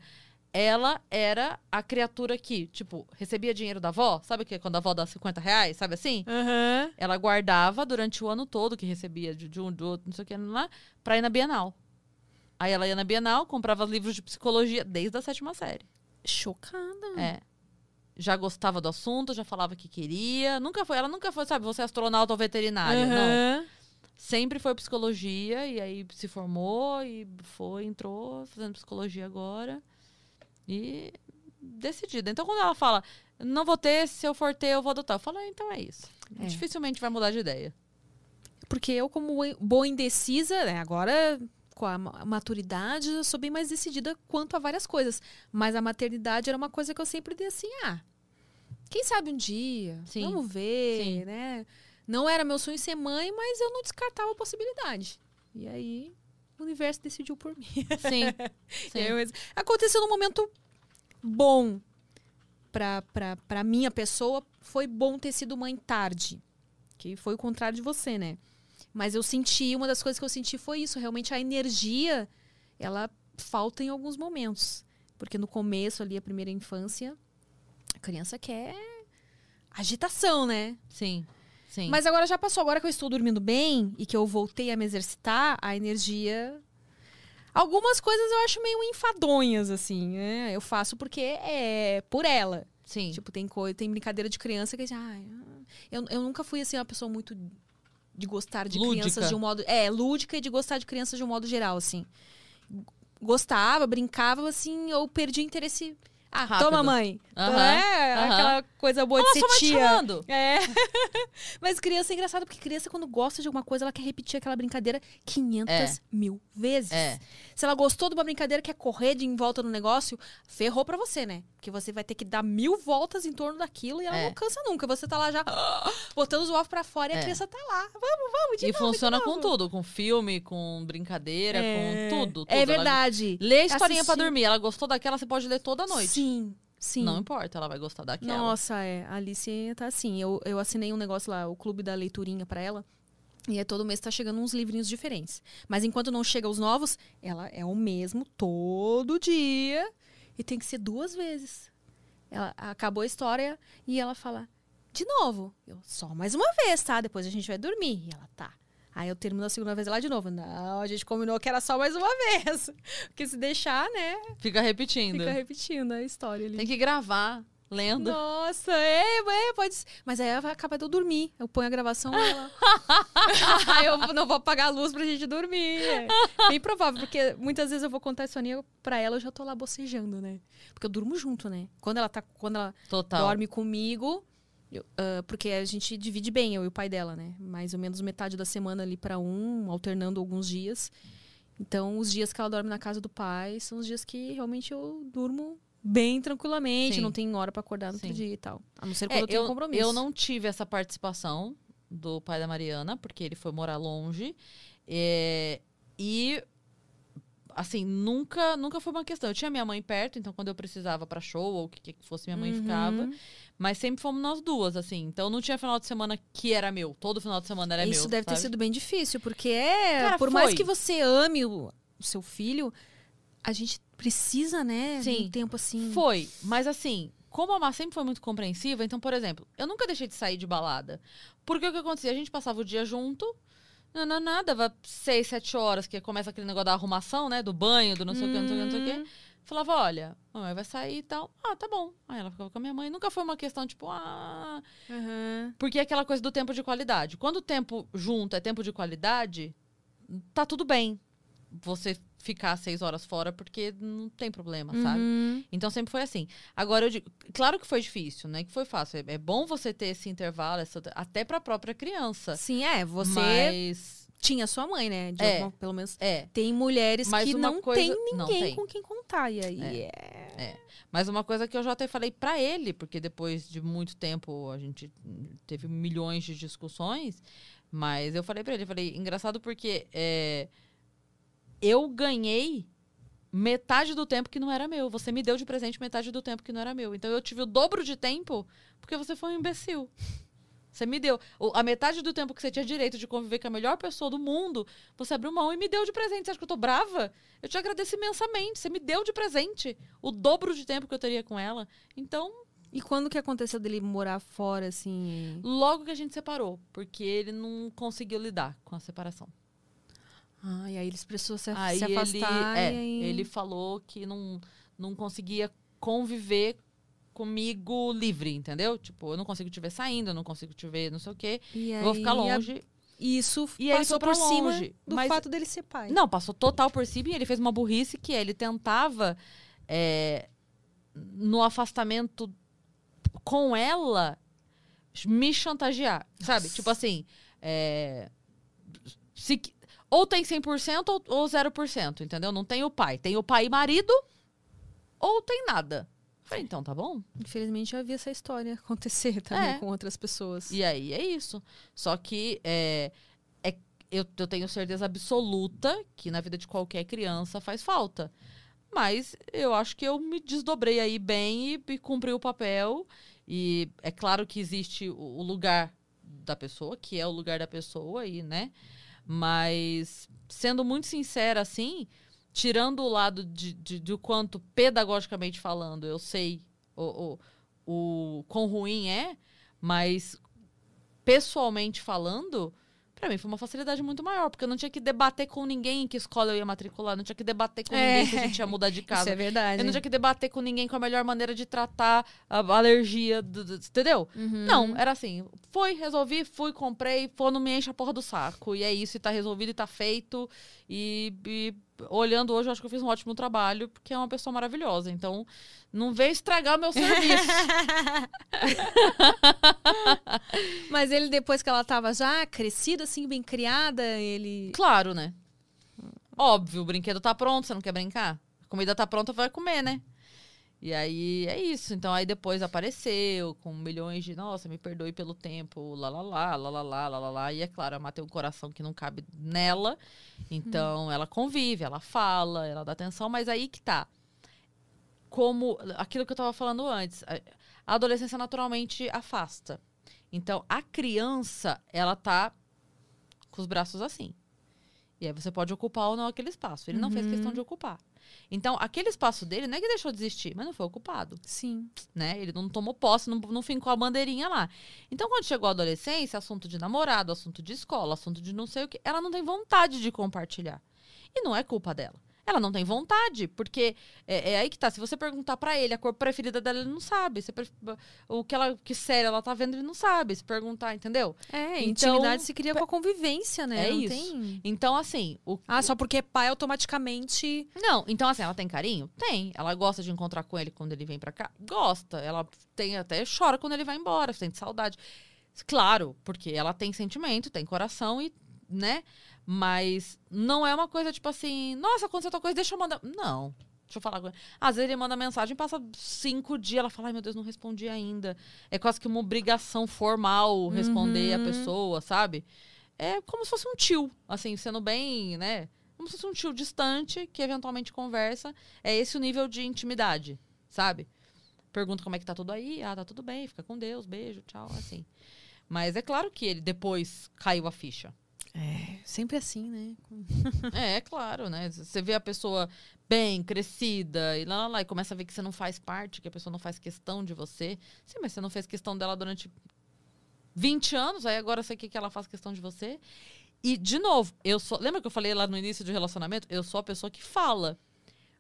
ela era a criatura que, tipo, recebia dinheiro da avó, sabe que quando a avó dá 50 reais, sabe assim? Aham. Ela guardava durante o ano todo que recebia de, de um, do outro, não sei o que lá, pra ir na Bienal. Aí ela ia na Bienal, comprava livros de psicologia desde a sétima série. Chocada. É. Já gostava do assunto, já falava que queria. Nunca foi, ela nunca foi, sabe, você é astronauta ou veterinária. Não. Aham. Sempre foi psicologia e aí se formou e foi, entrou fazendo psicologia agora. E decidida. Então quando ela fala, não vou ter, se eu for ter, eu vou adotar. Eu falo, ah, então é isso. É. Dificilmente vai mudar de ideia. Porque eu, como boa indecisa, né, agora com a ma- maturidade, eu sou bem mais decidida quanto a várias coisas. Mas a maternidade era uma coisa que eu sempre dei assim, ah, quem sabe um dia, Sim. vamos ver, Sim. né? Não era meu sonho ser mãe, mas eu não descartava a possibilidade. E aí, o universo decidiu por mim. Sim. Sim. Eu- aconteceu num momento bom pra, pra, pra minha pessoa. Foi bom ter sido mãe tarde. Que foi o contrário de você, né? Mas eu senti, uma das coisas que eu senti foi isso. Realmente a energia, ela falta em alguns momentos. Porque no começo ali, a primeira infância, a criança quer agitação, né? Sim. Sim. Mas agora já passou. Agora que eu estou dormindo bem e que eu voltei a me exercitar, a energia. Algumas coisas eu acho meio enfadonhas, assim, né? Eu faço porque é por ela. Sim. Tipo, tem coisa, tem brincadeira de criança que ah, eu, eu nunca fui assim uma pessoa muito de gostar de Lúdica. crianças de um modo, é, lúdica e de gostar de crianças de um modo geral, assim. Gostava, brincava, assim, eu perdi interesse. Ah, Rápido. toma mãe. Aham, É, aham. aquela coisa boa de ser tia. É. Mas criança é engraçado, porque criança, quando gosta de alguma coisa, ela quer repetir aquela brincadeira 500 É. mil vezes. É. Se ela gostou de uma brincadeira, quer correr de em volta no negócio, ferrou pra você, né? Porque você vai ter que dar mil voltas em torno daquilo e ela É. não cansa nunca. Você tá lá já botando os ovos pra fora e a É. criança tá lá. Vamos, vamos, de E novo, funciona de com tudo, com filme, com brincadeira, É. com tudo, tudo. É Ela verdade. Lê a historinha pra Assistir- dormir. Ela gostou daquela, você pode ler toda noite. Sim, sim. Não importa, ela vai gostar daquela. Nossa, é. A Alice tá assim. Eu, eu assinei um negócio lá, o clube da leiturinha pra ela. E é todo mês tá chegando uns livrinhos diferentes. Mas enquanto não chega os novos, ela é o mesmo todo dia. E tem que ser duas vezes. Ela acabou a história e ela fala: De novo. Eu, só mais uma vez, tá? Depois a gente vai dormir. E ela tá. Aí eu termino a segunda vez lá de novo. Não, a gente combinou que era só mais uma vez. Porque se deixar, né? Fica repetindo. Fica repetindo a história ali. Tem que gravar, lendo. Nossa, é, é, pode ser. Mas aí ela vai acabar de eu dormir. Eu ponho a gravação ela. Aí eu não vou apagar a luz pra gente dormir. É bem provável, porque muitas vezes eu vou contar a soninha pra ela, eu já tô lá bocejando, né? Porque eu durmo junto, né? Quando ela tá. Quando ela Total. dorme comigo. Eu- ah, porque a gente divide bem, eu e o pai dela, né? Mais ou menos metade da semana ali pra um, alternando alguns dias. Então, os dias que ela dorme na casa do pai são os dias que realmente eu durmo bem tranquilamente, Sim. não tem hora pra acordar no outro Sim. dia e tal. A não ser É, quando eu tenho eu, compromisso. eu não tive essa participação do pai da Mariana, porque ele foi morar longe. É, e assim, nunca, nunca foi uma questão. Eu tinha minha mãe perto, então quando eu precisava pra show ou o que, que fosse, minha mãe Uhum. ficava. Mas sempre fomos nós duas, assim. Então não tinha final de semana que era meu. Todo final de semana era meu. Isso deve ter sabe? sido bem difícil, porque é. Cara, por mais foi. que você ame o, o seu filho, a gente precisa, né? Sim. Um tempo assim. Foi, mas assim, como a Má sempre foi muito compreensiva, então, por exemplo, eu nunca deixei de sair de balada. Porque o que acontecia? A gente passava o dia junto, não, não, dava seis, sete horas, que começa aquele negócio da arrumação, né? Do banho, do não sei o que, não sei o que, não sei o Uhum. que. Falava, olha, mamãe vai sair e tal. Ah, tá bom. Aí ela ficava com a minha mãe. Nunca foi uma questão, tipo, ah. Aham. Porque é aquela coisa do tempo de qualidade. Quando o tempo junto é tempo de qualidade, tá tudo bem você ficar seis horas fora, porque não tem problema, sabe? Uhum. Então sempre foi assim. Agora eu digo, claro que foi difícil, né? Que foi fácil. É, é bom você ter esse intervalo, essa- até pra própria criança. Sim, é. Você Mas tinha sua mãe, né? De É. alguma- pelo menos é, tem mulheres Mas que não coisa- tem não ninguém tem. com quem contar. E aí é. mas uma coisa que eu já até falei pra ele, porque depois de muito tempo a gente teve milhões de discussões, mas eu falei pra ele, falei, engraçado porque é, eu ganhei metade do tempo que não era meu. Você me deu de presente metade do tempo que não era meu. Então eu tive o dobro de tempo porque você foi um imbecil. Você me deu. A metade do tempo que você tinha direito de conviver com a melhor pessoa do mundo, você abriu mão e me deu de presente. Você acha que eu tô brava? Eu te agradeço imensamente. Você me deu de presente o dobro de tempo que eu teria com ela. Então, E quando que aconteceu dele morar fora, assim? logo que a gente separou, porque ele não conseguiu lidar com a separação. Ah, e aí ele precisou se, Aí se ele, afastar. é, e aí... ele falou que não, não conseguia conviver comigo livre, entendeu? Tipo, eu não consigo te ver saindo, eu não consigo te ver não sei o quê. E eu vou ficar aí, a- longe. Isso E ele passou por cima longe, do mas- fato dele ser pai. Não, passou total por cima e ele fez uma burrice que é, ele tentava é, no afastamento com ela me chantagear, sabe? Tipo assim, é, se, ou tem 100% ou, ou 0%, entendeu? Não tem o pai. Tem o pai e marido ou tem nada. Falei, então tá bom. Infelizmente eu vi essa história acontecer também É. com outras pessoas. E aí é isso. Só que é, é- eu, eu tenho certeza absoluta que na vida de qualquer criança faz falta. Mas eu acho que eu me desdobrei aí bem e, e cumpri o papel. E é claro que existe o, o lugar da pessoa, que é o lugar da pessoa aí, né? Mas, sendo muito sincera, assim, tirando o lado de, de, de quanto, pedagogicamente falando, eu sei o, o, o quão ruim é, mas pessoalmente falando, pra mim foi uma facilidade muito maior, porque eu não tinha que debater com ninguém em que escola eu ia matricular, não tinha que debater com É. ninguém se a gente ia mudar de Isso casa. é verdade. Eu não tinha que debater com ninguém com a melhor maneira de tratar a alergia, do- do- entendeu? Uhum. Não, era assim, foi, resolvi, fui, comprei, pô, não me enche a porra do saco. E é isso, e tá resolvido e tá feito. E, e olhando hoje, eu acho que eu fiz um ótimo trabalho, porque é uma pessoa maravilhosa. Então, não veio estragar o meu serviço. Mas ele, depois que ela tava já crescida, assim, bem criada, ele. claro, né? Óbvio, o brinquedo tá pronto, você não quer brincar? A comida tá pronta, vai comer, né? E aí é isso. Então aí depois apareceu com milhões de, nossa, me perdoe pelo tempo, lá lá lá, lá lá lá, lá lá lá. E é claro, a Má tem um coração que não cabe nela. Então ela convive, ela fala, ela dá atenção, mas aí que tá. Como aquilo que eu tava falando antes, a a adolescência naturalmente afasta. Então a criança, ela tá com os braços assim. E aí você pode ocupar ou não aquele espaço. Ele não fez questão de ocupar. Então, aquele espaço dele não é que deixou de existir, mas não foi ocupado Sim. né? Ele não tomou posse, não, não fincou a bandeirinha lá. Então, quando chegou a adolescência, assunto de namorado, assunto de escola, assunto de não sei o que, ela não tem vontade de compartilhar. E não é culpa dela. Ela não tem vontade, porque é, é aí que tá. Se você perguntar pra ele a cor preferida dela, ele não sabe. Pref- o que ela que série ela tá vendo, ele não sabe. Se perguntar, entendeu? É, Então, intimidade se cria com a convivência, né? é não isso. Tem... Então, assim, o Ah, só porque é pai automaticamente. Não, então assim, ela tem carinho? Tem. Ela gosta de encontrar com ele quando ele vem pra cá? Gosta. Ela tem até chora quando ele vai embora, sente saudade. Claro, porque ela tem sentimento, tem coração e, né? Mas não é uma coisa tipo assim, nossa, aconteceu tal coisa, deixa eu mandar. Não. Deixa eu falar com ele. Às vezes ele manda mensagem, passa cinco dias, ela fala, ai meu Deus, não respondi ainda. É quase que uma obrigação formal responder a Uhum. pessoa, sabe? É como se fosse um tio, assim, sendo bem, né? Como se fosse um tio distante que eventualmente conversa. É esse o nível de intimidade, sabe? Pergunta como é que tá tudo aí. Ah, tá tudo bem, fica com Deus, beijo, tchau, assim. Mas é claro que ele depois caiu a ficha. É, sempre assim, né? É, é claro, né? Você vê a pessoa bem, crescida, e lá, lá, lá, e começa a ver que você não faz parte, que a pessoa não faz questão de você. Sim, mas você não fez questão dela durante 20 anos, aí agora você quer que ela faça questão de você. E, de novo, eu sou. Lembra que eu falei lá no início do relacionamento? Eu sou a pessoa que fala.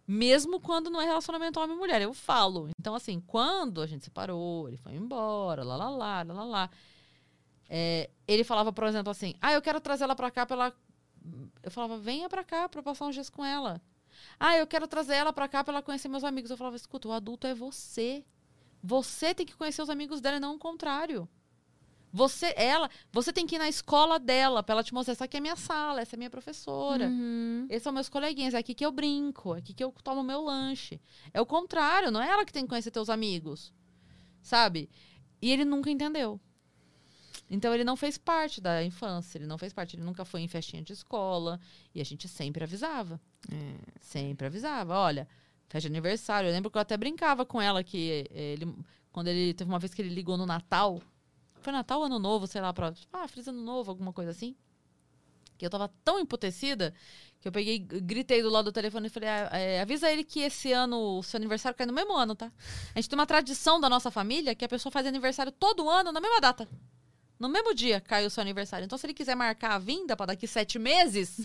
Mesmo quando não é relacionamento homem-mulher, eu falo. Então, assim, quando a gente separou, ele foi embora, lá, lá, lá, lá, lá, lá. É, ele falava, por exemplo, assim: Ah, eu quero trazer ela pra cá pra ela. Eu falava, venha pra cá pra eu passar uns dias com ela. Ah, eu quero trazer ela pra cá pra ela conhecer meus amigos. Eu falava, escuta, o adulto é você. Você tem que conhecer os amigos dela e não o contrário. Você, ela, você tem que ir na escola dela pra ela te mostrar. Essa aqui é minha sala, essa é minha professora. Uhum. Esses são meus coleguinhas, é aqui que eu brinco, é aqui que eu tomo meu lanche. É o contrário, não é ela que tem que conhecer teus amigos. Sabe? E ele nunca entendeu. Então ele não fez parte da infância, ele não fez parte, ele nunca foi em festinha de escola. E a gente sempre avisava. Sempre avisava. Olha, festa de aniversário. Eu lembro que eu até brincava com ela que eh, ele. Quando ele. Teve uma vez que ele ligou no Natal. Foi Natal ano novo, sei lá, pra. Ah, feliz ano novo, alguma coisa assim. Que eu tava tão emputecida que eu peguei, gritei do lado do telefone e falei: "Ah, é, avisa ele que esse ano o seu aniversário cai no mesmo ano, tá? A gente tem uma tradição da nossa família que a pessoa faz aniversário todo ano na mesma data. No mesmo dia cai o seu aniversário. Então, se ele quiser marcar a vinda pra daqui sete meses,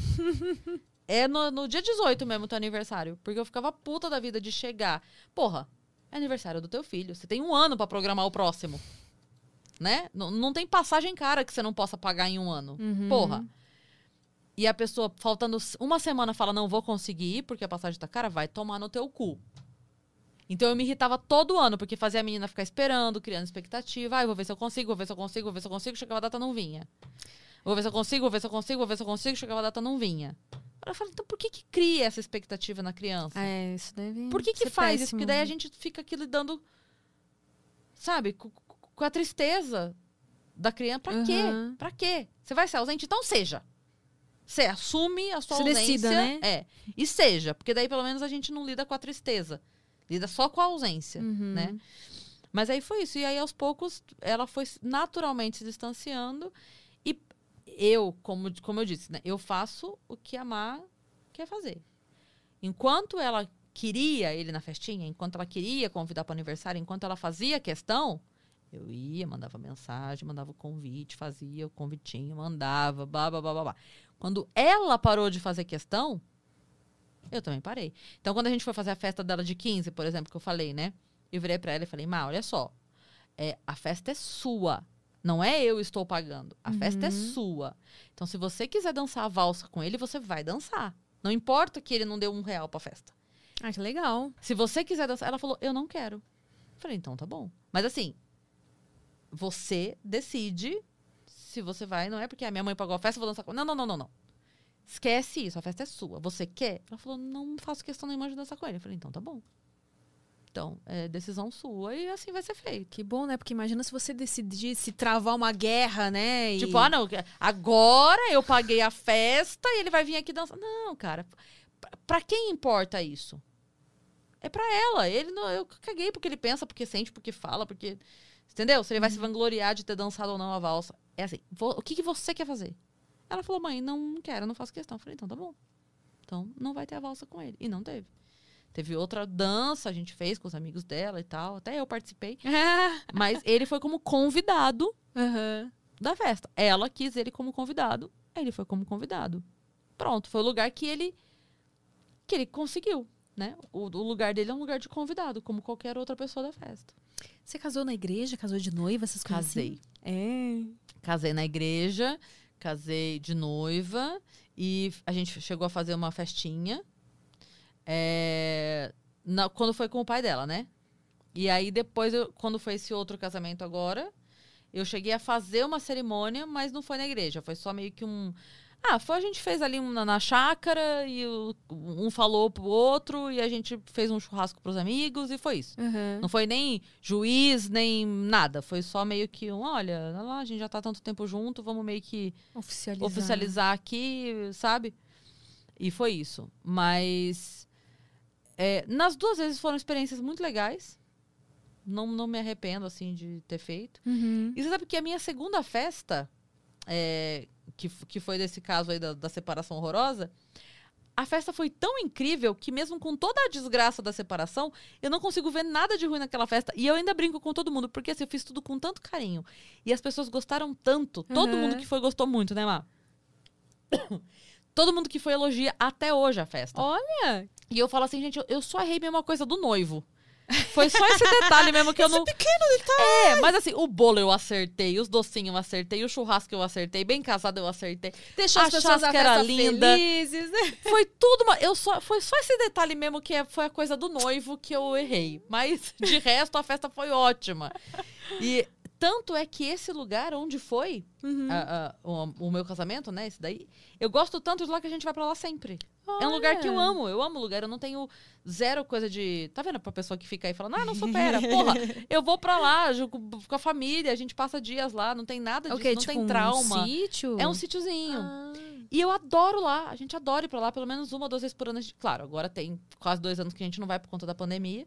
é no, no dia 18 mesmo o teu aniversário. Porque eu ficava puta da vida de chegar. Porra, é aniversário do teu filho. Você tem um ano pra programar o próximo. Né? Não, não tem passagem cara que você não possa pagar em um ano. Uhum. Porra. E a pessoa, faltando uma semana, fala: Não vou conseguir ir porque a passagem tá cara, vai tomar no teu cu. Então eu me irritava todo ano, porque fazia a menina ficar esperando, criando expectativa. Ah, vou ver se eu consigo, vou ver se eu consigo, vou ver se eu consigo. Chegava a data, não vinha. Vou ver se eu consigo, vou ver se eu consigo, vou ver se eu consigo. Chegava a data, não vinha. Eu falo, então por que que cria essa expectativa na criança? É, isso deve. Por que que faz isso? péssimo. Porque daí a gente fica aqui lidando, sabe, com, com a tristeza da criança. Pra quê? Uhum. Pra quê? Você vai ser ausente? Então seja. Você assume a sua ausência. decida, né? É. E seja. Porque daí pelo menos a gente não lida com a tristeza. Lida só com a ausência, Uhum. né? Mas aí foi isso. E aí, aos poucos, ela foi naturalmente se distanciando. E eu, como, como eu disse, né? Eu faço o que a Má quer fazer. Enquanto ela queria ele na festinha, enquanto ela queria convidar para o aniversário, enquanto ela fazia questão, eu ia, mandava mensagem, mandava o convite, fazia o convitinho, mandava, blá, blá, blá, blá, blá. Quando ela parou de fazer questão, eu também parei. Então, quando a gente foi fazer a festa dela de 15, por exemplo, que eu falei, né? Eu virei pra ela e falei, Má, olha só. É, a festa é sua. Não é eu estou pagando. A festa é Uhum. sua. Então, se você quiser dançar a valsa com ele, você vai dançar. Não importa que ele não deu um real pra festa. Ah, que legal. Se você quiser dançar, ela falou, eu não quero. Eu falei, então tá bom. Mas assim, você decide se você vai, não é porque a minha mãe pagou a festa, eu vou dançar com. Não, não, não, não, não. Esquece isso, a festa é sua. Você quer? Ela falou, não faço questão nenhuma de dançar com ele. Eu falei, então tá bom. Então, é decisão sua e assim vai ser feito. Que bom, né? Porque imagina se você decidisse travar uma guerra, né? E... Tipo, ah, não, agora eu paguei a festa e ele vai vir aqui dançar. Não, cara. pra- quem importa isso? É pra ela. Ele não, eu caguei porque ele pensa, porque sente, porque fala, porque. Entendeu? Se ele vai se vangloriar de ter dançado ou não a valsa. É assim, o que, que você quer fazer? Ela falou, mãe, não quero, não faço questão. Eu falei, então tá bom. Então não vai ter a valsa com ele. E não teve. Teve outra dança, a gente fez com os amigos dela e tal. Até eu participei. Mas ele foi como convidado Aham. da festa. Ela quis ele como convidado, ele foi como convidado. Pronto, foi o lugar que ele que ele conseguiu, né? O, o lugar dele é um lugar de convidado, como qualquer outra pessoa da festa. Você casou na igreja? Casou de noiva? Essas coisas Casei. assim? Casei na igreja, casei de noiva e a gente chegou a fazer uma festinha. é, na- quando foi com o pai dela, né? E aí depois, eu- quando foi esse outro casamento agora, eu cheguei a fazer uma cerimônia, mas não foi na igreja. Foi só meio que um. Ah, foi a gente fez ali um na, na chácara e o- um falou pro outro e a gente fez um churrasco pros amigos e foi isso. Aham. Não foi nem juiz, nem nada. Foi só meio que um, olha, olha lá, a gente já tá tanto tempo junto, vamos meio que Oficializar. oficializar aqui, sabe? E foi isso. Mas é, nas duas vezes foram experiências muito legais. Não, não me arrependo, assim, de ter feito. Uhum. E você sabe que a minha segunda festa, é, que, que foi desse caso aí da, da separação horrorosa, a festa foi tão incrível que mesmo com toda a desgraça da separação, eu não consigo ver nada de ruim naquela festa. E eu ainda brinco com todo mundo, porque assim, eu fiz tudo com tanto carinho. E as pessoas gostaram tanto. Todo Uhum. mundo que foi gostou muito, né, Má? Todo mundo que foi elogia até hoje a festa. Olha, E eu falo assim, gente, eu, eu só errei mesmo a coisa do noivo. Foi só esse detalhe mesmo que eu não. pequeno detalhe. É, mas assim, o bolo eu acertei, os docinhos eu acertei, o churrasco eu acertei, bem casado eu acertei. Deixou A as pessoas chasca era linda. felizes. né? Foi tudo, uma- eu só, foi só esse detalhe mesmo que é- foi a coisa do noivo que eu errei. Mas de resto a festa foi ótima. E tanto é que esse lugar onde foi Uhum. a- a- o, o meu casamento, né, esse daí, eu gosto tanto de lá que a gente vai pra lá sempre. É um lugar que eu Olha. amo, eu amo o lugar, eu não tenho zero coisa de. Tá vendo pra pessoa que fica aí falando, ah, não supera, porra, eu vou pra lá com a família, a gente passa dias lá, não tem nada disso, quê? não Tipo tem um trauma. sítio? é um sítiozinho. Ah. E eu adoro lá, a gente adora ir pra lá pelo menos uma ou duas vezes por ano. Gente- Claro, agora tem quase dois anos que a gente não vai por conta da pandemia.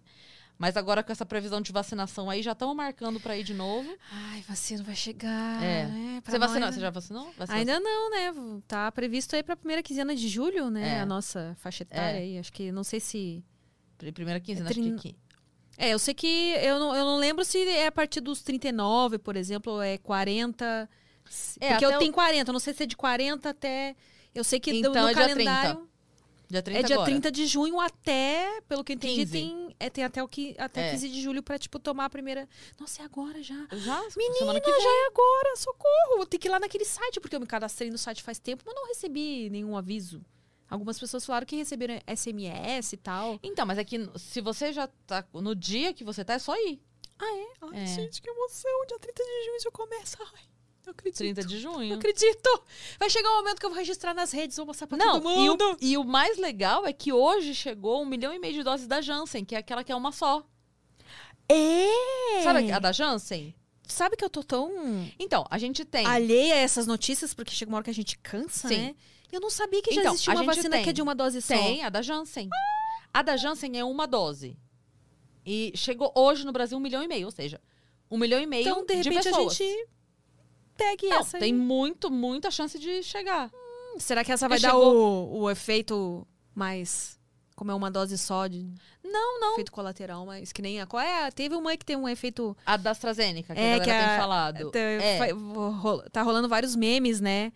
Mas agora com essa previsão de vacinação aí, já estamos marcando pra ir de novo. Ai, vacina vai chegar. É. né? Você vacinou? nós, Você já vacinou? Vacinou? Ainda não, né? Tá previsto aí pra primeira quinzena de julho, né? É. A nossa faixa etária É. aí. Acho que não sei se. Pri- Primeira quinzena, É acho que trin- É, eu sei que. Eu não, eu não lembro se é a partir dos 39, por exemplo, ou é 40. se- É, Porque eu tenho 40, eu não sei se é de 40 até. Eu sei que Então no é dia calendário. Dia 30 É dia agora. 30 de junho até, pelo que eu entendi, 15. tem, é, tem até, o que, até É. 15 de julho pra, tipo, tomar a primeira. Nossa, é agora já. Já? Menina, já é agora, socorro. Vou ter que ir lá naquele site, porque eu me cadastrei no site faz tempo, mas não recebi nenhum aviso. Algumas pessoas falaram que receberam SMS e tal. Então, mas é que se você já tá. No dia que você tá, é só ir. Ai, É. gente, que emoção. Dia 30 de junho já começa. Ai, não acredito. 30 de Não junho. acredito. Vai chegar o momento que eu vou registrar nas redes, vou mostrar pra Não, todo e mundo. o, e o mais legal é que hoje chegou um milhão e meio de doses da Janssen, que é aquela que é uma só. É! Sabe a da Janssen? Sabe que eu tô tão Então, a gente tem. alheia a essas notícias, porque chega uma hora que a gente cansa, Sim. né? Eu não sabia que já Então, existia a uma vacina tem. que é de uma dose só. Tem, a da Janssen. A da Janssen é uma dose. E chegou hoje no Brasil um milhão e meio, ou seja, um milhão e meio Então, de repente, a pessoas. gente pegue Não, essa tem aí. muito, muita chance de chegar. Será que essa vai Porque dar chegou- o, o efeito mais... Como é uma dose só de Não, não. efeito colateral, mas que nem a... Qual é? Teve uma que tem um efeito... A da AstraZeneca, que É, a galera que a- tem falado. tá- é, tá rolando vários memes, né?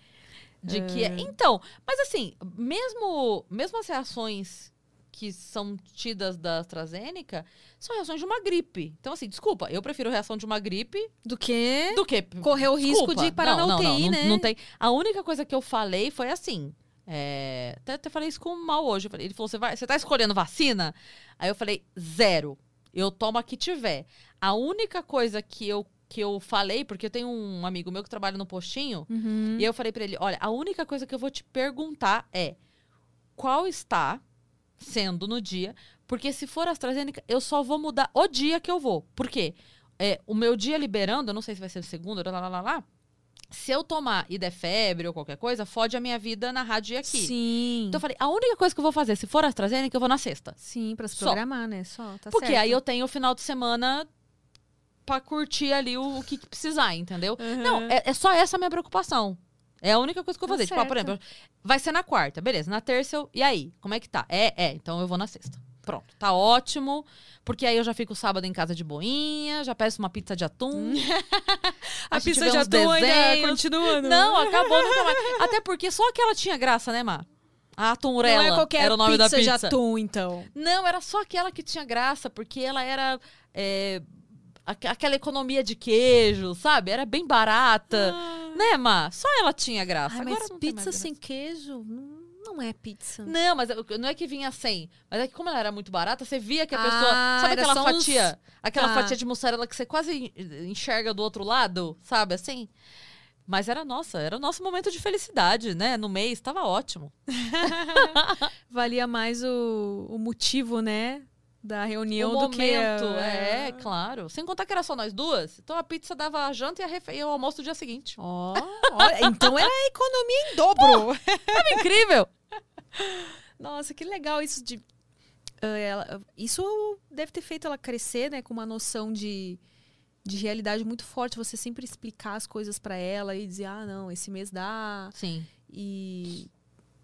de que é- Então, mas assim, mesmo, mesmo as reações que são tidas da AstraZeneca são reações de uma gripe. Então, assim, desculpa, eu prefiro reação de uma gripe Do que do que correr o risco Desculpa. de parar não, na UTI, não, né? Não, não tem. A única coisa que eu falei foi assim. é, até, até falei isso com o Mal hoje. Ele falou: você, vai, você tá escolhendo vacina? Aí eu falei: zero. Eu tomo a que tiver. A única coisa que eu, que eu falei, porque eu tenho um amigo meu que trabalha no postinho, Uhum. e eu falei pra ele: olha, a única coisa que eu vou te perguntar é qual está sendo no dia, porque se for AstraZeneca, eu só vou mudar o dia que eu vou. Por quê? É, o meu dia liberando, eu não sei se vai ser segunda, lá, lá, lá, lá. Se eu tomar e der febre ou qualquer coisa, fode a minha vida na rádio e aqui. Sim. Então eu falei, a única coisa que eu vou fazer, se for AstraZeneca, eu vou na sexta. Sim, pra se Só. programar, né? Só, tá Porque certo. aí eu tenho o final de semana pra curtir ali o, o que, que precisar, entendeu? Não, é, é só essa a minha preocupação. É a única coisa que eu vou Tá fazer. Tipo, ah, por exemplo, vai ser na quarta, beleza. Na terça eu. E aí? Como é que tá? É, é, então eu vou na sexta. Pronto, tá ótimo. Porque aí eu já fico sábado em casa de boinha, já peço uma pizza de atum. A pizza de atum ainda continua, né? Não, acabou nunca mais. Até porque só aquela tinha graça, né, Má? A atumurela Não é qualquer era o nome pizza, da pizza. de atum, então. Não, era só aquela que tinha graça, porque ela era. é, aqu- aquela economia de queijo, sabe? Era bem barata. Né, Má? Só ela tinha graça. Ai, Agora mas pizza sem queijo não, é pizza. Não, mas eu- não é que vinha sem. Mas é que como ela era muito barata, você via que a Ah, pessoa. Sabe aquela só uns- fatia? Aquela Tá. fatia de mussarela que você quase en- enxerga do outro lado, sabe? Assim. Mas era nossa, era o nosso momento de felicidade, né? No mês, tava ótimo. Valia mais o, o motivo, né? Da reunião o do momento, que. a- é, claro. Sem contar que era só nós duas. Então a pizza dava a janta e, a refe... e o almoço do dia seguinte. Ó, olha, então era a economia em dobro. Tava incrível! Nossa, que legal isso de. ah, ela- isso deve ter feito ela crescer, né? Com uma noção de, de realidade muito forte. Você sempre explicar as coisas pra ela e dizer, ah, não, esse mês dá. Sim. E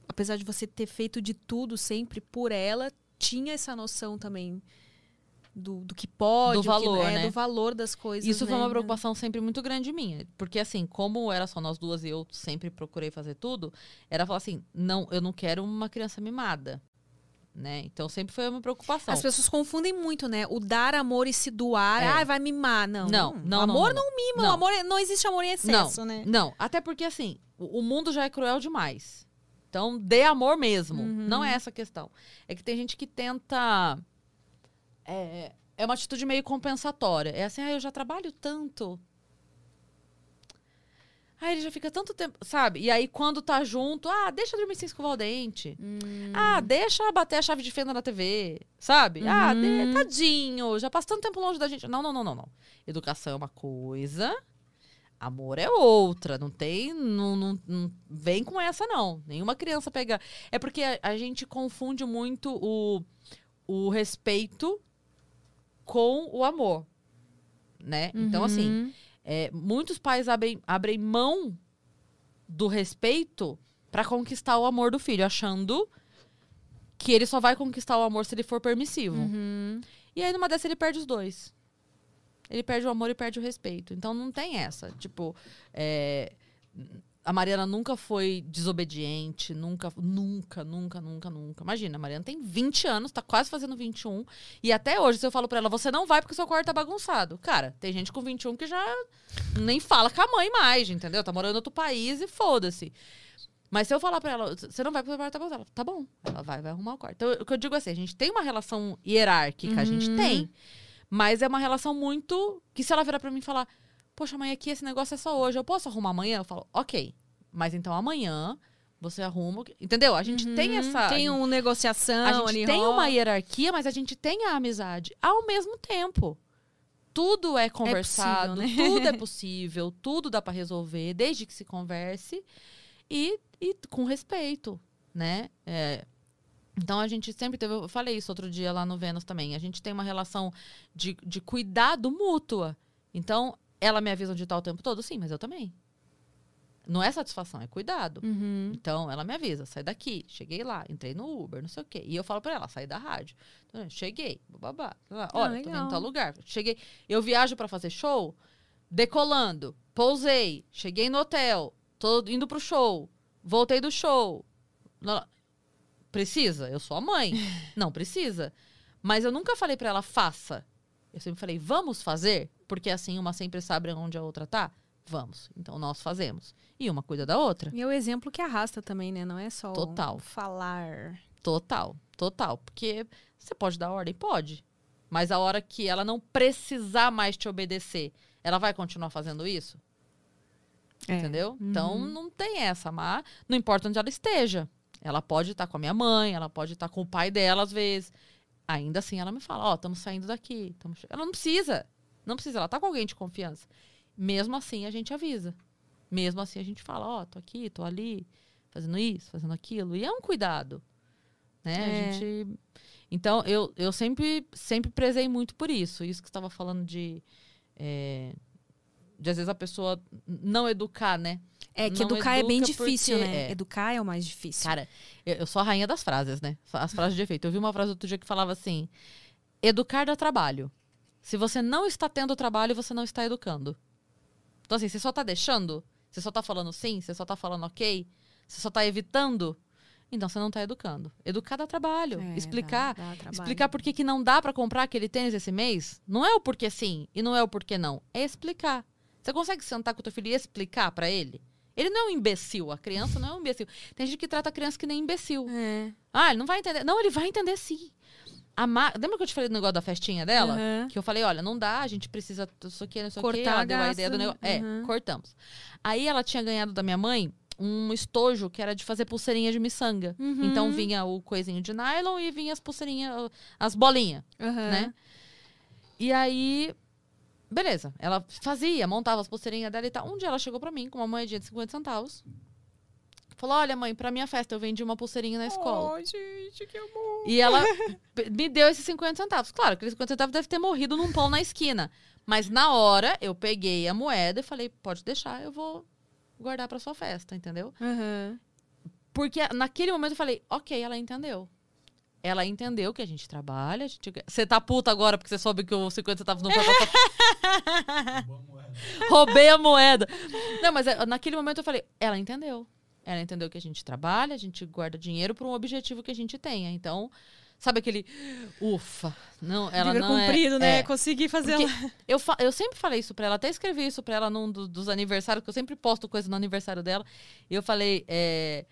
apesar de você ter feito de tudo sempre por ela, tinha essa noção também do, do que pode, Do o que valor, não é, né? do valor das coisas. Isso foi né? uma preocupação sempre muito grande minha. Porque, assim, como era só nós duas e eu sempre procurei fazer tudo, era falar assim: não, eu não quero uma criança mimada. Né? Então sempre foi uma preocupação. As pessoas confundem muito, né? O dar amor e se doar. É. Ah, vai mimar. Não, Não, não, amor não, não, não. mima. Não. Amor é- não existe amor em excesso, não, né? Não, até porque assim, o o mundo já é cruel demais. Então, dê amor mesmo. Uhum. Não é essa a questão. É que tem gente que tenta. É, é uma atitude meio compensatória. É assim, ah, eu já trabalho tanto. Ah, ele já fica tanto tempo, sabe? E aí, quando tá junto, ah, deixa dormir sem escovar o dente. Ah, deixa bater a chave de fenda na TV, sabe? Ah, de- tadinho, já passa tanto tempo longe da gente. Não, não, não, não, não. Educação é uma coisa, amor é outra. Não tem. Não, não, não vem com essa, não. Nenhuma criança pega. É porque a, a gente confunde muito o, o respeito com o amor. Né? Então, assim, Uhum. é, muitos pais abrem, abrem mão do respeito pra conquistar o amor do filho, achando que ele só vai conquistar o amor se ele for permissivo. Uhum. E aí, numa dessa, ele perde os dois. Ele perde o amor e perde o respeito. Então, não tem essa. Tipo, é, a Mariana nunca foi desobediente, nunca, nunca, nunca, nunca, nunca. Imagina, a Mariana tem 20 anos, tá quase fazendo 21. E até hoje, se eu falo pra ela, você não vai porque seu quarto tá bagunçado. Cara, tem gente com 21 que já nem fala com a mãe mais, entendeu? Tá morando em outro país e foda-se. Mas se eu falar pra ela, você não vai porque seu quarto tá bagunçado. Ela, tá bom. Ela vai, vai arrumar o quarto. Então, o que eu digo é assim, a gente tem uma relação hierárquica, a gente Uhum. tem. Mas é uma relação muito. Que se ela virar pra mim e falar, poxa, mãe, aqui esse negócio é só hoje, eu posso arrumar amanhã? Eu falo, ok. Mas então amanhã você arruma. Entendeu? A gente tem essa. Uhum. Tem uma negociação A gente ali, tem uma hierarquia, mas a gente tem a amizade ao mesmo tempo. Tudo é conversado, né? tudo é possível, tudo dá pra resolver, desde que se converse e, e com respeito, né? É, então a gente sempre teve, eu falei isso outro dia lá no Vênus também, a gente tem uma relação de, de cuidado mútua. Então, ela me avisa onde tá o tempo todo? Sim, mas eu também. Não é satisfação, é cuidado. Uhum. Então, ela me avisa, sai daqui. Cheguei lá, entrei no Uber, não sei o quê. E eu falo pra ela, sai da rádio. Então, cheguei, babá. Olha, tô Ah, legal. indo em tal lugar. Cheguei, eu viajo pra fazer show, decolando, pousei, cheguei no hotel, tô indo pro show, voltei do show. Precisa? Eu sou a mãe. não precisa. Mas eu nunca falei pra ela, faça. Eu sempre falei, vamos fazer? Porque assim uma sempre sabe onde a outra tá? Vamos. Então nós fazemos. E uma cuida da outra. E é o exemplo que arrasta também, né? Não é só o Total. falar. Total, total. Porque você pode dar ordem? Pode. Mas a hora que ela não precisar mais te obedecer, ela vai continuar fazendo isso? É. Entendeu? Então não tem essa, mas não importa onde ela esteja. Ela pode estar com a minha mãe, ela pode estar com o pai dela às vezes. Ainda assim ela me fala, ó, estamos saindo daqui. tamo che-" Ela não precisa. Não precisa, ela tá com alguém de confiança. Mesmo assim a gente avisa. Mesmo assim a gente fala, ó, tô aqui, tô ali, fazendo isso, fazendo aquilo. E é um cuidado. Né? É. A gente. Então, eu, eu sempre, sempre prezei muito por isso. Isso que você estava falando de. é, de às vezes a pessoa não educar, né? É que Não educar é bem educa difícil, né? é. Educar é o mais difícil. Cara, eu, eu sou a rainha das frases, né? As frases de efeito. Eu vi uma frase outro dia que falava assim: educar dá trabalho. Se você não está tendo trabalho, você não está educando. Então, assim, você só está deixando, você só está falando sim, você só está falando ok, você só está evitando, então você não está educando. Educar dá trabalho. É, explicar. dá- dá trabalho. Explicar por que, que não dá para comprar aquele tênis esse mês, não é o porquê sim e não é o porquê não. É explicar. Você consegue sentar com o teu filho e explicar para ele? Ele não é um imbecil, a criança não é um imbecil. Tem gente que trata a criança que nem imbecil. É. Ah, ele não vai entender. Não, ele vai entender sim. A Ma... Lembra que eu te falei do negócio da festinha dela? Aham. Que eu falei, olha, não dá, a gente precisa isso aqui, isso aqui. Cortar Ela a deu a ideia do gasta, negócio. É, uhum. cortamos. Aí ela tinha ganhado da minha mãe um estojo que era de fazer pulseirinha de miçanga. Uhum. Então vinha o coisinho de nylon e vinha as pulseirinhas, as bolinhas, né? E aí, beleza. Ela fazia, montava as pulseirinhas dela e tal. Um dia ela chegou pra mim com uma moedinha de 50 centavos. Falou: olha, mãe, pra minha festa eu vendi uma pulseirinha na escola. Oh, gente, que amor. E ela me deu esses 50 centavos. Claro, aqueles 50 centavos deve ter morrido num pão na esquina. Mas na hora, eu peguei a moeda e falei, pode deixar, eu vou guardar pra sua festa, entendeu? Aham. Porque naquele momento eu falei, ok, ela entendeu. Ela entendeu que a gente trabalha. Você tá puta agora porque você soube que os 50 centavos não foi pra Roubei a moeda. Não, mas é, naquele momento eu falei, ela entendeu. Ela entendeu que a gente trabalha, a gente guarda dinheiro para um objetivo que a gente tenha. Então, sabe aquele ufa, não, ela Dever não cumprido, é, né? é. Consegui fazer lá. eu, fa- eu sempre falei isso pra ela, até escrevi isso pra ela num do- dos aniversários, que eu sempre posto coisa no aniversário dela. E eu falei, é,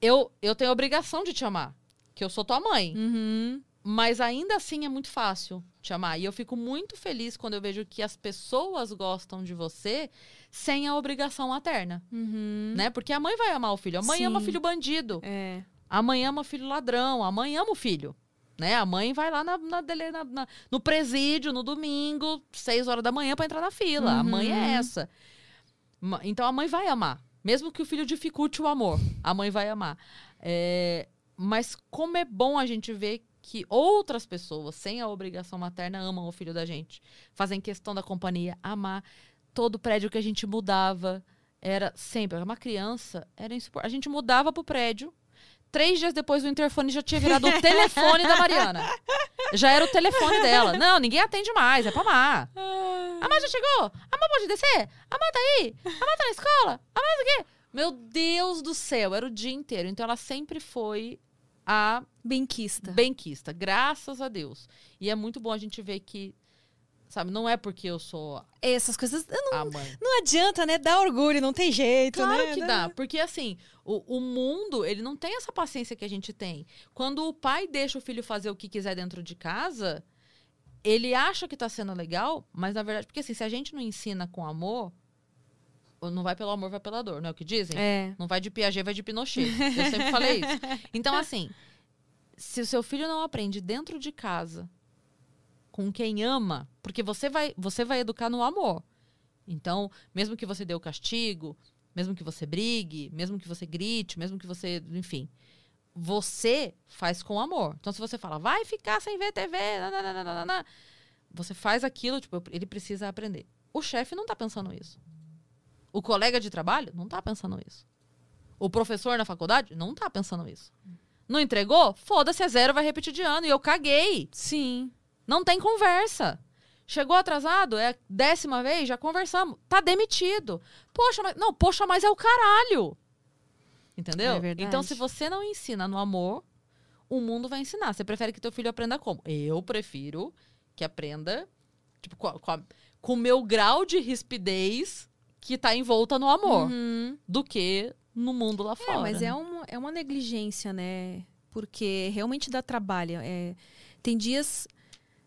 eu, eu tenho a obrigação de te amar, que eu sou tua mãe. Uhum. Mas ainda assim é muito fácil te amar. E eu fico muito feliz quando eu vejo que as pessoas gostam de você sem a obrigação materna, Uhum. né? Porque a mãe vai amar o filho. A mãe Sim. ama filho bandido. É. A mãe ama filho ladrão. A mãe ama o filho. Né? A mãe vai lá na, na na- na- no presídio no domingo, seis horas da manhã, pra entrar na fila. A mãe é Uhum. essa. Então a mãe vai amar. Mesmo que o filho dificulte o amor, a mãe vai amar. É, Mas como é bom a gente ver que outras pessoas, sem a obrigação materna, amam o filho da gente. Fazem questão da companhia, amar. Todo prédio que a gente mudava era sempre. Uma criança era insuportável. A gente mudava pro prédio. Três dias depois o interfone já tinha virado o telefone da Mariana. Já era o telefone dela. Não, ninguém atende mais, é pra amar. A Má já chegou? A Má pode descer? A Má tá aí? A Má tá na escola? A Má tá aqui? Meu Deus do céu, era o dia inteiro. Então ela sempre foi a Benquista. benquista, graças a Deus. E é muito bom a gente ver que, sabe, não é porque eu sou Essas coisas não, não adianta, né? Dá orgulho, não tem jeito, Claro né? que dá, porque assim, o, o mundo, ele não tem essa paciência que a gente tem. Quando o pai deixa o filho fazer o que quiser dentro de casa, ele acha que tá sendo legal, mas na verdade, porque assim, se a gente não ensina com amor, não vai pelo amor, vai pela dor, não é o que dizem? É. Não vai de Piaget, vai de Pinochet. Eu sempre falei isso. Então, assim, se o seu filho não aprende dentro de casa com quem ama, porque você vai, você vai educar no amor. Então, mesmo que você dê o castigo, mesmo que você brigue, mesmo que você grite, mesmo que você, enfim, você faz com amor. Então, se você fala, vai ficar sem ver TV, nananana, você faz aquilo, tipo, ele precisa aprender. O chefe não tá pensando isso. O colega de trabalho não tá pensando isso. O professor na faculdade não tá pensando isso. Não entregou? Foda-se, é zero, vai repetir de ano. E eu caguei. Sim. Não tem conversa. Chegou atrasado, é a décima vez, já conversamos. Tá demitido. Poxa, mas. Não, poxa, mas é o caralho. Entendeu? É verdade. então, se você não ensina no amor, o mundo vai ensinar. Você prefere que teu filho aprenda como? Eu prefiro que aprenda, tipo, com, a- com, a- com o meu grau de rispidez que tá envolta no amor, Uhum. do que no mundo lá fora. É, mas né? é, um, é uma negligência, né? Porque realmente dá trabalho. É, tem dias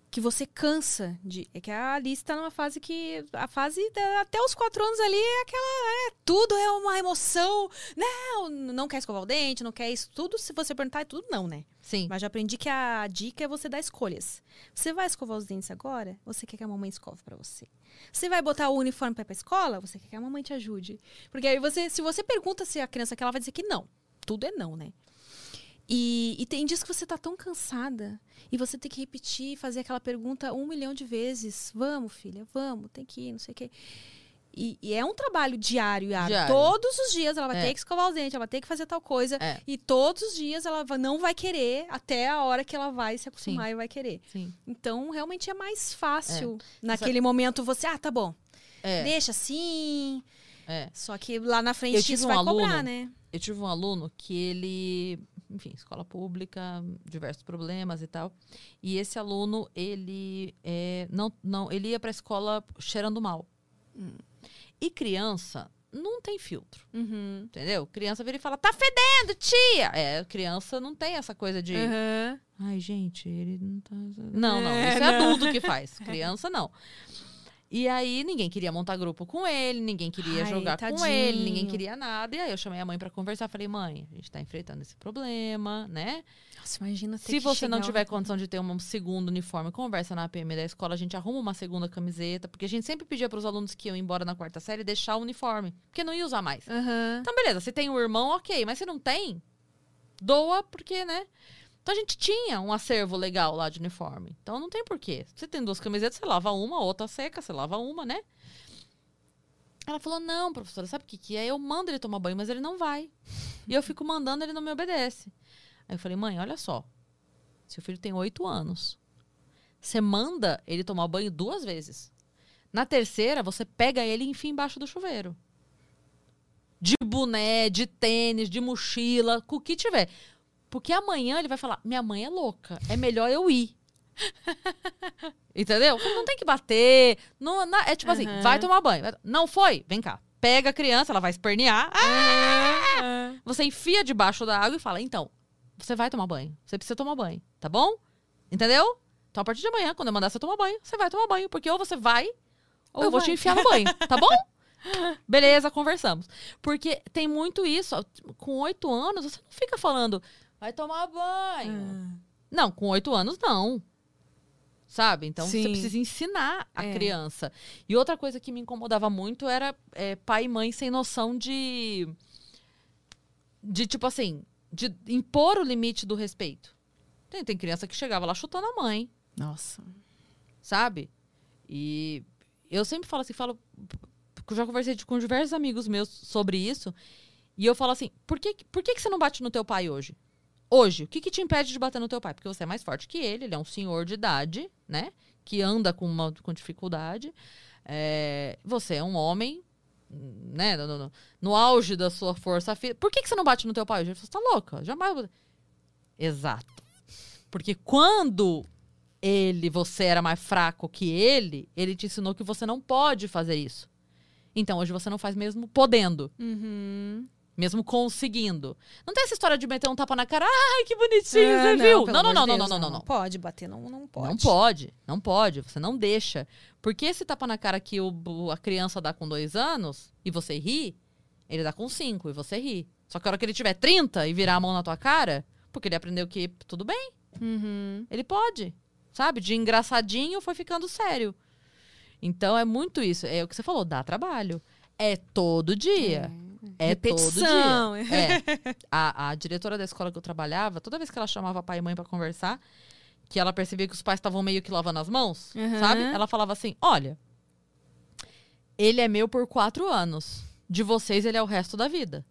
que você cansa de. É que a Alice tá numa fase que. A fase da- até os quatro anos ali é aquela. É, tudo é uma emoção. Não, não quer escovar o dente, não quer isso. Tudo, se você perguntar, é tudo não, né? Sim. Mas já aprendi que a dica é você dar escolhas. Você vai escovar os dentes agora? Você quer que a mamãe escove pra você? Você vai botar o uniforme pra ir pra escola? Você quer que a mamãe te ajude? Porque aí você, se você pergunta se a criança quer, ela vai dizer que não. Tudo é não, né? E, e tem dias que você tá tão cansada e você tem que repetir, fazer aquela pergunta um milhão de vezes. Vamos, filha, vamos, tem que ir, não sei o quê. E, e é um trabalho diário, Yara. Diário. Todos os dias ela vai É. ter que escovar os dentes, ela vai ter que fazer tal coisa. É. E todos os dias ela não vai querer até a hora que ela vai se acostumar e vai querer. Sim. Então, realmente é mais fácil. Naquele momento você, ah, tá bom, É. deixa assim. É. Só que lá na frente Eu tive um vai cobrar, aluno- né? eu tive um aluno que ele, enfim, escola pública, diversos problemas e tal. E esse aluno, ele é, não, não, ele ia pra escola cheirando mal. E criança não tem filtro, Uhum. entendeu? Criança vira e fala: "Tá fedendo, tia". É, criança não tem essa coisa de Uhum. Ai, gente, ele não tá. Não, não. É, Isso é não. adulto que faz. Criança, não. E aí ninguém queria montar grupo com ele, ninguém queria Ai, jogar com tadinho. ele, ninguém queria nada. E aí eu chamei a mãe pra conversar, falei: "Mãe, a gente tá enfrentando esse problema, né? Nossa, imagina ter Se você não tiver condição de ter um segundo uniforme, conversa na APM da escola, a gente arruma uma segunda camiseta, porque a gente sempre pedia pros alunos que iam embora na quarta série deixar o uniforme, porque não ia usar mais. Aham. Então, beleza, se tem um irmão, ok, mas se não tem, doa, porque, né? Então a gente tinha um acervo legal lá de uniforme. Então não tem porquê. Você tem duas camisetas, você lava uma, outra seca, você lava uma, né? Ela falou: não, professora, sabe o que, que é? Eu mando ele tomar banho, mas ele não vai. E eu fico mandando, ele não me obedece. Aí eu falei, mãe, olha só. Seu filho tem oito anos. Você manda ele tomar banho duas vezes. Na terceira, você pega ele e enfia embaixo do chuveiro de boné, de tênis, de mochila, com o que tiver. Porque amanhã ele vai falar: minha mãe é louca, é melhor eu ir. Entendeu? Não tem que bater. Não, na- é tipo assim: Aham. vai tomar banho. Não foi? Vem cá. Pega a criança, ela vai espernear. Ah! Aham. Você enfia debaixo da água e fala: então, você vai tomar banho. Você precisa tomar banho, tá bom? Entendeu? Então, a partir de amanhã, quando eu mandar você tomar banho, você vai tomar banho. Porque ou você vai, ou, eu vou te enfiar no banho, tá bom? Beleza, conversamos. Porque tem muito isso. Com oito anos, você não fica falando, vai tomar banho. Ah. Não, com oito anos, não. Sabe? Então você Sim. precisa ensinar a É. criança. E outra coisa que me incomodava muito era é, pai e mãe sem noção de. De tipo assim, de impor o limite do respeito. Tem, tem criança que chegava lá chutando a mãe, Nossa. sabe? E eu sempre falo assim, falo. eu Já conversei com diversos amigos meus sobre isso. E eu falo assim: por que, por que, que você não bate no teu pai hoje? Hoje, o que, que te impede de bater no teu pai? Porque você é mais forte que ele, ele é um senhor de idade, né? Que anda com, uma, com dificuldade. É, você é um homem, né? No, no- no auge da sua força física. Por que, que você não bate no teu pai hoje? Você tá louca? Jamais. vou-" Exato. Porque quando ele, você era mais fraco que ele, ele te ensinou que você não pode fazer isso. Então hoje você não faz mesmo podendo. Uhum. Mesmo conseguindo. Não tem essa história de meter um tapa na cara. Ai, que bonitinho, Ah, você viu? pelo Não, não, não, de não, Deus, não, não, não. Pode bater, não, não pode. Não pode, não pode. Você não deixa. Porque esse tapa na cara que o, a criança dá com dois anos e você ri, ele dá com cinco e você ri. Só que a hora que ele tiver 30 e virar a mão na tua cara, porque ele aprendeu que tudo bem, Uhum. ele pode. Sabe? De engraçadinho foi ficando sério. Então é muito isso. É o que você falou, dá trabalho. É todo dia. É, Repetição. todo dia. É. A, a diretora da escola que eu trabalhava, toda vez que ela chamava pai e mãe pra conversar, que ela percebia que os pais estavam meio que lavando as mãos, Uhum. sabe? Ela falava assim: olha, ele é meu por quatro anos. De vocês, ele é o resto da vida.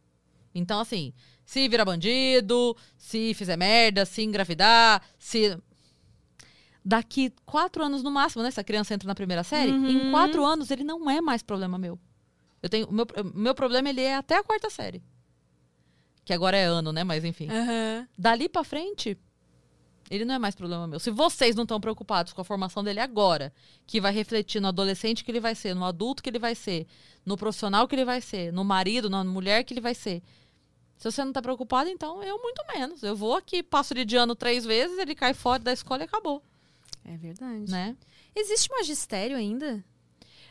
Então, assim, se virar bandido, se fizer merda, se engravidar, se. Daqui quatro anos no máximo, né? Se a criança entra na primeira série, em Uhum. quatro anos ele não é mais problema meu. Eu tenho. O meu, meu problema ele é até a quarta série. Que agora é ano, né? Mas enfim. Aham. Dali pra frente, ele não é mais problema meu. Se vocês não estão preocupados com a formação dele agora, que vai refletir no adolescente que ele vai ser, no adulto que ele vai ser, no profissional que ele vai ser, no marido, na mulher que ele vai ser. Se você não tá preocupado, então eu muito menos. Eu vou aqui, passo ele de ano três vezes, ele cai fora da escola e acabou, É verdade. né? Existe magistério ainda?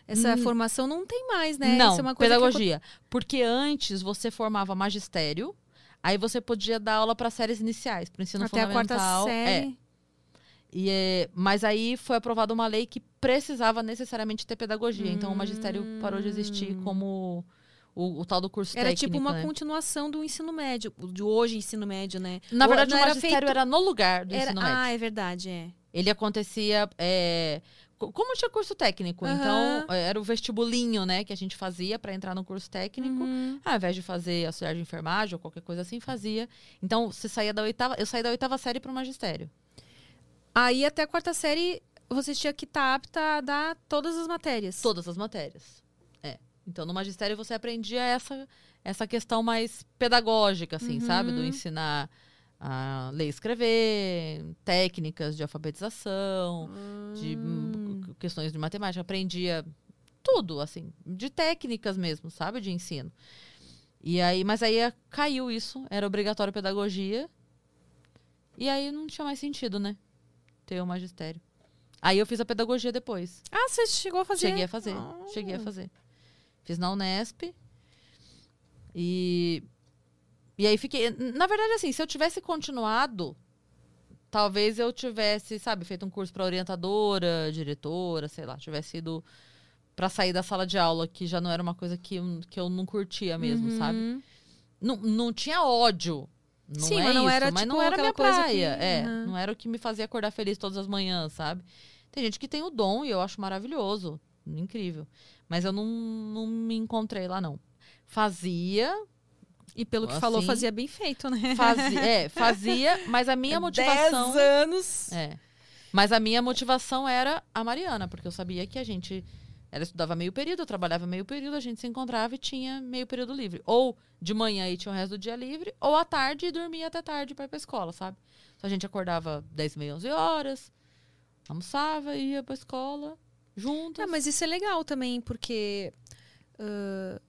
Essa Hum. formação não tem mais, né? Não, Isso é uma coisa pedagogia. Porque antes você formava magistério, aí você podia dar aula para séries iniciais, para ensino Até a quarta fundamental. É, série. E é, mas aí foi aprovada uma lei que precisava necessariamente ter pedagogia. Então o magistério parou de existir como o, o tal do curso Hum. Era técnico. tipo uma né? continuação do ensino médio, de hoje ensino médio, né? Na verdade, não o era magistério feito- era no lugar do Era... ensino médio. Ah, é verdade, é. Ele acontecia. é, como tinha curso técnico, Aham. então é, era o vestibulinho, né, que a gente fazia para entrar no curso técnico. Uhum. Ao invés de fazer auxiliar de enfermagem ou qualquer coisa assim, fazia. Então, você saía da oitava. Eu saí da oitava série para o magistério. Aí até a quarta série você tinha que estar apta a dar todas as matérias. Todas as matérias. É. Então, no magistério você aprendia essa, essa questão mais pedagógica, assim, sabe? Do ensinar a ler e escrever, técnicas de alfabetização, de hum, Hum. questões de matemática. Aprendia tudo, assim, de técnicas mesmo, sabe? De ensino. E aí, mas aí caiu isso, era obrigatório pedagogia. E aí não tinha mais sentido, né? Ter o magistério. Aí eu fiz a pedagogia depois. Ah, você chegou a fazer? Cheguei a fazer. Cheguei a fazer. Fiz na Unesp. E. E aí fiquei. Na verdade, assim, se eu tivesse continuado, talvez eu tivesse, sabe, feito um curso para orientadora, diretora, sei lá, tivesse ido para sair da sala de aula, que já não era uma coisa que, eu- que eu não curtia mesmo, sabe? Uhum. Não, não tinha ódio. Não Sim, é mas não isso, era, mas tipo, não era aquela minha coisa praia. que- É, Uhum. não era o que me fazia acordar feliz todas as manhãs, sabe? Tem gente que tem o dom e eu acho maravilhoso, incrível. Mas eu não, não me encontrei lá, não. Fazia, E pelo que falou, Assim, fazia bem feito, né? fazia, é, fazia, mas a minha motivação... Dez anos. É. Mas a minha motivação era a Mariana, porque eu sabia que a gente. Ela estudava meio período, eu trabalhava meio período, a gente se encontrava e tinha meio período livre. Ou de manhã e tinha o resto do dia livre, ou à tarde e dormia até tarde pra ir pra escola, sabe? Então a gente acordava 10, meia, 11 horas, almoçava, ia pra escola, juntas. É, mas isso é legal também, porque ãh,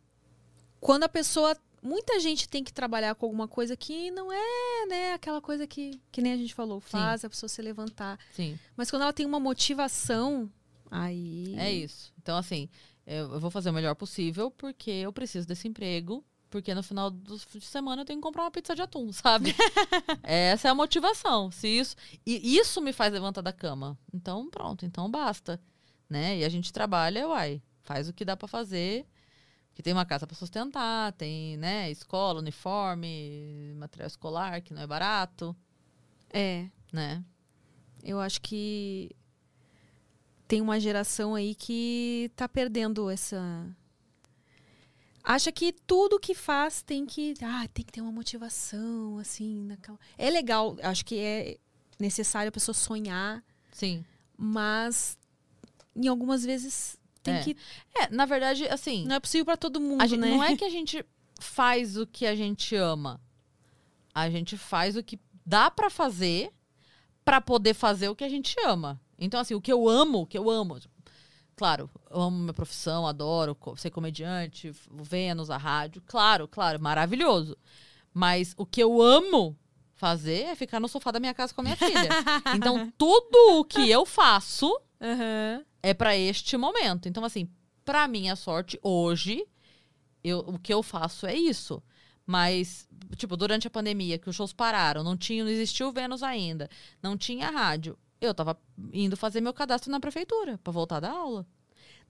quando a pessoa. Muita gente tem que trabalhar com alguma coisa que não é, né, aquela coisa que, que nem a gente falou, faz a pessoa se levantar. Sim, Mas quando ela tem uma motivação, aí. é isso. Então, assim, eu vou fazer o melhor possível porque eu preciso desse emprego. Porque no final do de semana eu tenho que comprar uma pizza de atum, sabe? Essa é a motivação. Se isso e isso me faz levantar da cama. Então pronto, então basta, né? E a gente trabalha, uai, faz o que dá pra fazer. Que tem uma casa pra sustentar, tem, né, escola, uniforme, material escolar que não é barato, É. né? Eu acho que tem uma geração aí que tá perdendo essa. Acha que tudo que faz tem que. Ah, tem que ter uma motivação, assim. Naquela... É legal, acho que é necessário a pessoa sonhar, Sim. mas em algumas vezes tem É. que. É, na verdade, assim, Não é possível para todo mundo, gente- né? Não é que a gente faz o que a gente ama. A gente faz o que dá pra fazer pra poder fazer o que a gente ama. Então, assim, o que eu amo, o que eu amo. Claro, eu amo minha profissão, adoro ser comediante, Vênus, a rádio. Claro, claro, maravilhoso. Mas o que eu amo fazer é ficar no sofá da minha casa com a minha filha. Então, tudo o que eu faço Aham. É pra este momento. Então, assim, pra minha sorte, hoje, eu, o que eu faço é isso. Mas, tipo, durante a pandemia, que os shows pararam, não tinha, não existiu o Vênus ainda, não tinha rádio. Eu tava indo fazer meu cadastro na prefeitura pra voltar da aula.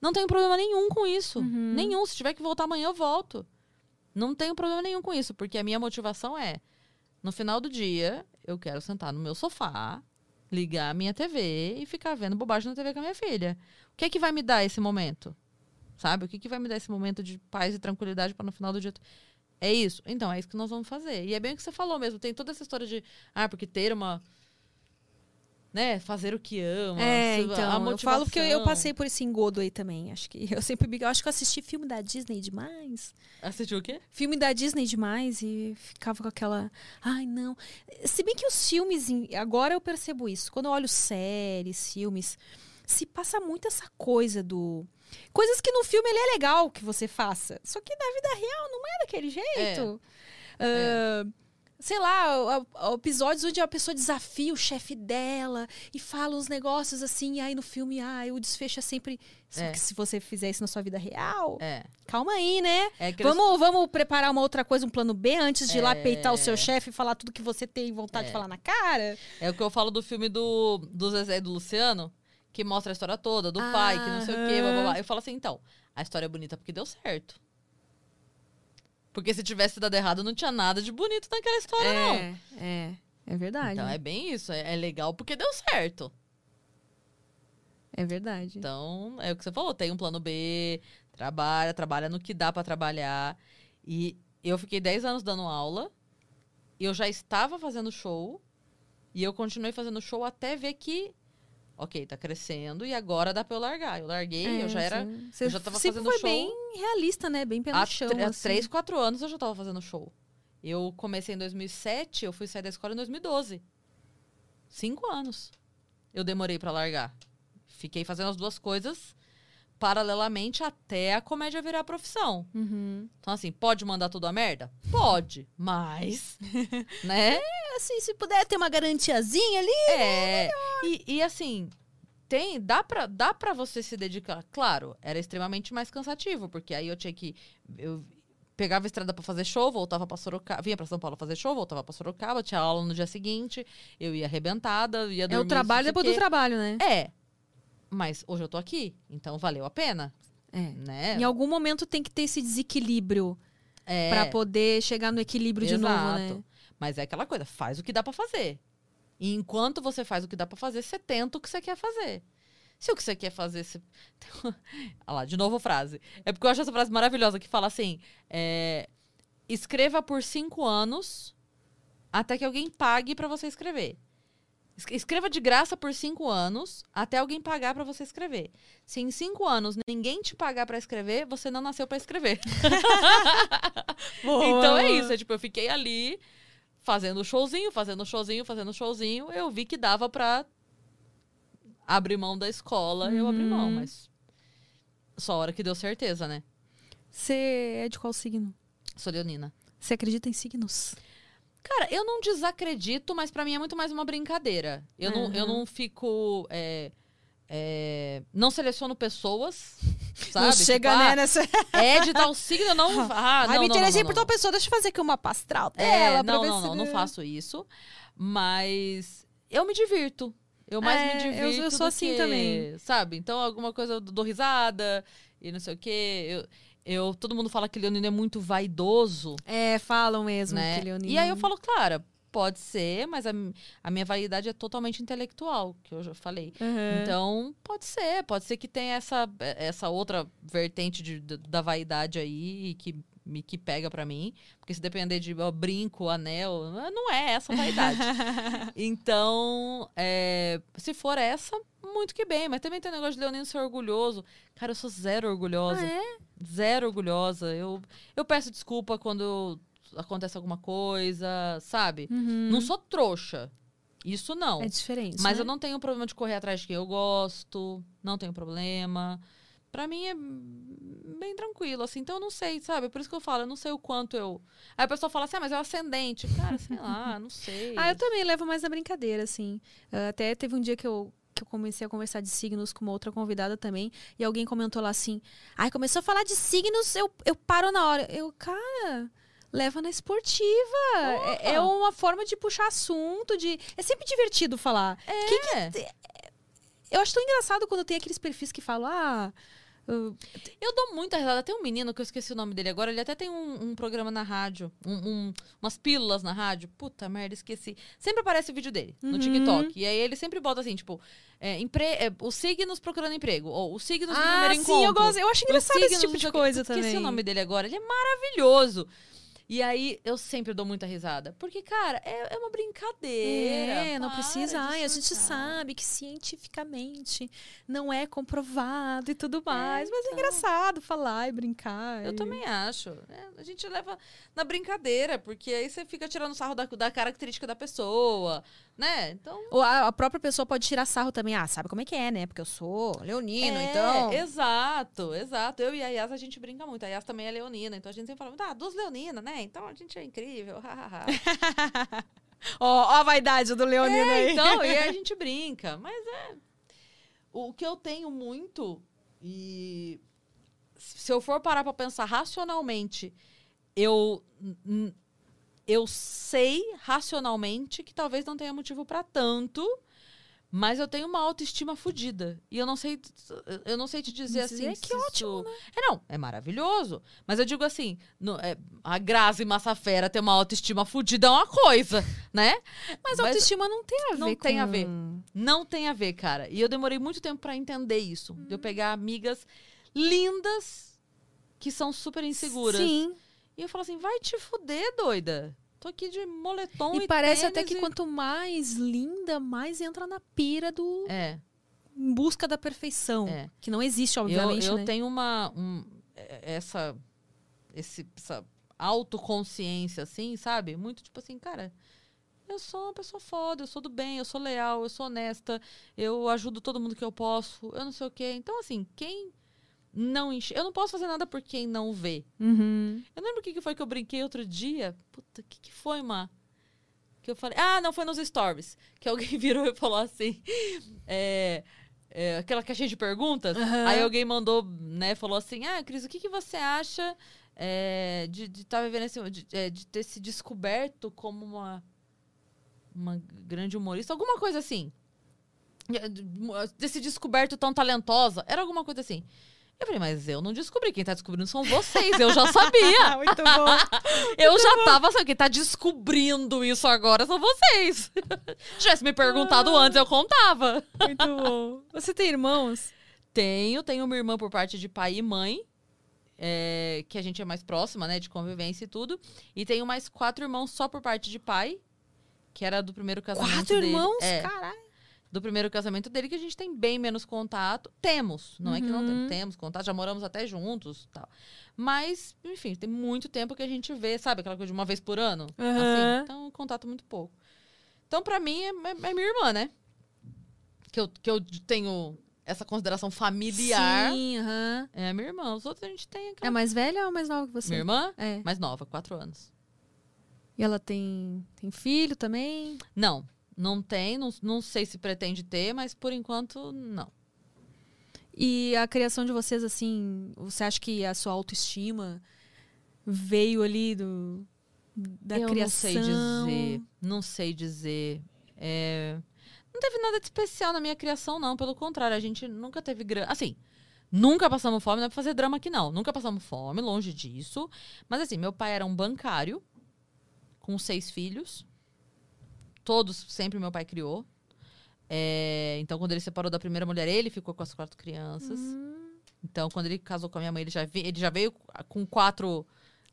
Não tenho problema nenhum com isso. Uhum. Nenhum. Se tiver que voltar amanhã, eu volto. Não tenho problema nenhum com isso, porque a minha motivação é, no final do dia, eu quero sentar no meu sofá, ligar a minha TV e ficar vendo bobagem na TV com a minha filha. O que é que vai me dar esse momento? Sabe? O que, que vai me dar esse momento de paz e tranquilidade para no final do dia. É isso? Então, é isso que nós vamos fazer. E é bem o que você falou mesmo. Tem toda essa história de, ah, porque ter uma. Né? Fazer o que ama. É, então, eu falo porque eu, eu passei por esse engodo aí também. Acho que eu sempre eu acho que eu assisti filme da Disney demais. Assistiu o quê? filme da Disney demais e ficava com aquela. Ai, não. Se bem que os filmes. Agora eu percebo isso. Quando eu olho séries, filmes, se passa muito essa coisa do. Coisas que no filme ele é legal que você faça. Só que na vida real não é daquele jeito. Ah, Sei lá, episódios onde a pessoa desafia o chefe dela e fala uns negócios assim, e aí no filme, ah, o desfecho é sempre. Só É. que se você fizer isso na sua vida real, É. calma aí, né? É Vamos, vamos preparar uma outra coisa, um plano B, antes de ir lá É. peitar o seu chefe e falar tudo que você tem vontade de falar na cara? É o que eu falo do filme do, do Zezé e do Luciano, que mostra a história toda, do pai, que não sei o quê, blá, blá, blá. Eu falo assim, então, a história é bonita porque deu certo. Porque se tivesse dado errado, não tinha nada de bonito naquela história, não. é. É verdade. Então é bem isso, é, é legal porque deu certo. É verdade. Então, é o que você falou, tem um plano B, trabalha, trabalha no que dá pra trabalhar. E eu fiquei 10 anos dando aula, eu já estava fazendo show, e eu continuei fazendo show até ver que, ok, tá crescendo, e agora dá pra eu largar. Eu larguei, É, eu já era. sim. Você eu já tava fazendo foi show. bem realista, né? Bem pé no Há, chão. há assim. três, quatro anos eu já tava fazendo show. Eu comecei em 2007, eu fui sair da escola em 2012. Cinco anos. Eu demorei pra largar. Fiquei fazendo as duas coisas paralelamente até a comédia virar profissão. Uhum. Então, assim, pode mandar tudo a merda? Pode, mas. né? Assim, se puder ter uma garantiazinha ali. É. E, e, assim, tem, dá pra, dá pra você se dedicar. Claro, era extremamente mais cansativo, porque aí eu tinha que. Eu pegava a estrada pra fazer show, voltava pra Sorocaba. Vinha pra São Paulo fazer show, voltava pra Sorocaba, tinha aula no dia seguinte, eu ia arrebentada, ia É dormir. o trabalho depois do trabalho, né? É. Mas hoje eu tô aqui, então valeu a pena, É. né? Em algum momento tem que ter esse desequilíbrio é, pra poder chegar no equilíbrio de novo, né? Mas é aquela coisa, faz o que dá pra fazer. E enquanto você faz o que dá pra fazer, você tenta o que você quer fazer. Se o que você quer fazer. Você... Olha lá, de novo a frase. É porque eu acho essa frase maravilhosa que fala assim: é, escreva por cinco anos até que alguém pague pra você escrever. Es- Escreva de graça por cinco anos até alguém pagar pra você escrever. Se em cinco anos ninguém te pagar pra escrever, você não nasceu pra escrever. Então é isso. É, tipo, eu fiquei ali fazendo showzinho, fazendo showzinho, fazendo showzinho. Eu vi que dava pra abrir mão da escola, eu abri mão, Uhum. mas só a hora que deu certeza, né? Você é de qual signo? Sou leonina. Você acredita em signos? Cara, eu não desacredito, mas pra mim é muito mais uma brincadeira. Eu, não, eu Uhum. não fico. é, é, não seleciono pessoas, sabe? Não chega, Tipo, né, ah, nessa... É de tal signo, eu não. Ah, Ai, não, me interessei por tal pessoa. Deixa eu fazer aqui uma pastral É, dela. pra não, não, não, não faço isso. Mas eu me divirto. Eu mais É, me eu- divirto. eu sou do assim que, também. Sabe? Então, alguma coisa eu dou risada e não sei o quê. Eu, eu, todo mundo fala que Leonino é muito vaidoso, É, falam mesmo né? que Leonino... E aí eu falo, claro, pode ser, mas a, a minha vaidade é totalmente intelectual, que eu já falei. Uhum. Então, pode ser. Pode ser que tenha essa, essa outra vertente de- da- da vaidade aí que me que pega pra mim. Porque se depender de ó, brinco, anel, não é essa vaidade. então, é, se for essa, muito que bem. Mas também tem o negócio de Leonino ser orgulhoso. Cara, eu sou zero orgulhosa. Ah, é? Zero orgulhosa. Eu, eu peço desculpa quando acontece alguma coisa, sabe? Uhum. Não sou trouxa. Isso não. É diferente, Mas né? eu não tenho problema de correr atrás de quem eu gosto. Não tenho problema. Pra mim é bem tranquilo, assim. Então eu não sei, sabe? Por isso que eu falo, eu não sei o quanto eu. Aí a pessoa fala assim, ah, mas é o ascendente. Cara, sei lá, não sei. Ah, eu também levo mais na brincadeira, assim. Ah, Até teve um dia que eu, que eu comecei a conversar de signos com uma outra convidada também, e alguém comentou lá assim: ai, começou a falar de signos, eu, eu paro na hora. Eu, cara. Leva na esportiva. É, é uma forma de puxar assunto, de. É sempre divertido falar. É. Eu acho tão engraçado quando tem aqueles perfis que falam, ah. ah, Eu dou muita risada. Tem um menino que eu esqueci o nome dele agora. Ele até tem um, um programa na rádio. um- um- umas pílulas na rádio. Puta merda, esqueci. Sempre aparece o vídeo dele no Uhum. TikTok. E aí ele sempre bota assim, tipo... É, empre é, os signos procurando emprego. Ou os signos do ah, primeiro sim, encontro. eu gosto. Eu acho engraçado esse tipo de coisa Esqueci também. o nome dele agora. Ele é maravilhoso. E aí, eu sempre dou muita risada. Porque, cara, é, é uma brincadeira. É, não precisa. Ai, a gente sabe que cientificamente não é comprovado e tudo mais. mas é então. engraçado falar e brincar. Eu e- também acho. né? A gente leva na brincadeira, porque aí você fica tirando sarro da, da característica da pessoa, né? Então. Ou a, a própria pessoa pode tirar sarro também. Ah, sabe como é que é, né? Porque eu sou leonino, é, então. Exato, exato. Eu e a Yas, a gente brinca muito. A Yas também é leonina, então a gente sempre fala muito, ah, duas leoninas, né? Então a gente é incrível. hahaha. Ó, ó a vaidade do leonino É, aí. então, e aí a gente brinca. Mas é. O que eu tenho muito, e se eu for parar pra pensar racionalmente, eu. Eu sei racionalmente que talvez não tenha motivo pra tanto, mas eu tenho uma autoestima fodida. E eu não sei. Eu não sei te dizer Dizer assim. que se ótimo, isso- É, não, é maravilhoso. Mas eu digo assim: no- é, a Grazi Massafera ter uma autoestima fodida é uma coisa, né? Mas a autoestima não tem a ver Não com... tem a ver. Não tem a ver, cara. E eu demorei muito tempo pra entender isso. De Hum. eu pegar amigas lindas que são super inseguras. Sim. E eu falo assim, vai te fuder, doida. Tô aqui de moletom e E parece até que e- quanto mais linda, mais entra na pira do... É, Em busca da perfeição. É. Que não existe, eu, obviamente, eu né? tenho uma... um- é- essa... Esse, essa autoconsciência, assim, sabe? Muito tipo assim, cara... Eu sou uma pessoa foda, eu sou do bem, eu sou leal, eu sou honesta, eu ajudo todo mundo que eu posso, eu não sei o quê. Então, assim, quem não enche... Eu não posso fazer nada por quem não vê. Uhum. Eu lembro o que, que foi que eu brinquei outro dia. Puta, o que, que foi, Má? Que eu falei. Ah, não, foi nos stories. Que alguém virou e falou assim. é, é, aquela caixinha de perguntas. Aham. Aí alguém mandou, né, falou assim: Ah, Cris, o que, que você acha é, de estar vivendo esse. De, é, de ter se descoberto como uma, uma grande humorista? Alguma coisa assim. De- se descoberto tão talentosa. Era alguma coisa assim. Eu falei, mas eu não descobri. Quem tá descobrindo são vocês. Eu já sabia. Muito bom. Eu já tava sabendo. Quem tá descobrindo isso agora são vocês. Se tivesse me perguntado antes, eu contava. Muito bom. Você tem irmãos? Tenho, tenho uma irmã por parte de pai e mãe, é, que a gente é mais próxima, né, de convivência e tudo. E tenho mais quatro irmãos só por parte de pai, que era do primeiro casamento Quatro dele. irmãos? É, Caralho. Do primeiro casamento dele, que a gente tem bem menos contato. Temos, não é que não Uhum. temos, contato, já moramos até juntos tal. Mas, enfim, tem muito tempo que a gente vê, sabe, aquela coisa de uma vez por ano? Aham. Assim, então, contato muito pouco. Então, pra mim, é, é- é minha irmã, né? Que eu, que eu tenho essa consideração familiar. Sim, aham. É minha irmã. Os outros a gente tem aquela... É mais velha ou mais nova que você? Minha irmã? É. Mais nova, quatro anos. E ela tem, tem filho também? Não, não tem. Não, não sei se pretende ter, mas por enquanto, não. E a criação de vocês, assim, você acha que a sua autoestima veio ali do, da eu criação? não sei dizer. Não sei dizer. É, Não teve nada de especial na minha criação, não. Pelo contrário, a gente nunca teve grana. Assim, nunca passamos fome, não é pra fazer drama aqui, não. Nunca passamos fome, longe disso. Mas assim, meu pai era um bancário com seis filhos. Todos, sempre meu pai criou. É, Então, quando ele separou da primeira mulher, ele ficou com as quatro crianças. Hum. Então, quando ele casou com a minha mãe, ele já, vi- ele já veio com quatro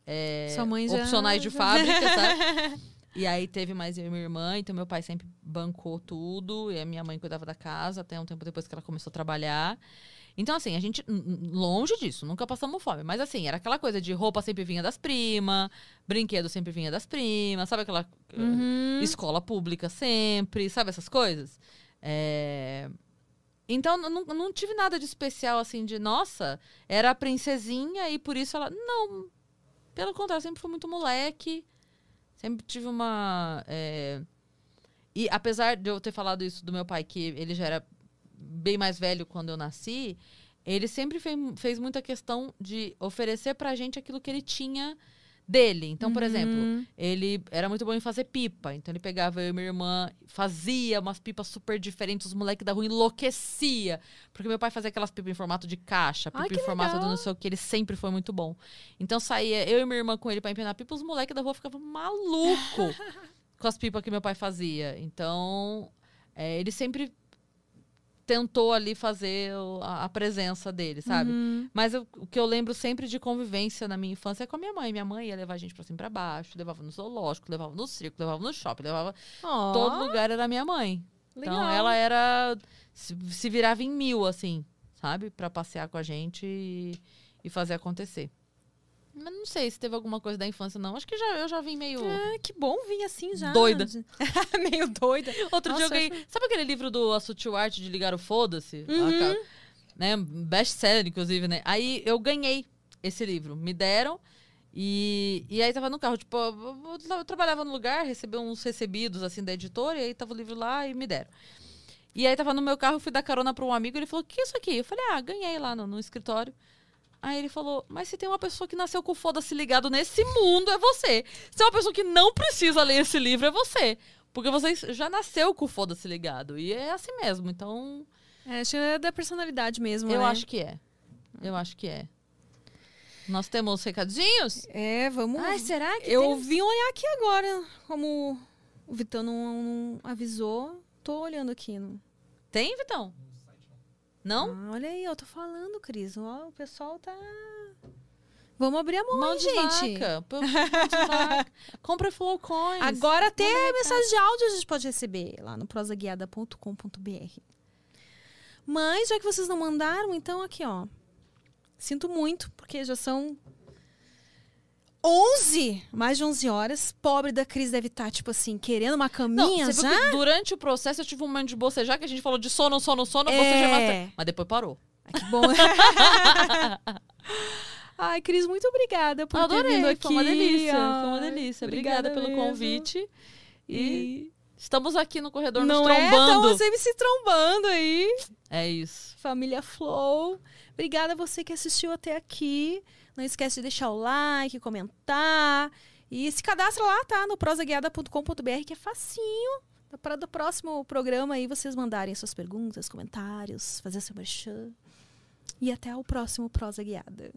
é, mãe já- opcionais de fábrica, sabe? E aí teve mais eu e minha irmã, então meu pai sempre bancou tudo, e a minha mãe cuidava da casa, até um tempo depois que ela começou a trabalhar. Então, assim, a gente, longe disso, nunca passamos fome. Mas, assim, era aquela coisa de roupa sempre vinha das primas, brinquedo sempre vinha das primas, sabe aquela eh, Uhum. escola pública sempre, sabe essas coisas? É, Então, não, não tive nada de especial, assim, de, nossa, era a princesinha e por isso ela. Não. Pelo contrário, sempre fui muito moleque. Sempre tive uma. é, E apesar de eu ter falado isso do meu pai, que ele já era bem mais velho quando eu nasci, ele sempre fez, fez muita questão de oferecer pra gente aquilo que ele tinha dele. Então, por exemplo, Uhum. ele era muito bom em fazer pipa. Então ele pegava eu e minha irmã, fazia umas pipas super diferentes, os moleques da rua enlouquecia. Porque meu pai fazia aquelas pipas em formato de caixa, Ai, pipa que em formato do legal. não sei o que, ele sempre foi muito bom. Então saía eu e minha irmã com ele pra empenar pipa, os moleques da rua ficavam maluco com as pipas que meu pai fazia. Então, é, ele sempre tentou ali fazer a, presença dele, sabe? Uhum. Mas eu- o que eu lembro sempre de convivência na minha infância é com a minha mãe. Minha mãe ia levar a gente pra cima e pra baixo, levava no zoológico, levava no circo, levava no shopping, levava. Ó, Todo lugar era minha mãe. legal. Então ela era. Se, se virava em mil, assim, sabe? Pra passear com a gente e, e fazer acontecer. Mas não sei se teve alguma coisa da infância, não. Acho que já, eu já vim meio. É, que bom vir assim já. Doida. Meio doida. Outro dia eu Nossa, ganhei. Sabe aquele livro do A Sutil Arte de Ligar o Foda-se? Uhum. Né? Best-seller, inclusive, né? Aí eu ganhei esse livro. Me deram. E, e aí tava no carro. Tipo, eu, eu- eu trabalhava no lugar, recebi uns recebidos, assim, da editora. E aí tava o livro lá e me deram. E aí tava no meu carro, fui dar carona pra um amigo. Ele falou, o que é isso aqui? Eu falei, ah, ganhei lá no, no escritório. Aí ele falou, mas se tem uma pessoa que nasceu com o foda-se ligado nesse mundo, é você. Se é uma pessoa que não precisa ler esse livro, é você. Porque você já nasceu com o foda-se ligado. E é assim mesmo. Então, É, acho que é da personalidade mesmo, eu né? acho que é. Eu acho que é. Nós temos recadinhos? É, vamos... Ai, será que Eu tem? vim olhar aqui agora, como o Vitão não, não avisou. Tô olhando aqui. Não. Tem, Vitão? Não? Ah, olha aí, eu tô falando, Cris. Ó, o pessoal tá... Vamos abrir a mão, Mão gente. vaca. Mão de vaca. Compra Flow Coins. Agora até mensagem de áudio a gente pode receber lá no prosaguiada.com.br. Mas, já que vocês não mandaram, então aqui, ó. Sinto muito, porque já são 11, mais de 11 horas. Pobre da Cris deve estar, tipo assim, querendo uma Não, caminha você já. viu que durante o processo eu tive um momento de bocejar, que a gente falou de sono, sono, sono, É. bocejar bastante. Mas depois parou. Ai, que bom. Ai, Cris, muito obrigada por Adorei, ter vindo aqui. foi uma delícia. Foi uma delícia. Obrigada, pelo mesmo. convite. E, E Estamos aqui no corredor Não nos é? trombando. Estão sempre se trombando aí. É isso. Família Flow. Obrigada a você que assistiu até aqui. Não esquece de deixar o like, comentar. E se cadastra lá, tá? No prosaguiada.com.br, que é facinho. Para do próximo programa aí vocês mandarem suas perguntas, comentários, fazer seu merchan. E até o próximo Prosa Guiada.